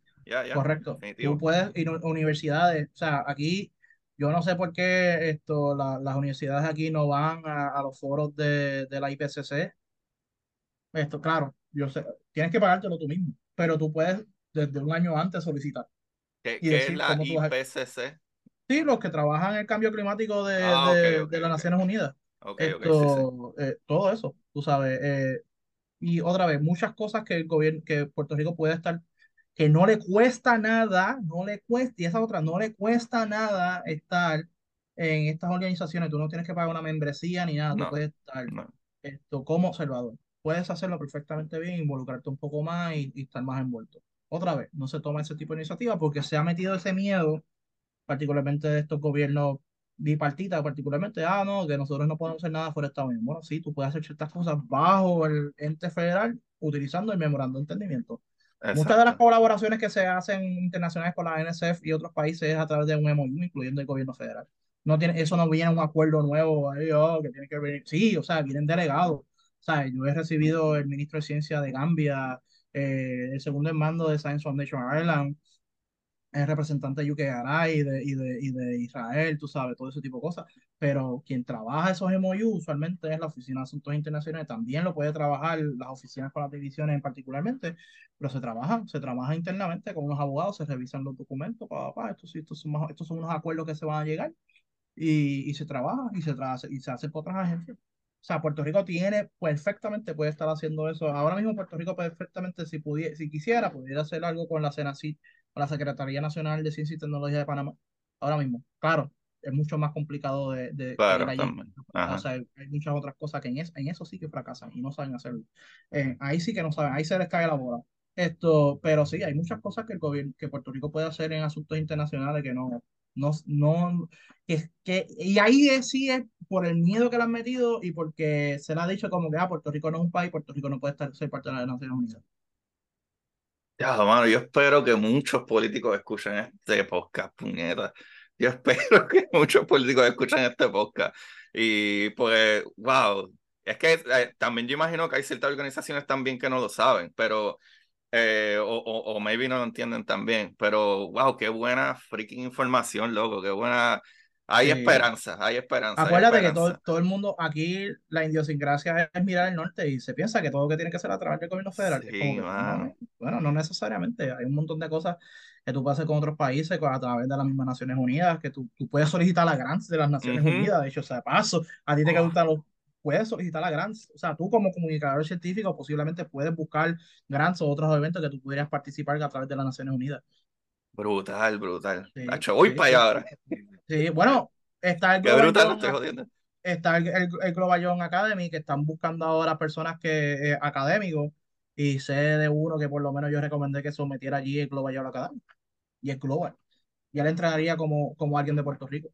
Correcto. Tú puedes ir a universidades, o sea, aquí yo no sé por qué esto, las universidades aquí no van a, los foros de, de, la IPCC. Esto, claro, yo sé, tienes que pagártelo tú mismo, pero tú puedes desde un año antes solicitar. ¿Qué, es la IPCC? Sí, los que trabajan en el cambio climático de, ah, de, las Naciones Unidas. Esto, eh, todo eso, tú sabes. Eh, y otra vez, muchas cosas que el gobierno, que Puerto Rico puede estar que no le cuesta nada, no le cuesta, y esa otra, no le cuesta nada estar en estas organizaciones, tú no tienes que pagar una membresía ni nada, tú puedes estar esto, como observador. Puedes hacerlo perfectamente bien, involucrarte un poco más y, estar más envuelto. Otra vez, no se toma ese tipo de iniciativa porque se ha metido ese miedo, particularmente de estos gobiernos bipartitas, particularmente, ah, no, que nosotros no podemos hacer nada fuera de Estados Unidos. Bueno, sí, tú puedes hacer ciertas cosas bajo el ente federal utilizando el memorando de entendimiento. Muchas de las colaboraciones que se hacen internacionales con la NSF y otros países es a través de un MOU, incluyendo el gobierno federal. No tiene, eso no viene un acuerdo nuevo, oh, que tiene que venir. Sí, o sea, vienen delegados. O sea, yo he recibido el ministro de Ciencia de Gambia, eh, el segundo en mando de Science Foundation Ireland, el representante de UK y de, y, de, y de Israel, tú sabes, todo ese tipo de cosas. Pero quien trabaja esos MOU usualmente es la Oficina de Asuntos Internacionales, también lo puede trabajar las oficinas con las divisiones particularmente, pero se trabaja, se trabaja internamente con unos abogados, se revisan los documentos, papá, estos, estos, son, estos son unos acuerdos que se van a llegar y, y se trabaja y se, tra y se hace por otras agencias. O sea, Puerto Rico tiene perfectamente, puede estar haciendo eso. Ahora mismo Puerto Rico perfectamente, si, pudiera, si quisiera, pudiera hacer algo con la CENACIT la Secretaría Nacional de Ciencia y Tecnología de Panamá ahora mismo. Claro, es mucho más complicado de, de claro, O sea, hay muchas otras cosas que en, en eso sí que fracasan y no saben hacerlo. Eh, ahí sí que no saben, ahí se les cae la bola. Esto, pero sí, hay muchas cosas que el gobierno, que Puerto Rico puede hacer en asuntos internacionales que no, no, no, que, que, y ahí es, sí es por el miedo que le han metido y porque se le ha dicho como que ah, Puerto Rico no es un país, Puerto Rico no puede estar, ser parte de las Naciones Unidas. Ya, mano, yo espero que muchos políticos escuchen este podcast, puñeta. Yo espero que muchos políticos escuchen este podcast. Y pues, wow, es que eh, también yo imagino que hay ciertas organizaciones también que no lo saben, pero, eh, o, o, o, maybe no lo entienden también, pero wow, qué buena freaking información, loco, qué buena. Hay sí. esperanza, hay esperanza. Acuérdate hay esperanza. que todo, todo, el mundo, aquí la idiosincrasia es mirar el norte y se piensa que todo lo que tiene que ser a través del gobierno federal. Sí, que, no, bueno, no necesariamente, hay un montón de cosas que tú puedes hacer con otros países a través de las mismas Naciones Unidas, que tú, tú puedes solicitar la grants de las Naciones uh -huh. Unidas, de hecho, o sea, paso, a ti te oh. los puedes solicitar la grants. O sea, tú como comunicador científico posiblemente puedes buscar grants o otros eventos que tú pudieras participar a través de las Naciones Unidas. Brutal, brutal. Sí, Nacho, voy sí, para allá ahora. Sí, bueno, está el Qué brutal, estoy jodiendo. Está el, el, el, Global Young Academy, que están buscando ahora personas que eh, académicos, y sé de uno que por lo menos yo recomendé que sometiera allí el Global Young Academy. Y es Global. Y él entraría como, como alguien de Puerto Rico.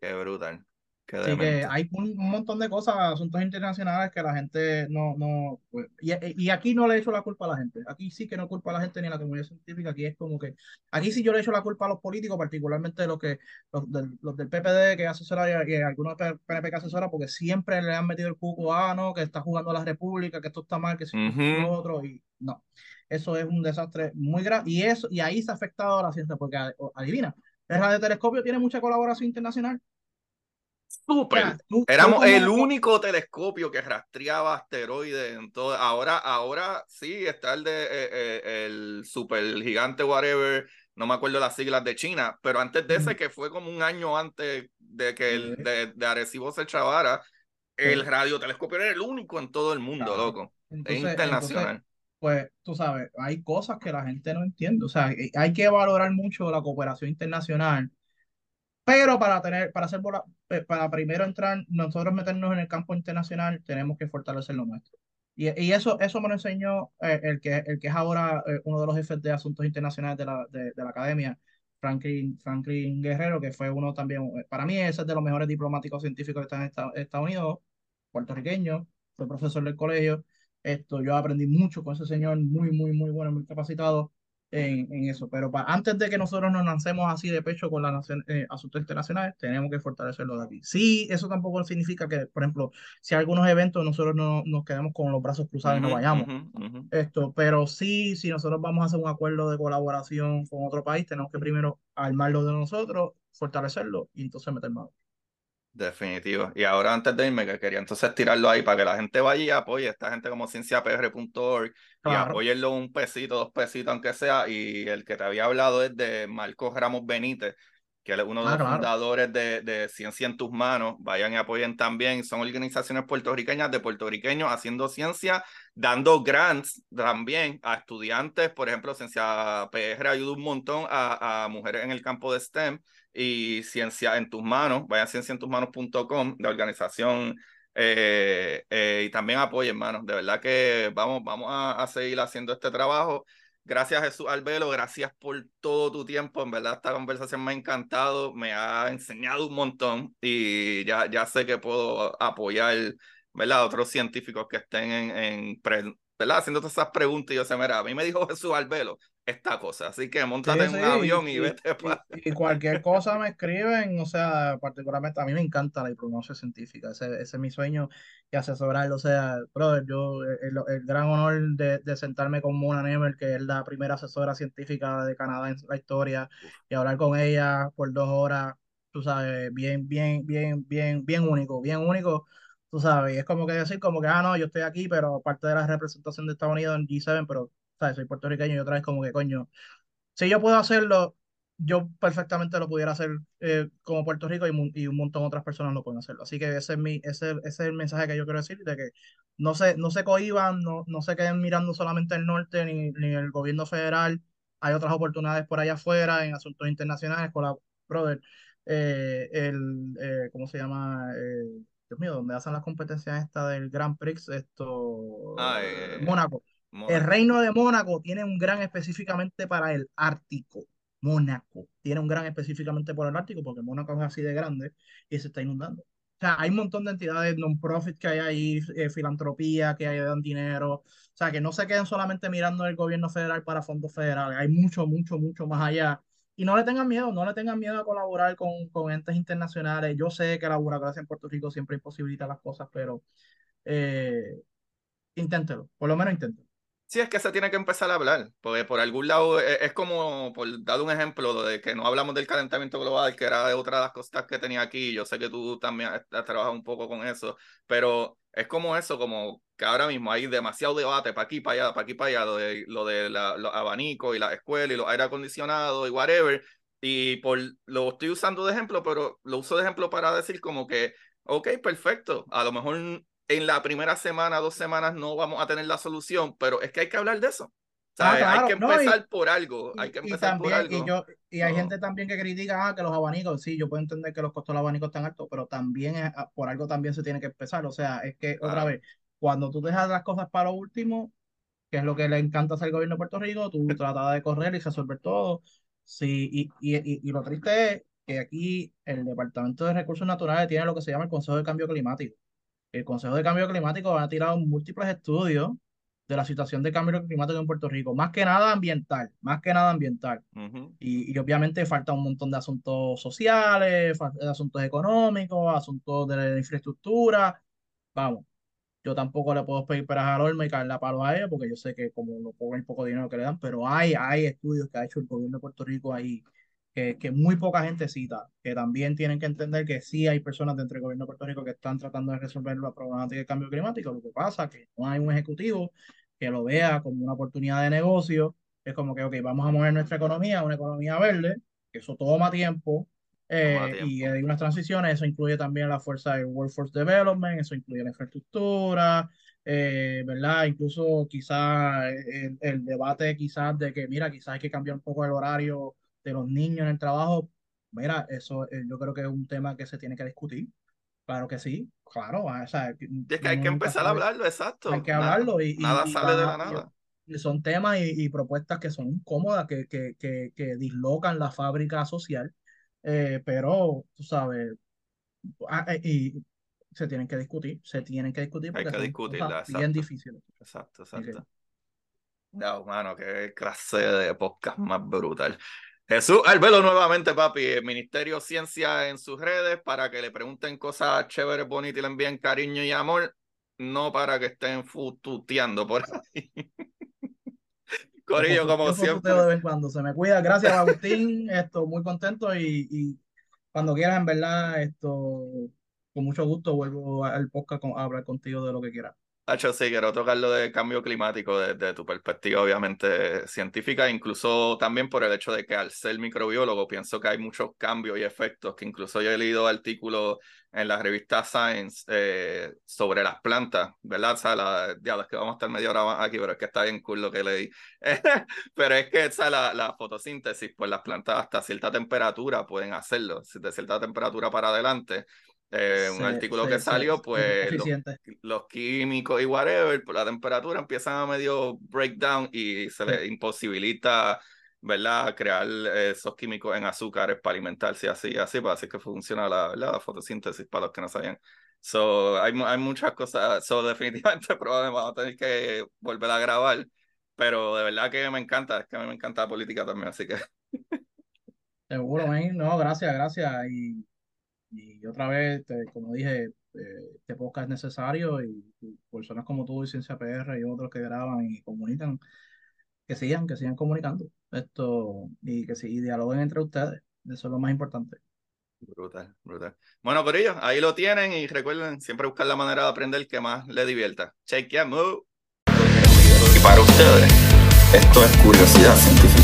Qué brutal. Así que hay un, un, montón de cosas, asuntos internacionales que la gente no, no, pues, y, y, aquí no le echo la culpa a la gente, aquí sí que no culpa a la gente ni a la comunidad científica, aquí es como que, aquí sí yo le echo la culpa a los políticos, particularmente los que, los del, los del PPD que asesora y, y algunos PNP que asesora, porque siempre le han metido el cuco, ah, no, que está jugando a la república, que esto está mal, que si uh -huh. otro, y no, eso es un desastre muy grave, y eso, y ahí se ha afectado a la ciencia, porque adivina, el radiotelescopio tiene mucha colaboración internacional, Súper. Éramos el único telescopio que rastreaba asteroides en todo. Ahora, ahora sí está el de eh, eh, el super gigante whatever. No me acuerdo las siglas de China, pero antes de ese, que fue como un año antes de que el de, de Arecibo se chavara, el radiotelescopio era el único en todo el mundo, claro. loco. Entonces, es internacional. Entonces, pues tú sabes, hay cosas que la gente no entiende. O sea, hay que valorar mucho la cooperación internacional pero para tener, para hacer eh, para primero entrar, nosotros meternos en el campo internacional, tenemos que fortalecer lo nuestro. Y, y eso, eso me lo enseñó eh, el, que, el que es ahora eh, uno de los jefes de asuntos internacionales de la, de, de la academia, Franklin, Franklin Guerrero, que fue uno también, para mí ese es de los mejores diplomáticos científicos que están en Estados, Estados Unidos, puertorriqueño, fue profesor del colegio. Esto, yo aprendí mucho con ese señor, muy, muy, muy bueno, muy capacitado en, en eso. Pero para, antes de que nosotros nos lancemos así de pecho con las nación, eh, asuntos internacionales, tenemos que fortalecerlo de aquí. Sí, eso tampoco significa que, por ejemplo, si hay algunos eventos nosotros no nos quedemos con los brazos cruzados uh -huh, y no vayamos. Uh -huh, uh -huh. Esto, pero sí, si nosotros vamos a hacer un acuerdo de colaboración con otro país, tenemos que primero armarlo de nosotros, fortalecerlo y entonces meter mano. Definitivo. Y ahora antes de irme, que quería entonces tirarlo ahí para que la gente vaya y apoye a esta gente como cienciapr.org claro. y apoyenlo un pesito, dos pesitos, aunque sea. Y el que te había hablado es de Marcos Ramos Benítez, que es uno de ah, los claro. fundadores de, de, Ciencia en tus manos. Vayan y apoyen también. Son organizaciones puertorriqueñas de puertorriqueños haciendo ciencia, dando grants también a estudiantes. Por ejemplo, Ciencia PR ayuda un montón a, a mujeres en el campo de STEM y Ciencia en tus manos, vayan a cienciaentusmanos.com, la organización, eh, eh, y también apoyen, hermanos, de verdad que vamos, vamos a, a, seguir haciendo este trabajo. Gracias Jesús Albelo, gracias por todo tu tiempo, en verdad esta conversación me ha encantado, me ha enseñado un montón y ya, ya sé que puedo apoyar, ¿verdad? Otros científicos que estén en, en ¿verdad? Haciendo todas esas preguntas y yo sé, mira, a mí me dijo Jesús Albelo, esta cosa. Así que montate sí, en un sí, avión y, y vete para. Y, cualquier cosa me escriben, o sea, particularmente a mí me encanta la diplomacia científica, ese, ese es mi sueño y asesorarlo. O sea, brother, yo, el, el gran honor de, de, sentarme con Mona Nemer, que es la primera asesora científica de Canadá en la historia, y hablar con ella por dos horas, tú sabes, bien, bien, bien, bien, bien único, bien único tú sabes, es como que decir como que, ah, no, yo estoy aquí, pero parte de la representación de Estados Unidos en G7, pero ¿sabes? Soy puertorriqueño y otra vez como que, coño, si yo puedo hacerlo, yo perfectamente lo pudiera hacer eh, como Puerto Rico y, y, un montón de otras personas lo pueden hacerlo. Así que ese es, mi, ese, ese es el mensaje que yo quiero decir, de que no se, no se cohiban, no, no se queden mirando solamente el norte ni, ni el gobierno federal. Hay otras oportunidades por allá afuera en asuntos internacionales con la, brother, eh, el, eh, ¿cómo se llama? Dios mío, donde hacen las competencias esta del Grand Prix, esto, ah, Mónaco. El reino de Mónaco tiene un gran específicamente para el Ártico. Mónaco tiene un gran específicamente para el Ártico porque Mónaco es así de grande y se está inundando. O sea, hay un montón de entidades non-profit que hay ahí, eh, filantropía que hay, dan dinero. O sea, que no se queden solamente mirando el gobierno federal para fondos federales. Hay mucho, mucho, mucho más allá. Y no le tengan miedo, no le tengan miedo a colaborar con, con entes internacionales. Yo sé que la burocracia en Puerto Rico siempre imposibilita las cosas, pero eh, inténtelo, por lo menos inténtelo. Sí, es que se tiene que empezar a hablar, porque por algún lado e, es, como, por dar un ejemplo, de que no hablamos del calentamiento global, que era otra de las cosas que tenía aquí, yo sé que tú también has, trabajado un poco con eso, pero es como eso, como que ahora mismo hay demasiado debate para aquí, para allá, para aquí, para allá, lo de, lo de los abanicos y la escuela y los aire acondicionados y whatever, y por, lo estoy usando de ejemplo, pero lo uso de ejemplo para decir como que, ok, perfecto, a lo mejor en la primera semana, dos semanas no vamos a tener la solución, pero es que hay que hablar de eso. Ah, hay que empezar por algo, hay que empezar por algo. Y, yo, y hay gente también que critica ah, que los abanicos, sí, yo puedo entender que los costos de los abanicos están altos, pero también ah, por algo también se tiene que empezar. O sea, es que otra vez, cuando tú dejas las cosas para lo último, que es lo que le encanta hacer el gobierno de Puerto Rico, tú tratas de correr y resolver todo. Sí, y, y, y, y lo triste es que aquí el Departamento de Recursos Naturales tiene lo que se llama el Consejo de Cambio Climático el Consejo de Cambio Climático ha tirado múltiples estudios de la situación de cambio climático en Puerto Rico, más que nada ambiental, más que nada ambiental. y, obviamente falta un montón de asuntos sociales, asuntos económicos, asuntos de la infraestructura. Vamos, yo tampoco le puedo pedir para a y caer la palo a ella, porque yo sé que como no pongo el poco dinero que le dan, pero hay, hay estudios que ha hecho el gobierno de Puerto Rico ahí que, muy poca gente cita, que también tienen que entender que sí hay personas dentro del gobierno de Puerto Rico que están tratando de resolver la problemática del cambio climático. Lo que pasa es que no hay un ejecutivo que lo vea como una oportunidad de negocio. Es como que, ok, vamos a mover nuestra economía a una economía verde, que eso toma tiempo, eh, y hay unas transiciones, eso incluye también la fuerza del Workforce Development, eso incluye la infraestructura, eh, ¿verdad? Incluso quizás el, el, debate quizás de que, mira, quizás hay que cambiar un poco el horario de los niños en el trabajo, mira, eso eh, yo creo que es un tema que se tiene que discutir. Claro que sí, claro. Ah, o sea, es que hay que empezar a hablarlo, exacto. Hay que hablarlo y, nada sale de la nada. Son temas y, propuestas que son incómodas, que, que, que, que dislocan la fábrica social, eh, pero tú sabes, ah, eh, y se tienen que discutir, se tienen que discutir porque hay que bien difíciles. Exacto, exacto. No, mano, qué clase de podcast más brutal. Jesús Albelo nuevamente, papi, el Ministerio Ciencia en sus redes para que le pregunten cosas chéveres, bonitas y le envíen cariño y amor, no para que estén fututeando por ahí. Corillo, como siempre. De vez en cuando se me cuida. Gracias, Agustín. esto, muy contento y, y, cuando quieras, en verdad, esto, con mucho gusto vuelvo al podcast a hablar contigo de lo que quieras. Hacho, sí, quiero tocar lo de cambio climático desde tu perspectiva, obviamente, científica, incluso también por el hecho de que al ser microbiólogo pienso que hay muchos cambios y efectos, que incluso yo he leído artículos en la revista Science eh, sobre las plantas, ¿verdad? O sea, la, ya, es que vamos a estar media hora aquí, pero es que está bien cool lo que leí. pero es que esa, la, la fotosíntesis, pues las plantas hasta cierta temperatura pueden hacerlo, de cierta temperatura para adelante eh, un artículo que salió, pues los, químicos y whatever, la temperatura empiezan a medio breakdown y se les imposibilita, ¿verdad?, crear esos químicos en azúcares para alimentarse así, así, para así que funciona la, la fotosíntesis para los que no sabían. So, hay, hay muchas cosas, so, definitivamente probablemente vamos a tener que volver a grabar, pero de verdad que me encanta, es que a mí me encanta la política también, así que... Seguro, no, gracias, gracias. Y y otra vez, como dije, eh, este podcast es necesario y, personas como tú y Ciencia PR y otros que graban y comunican, que sigan, que sigan comunicando esto y que sí, dialoguen entre ustedes. Eso es lo más importante. Brutal, brutal. Bueno, ellos ahí lo tienen y recuerden siempre buscar la manera de aprender que más les divierta. Check it move. Y para ustedes, esto es curiosidad científica.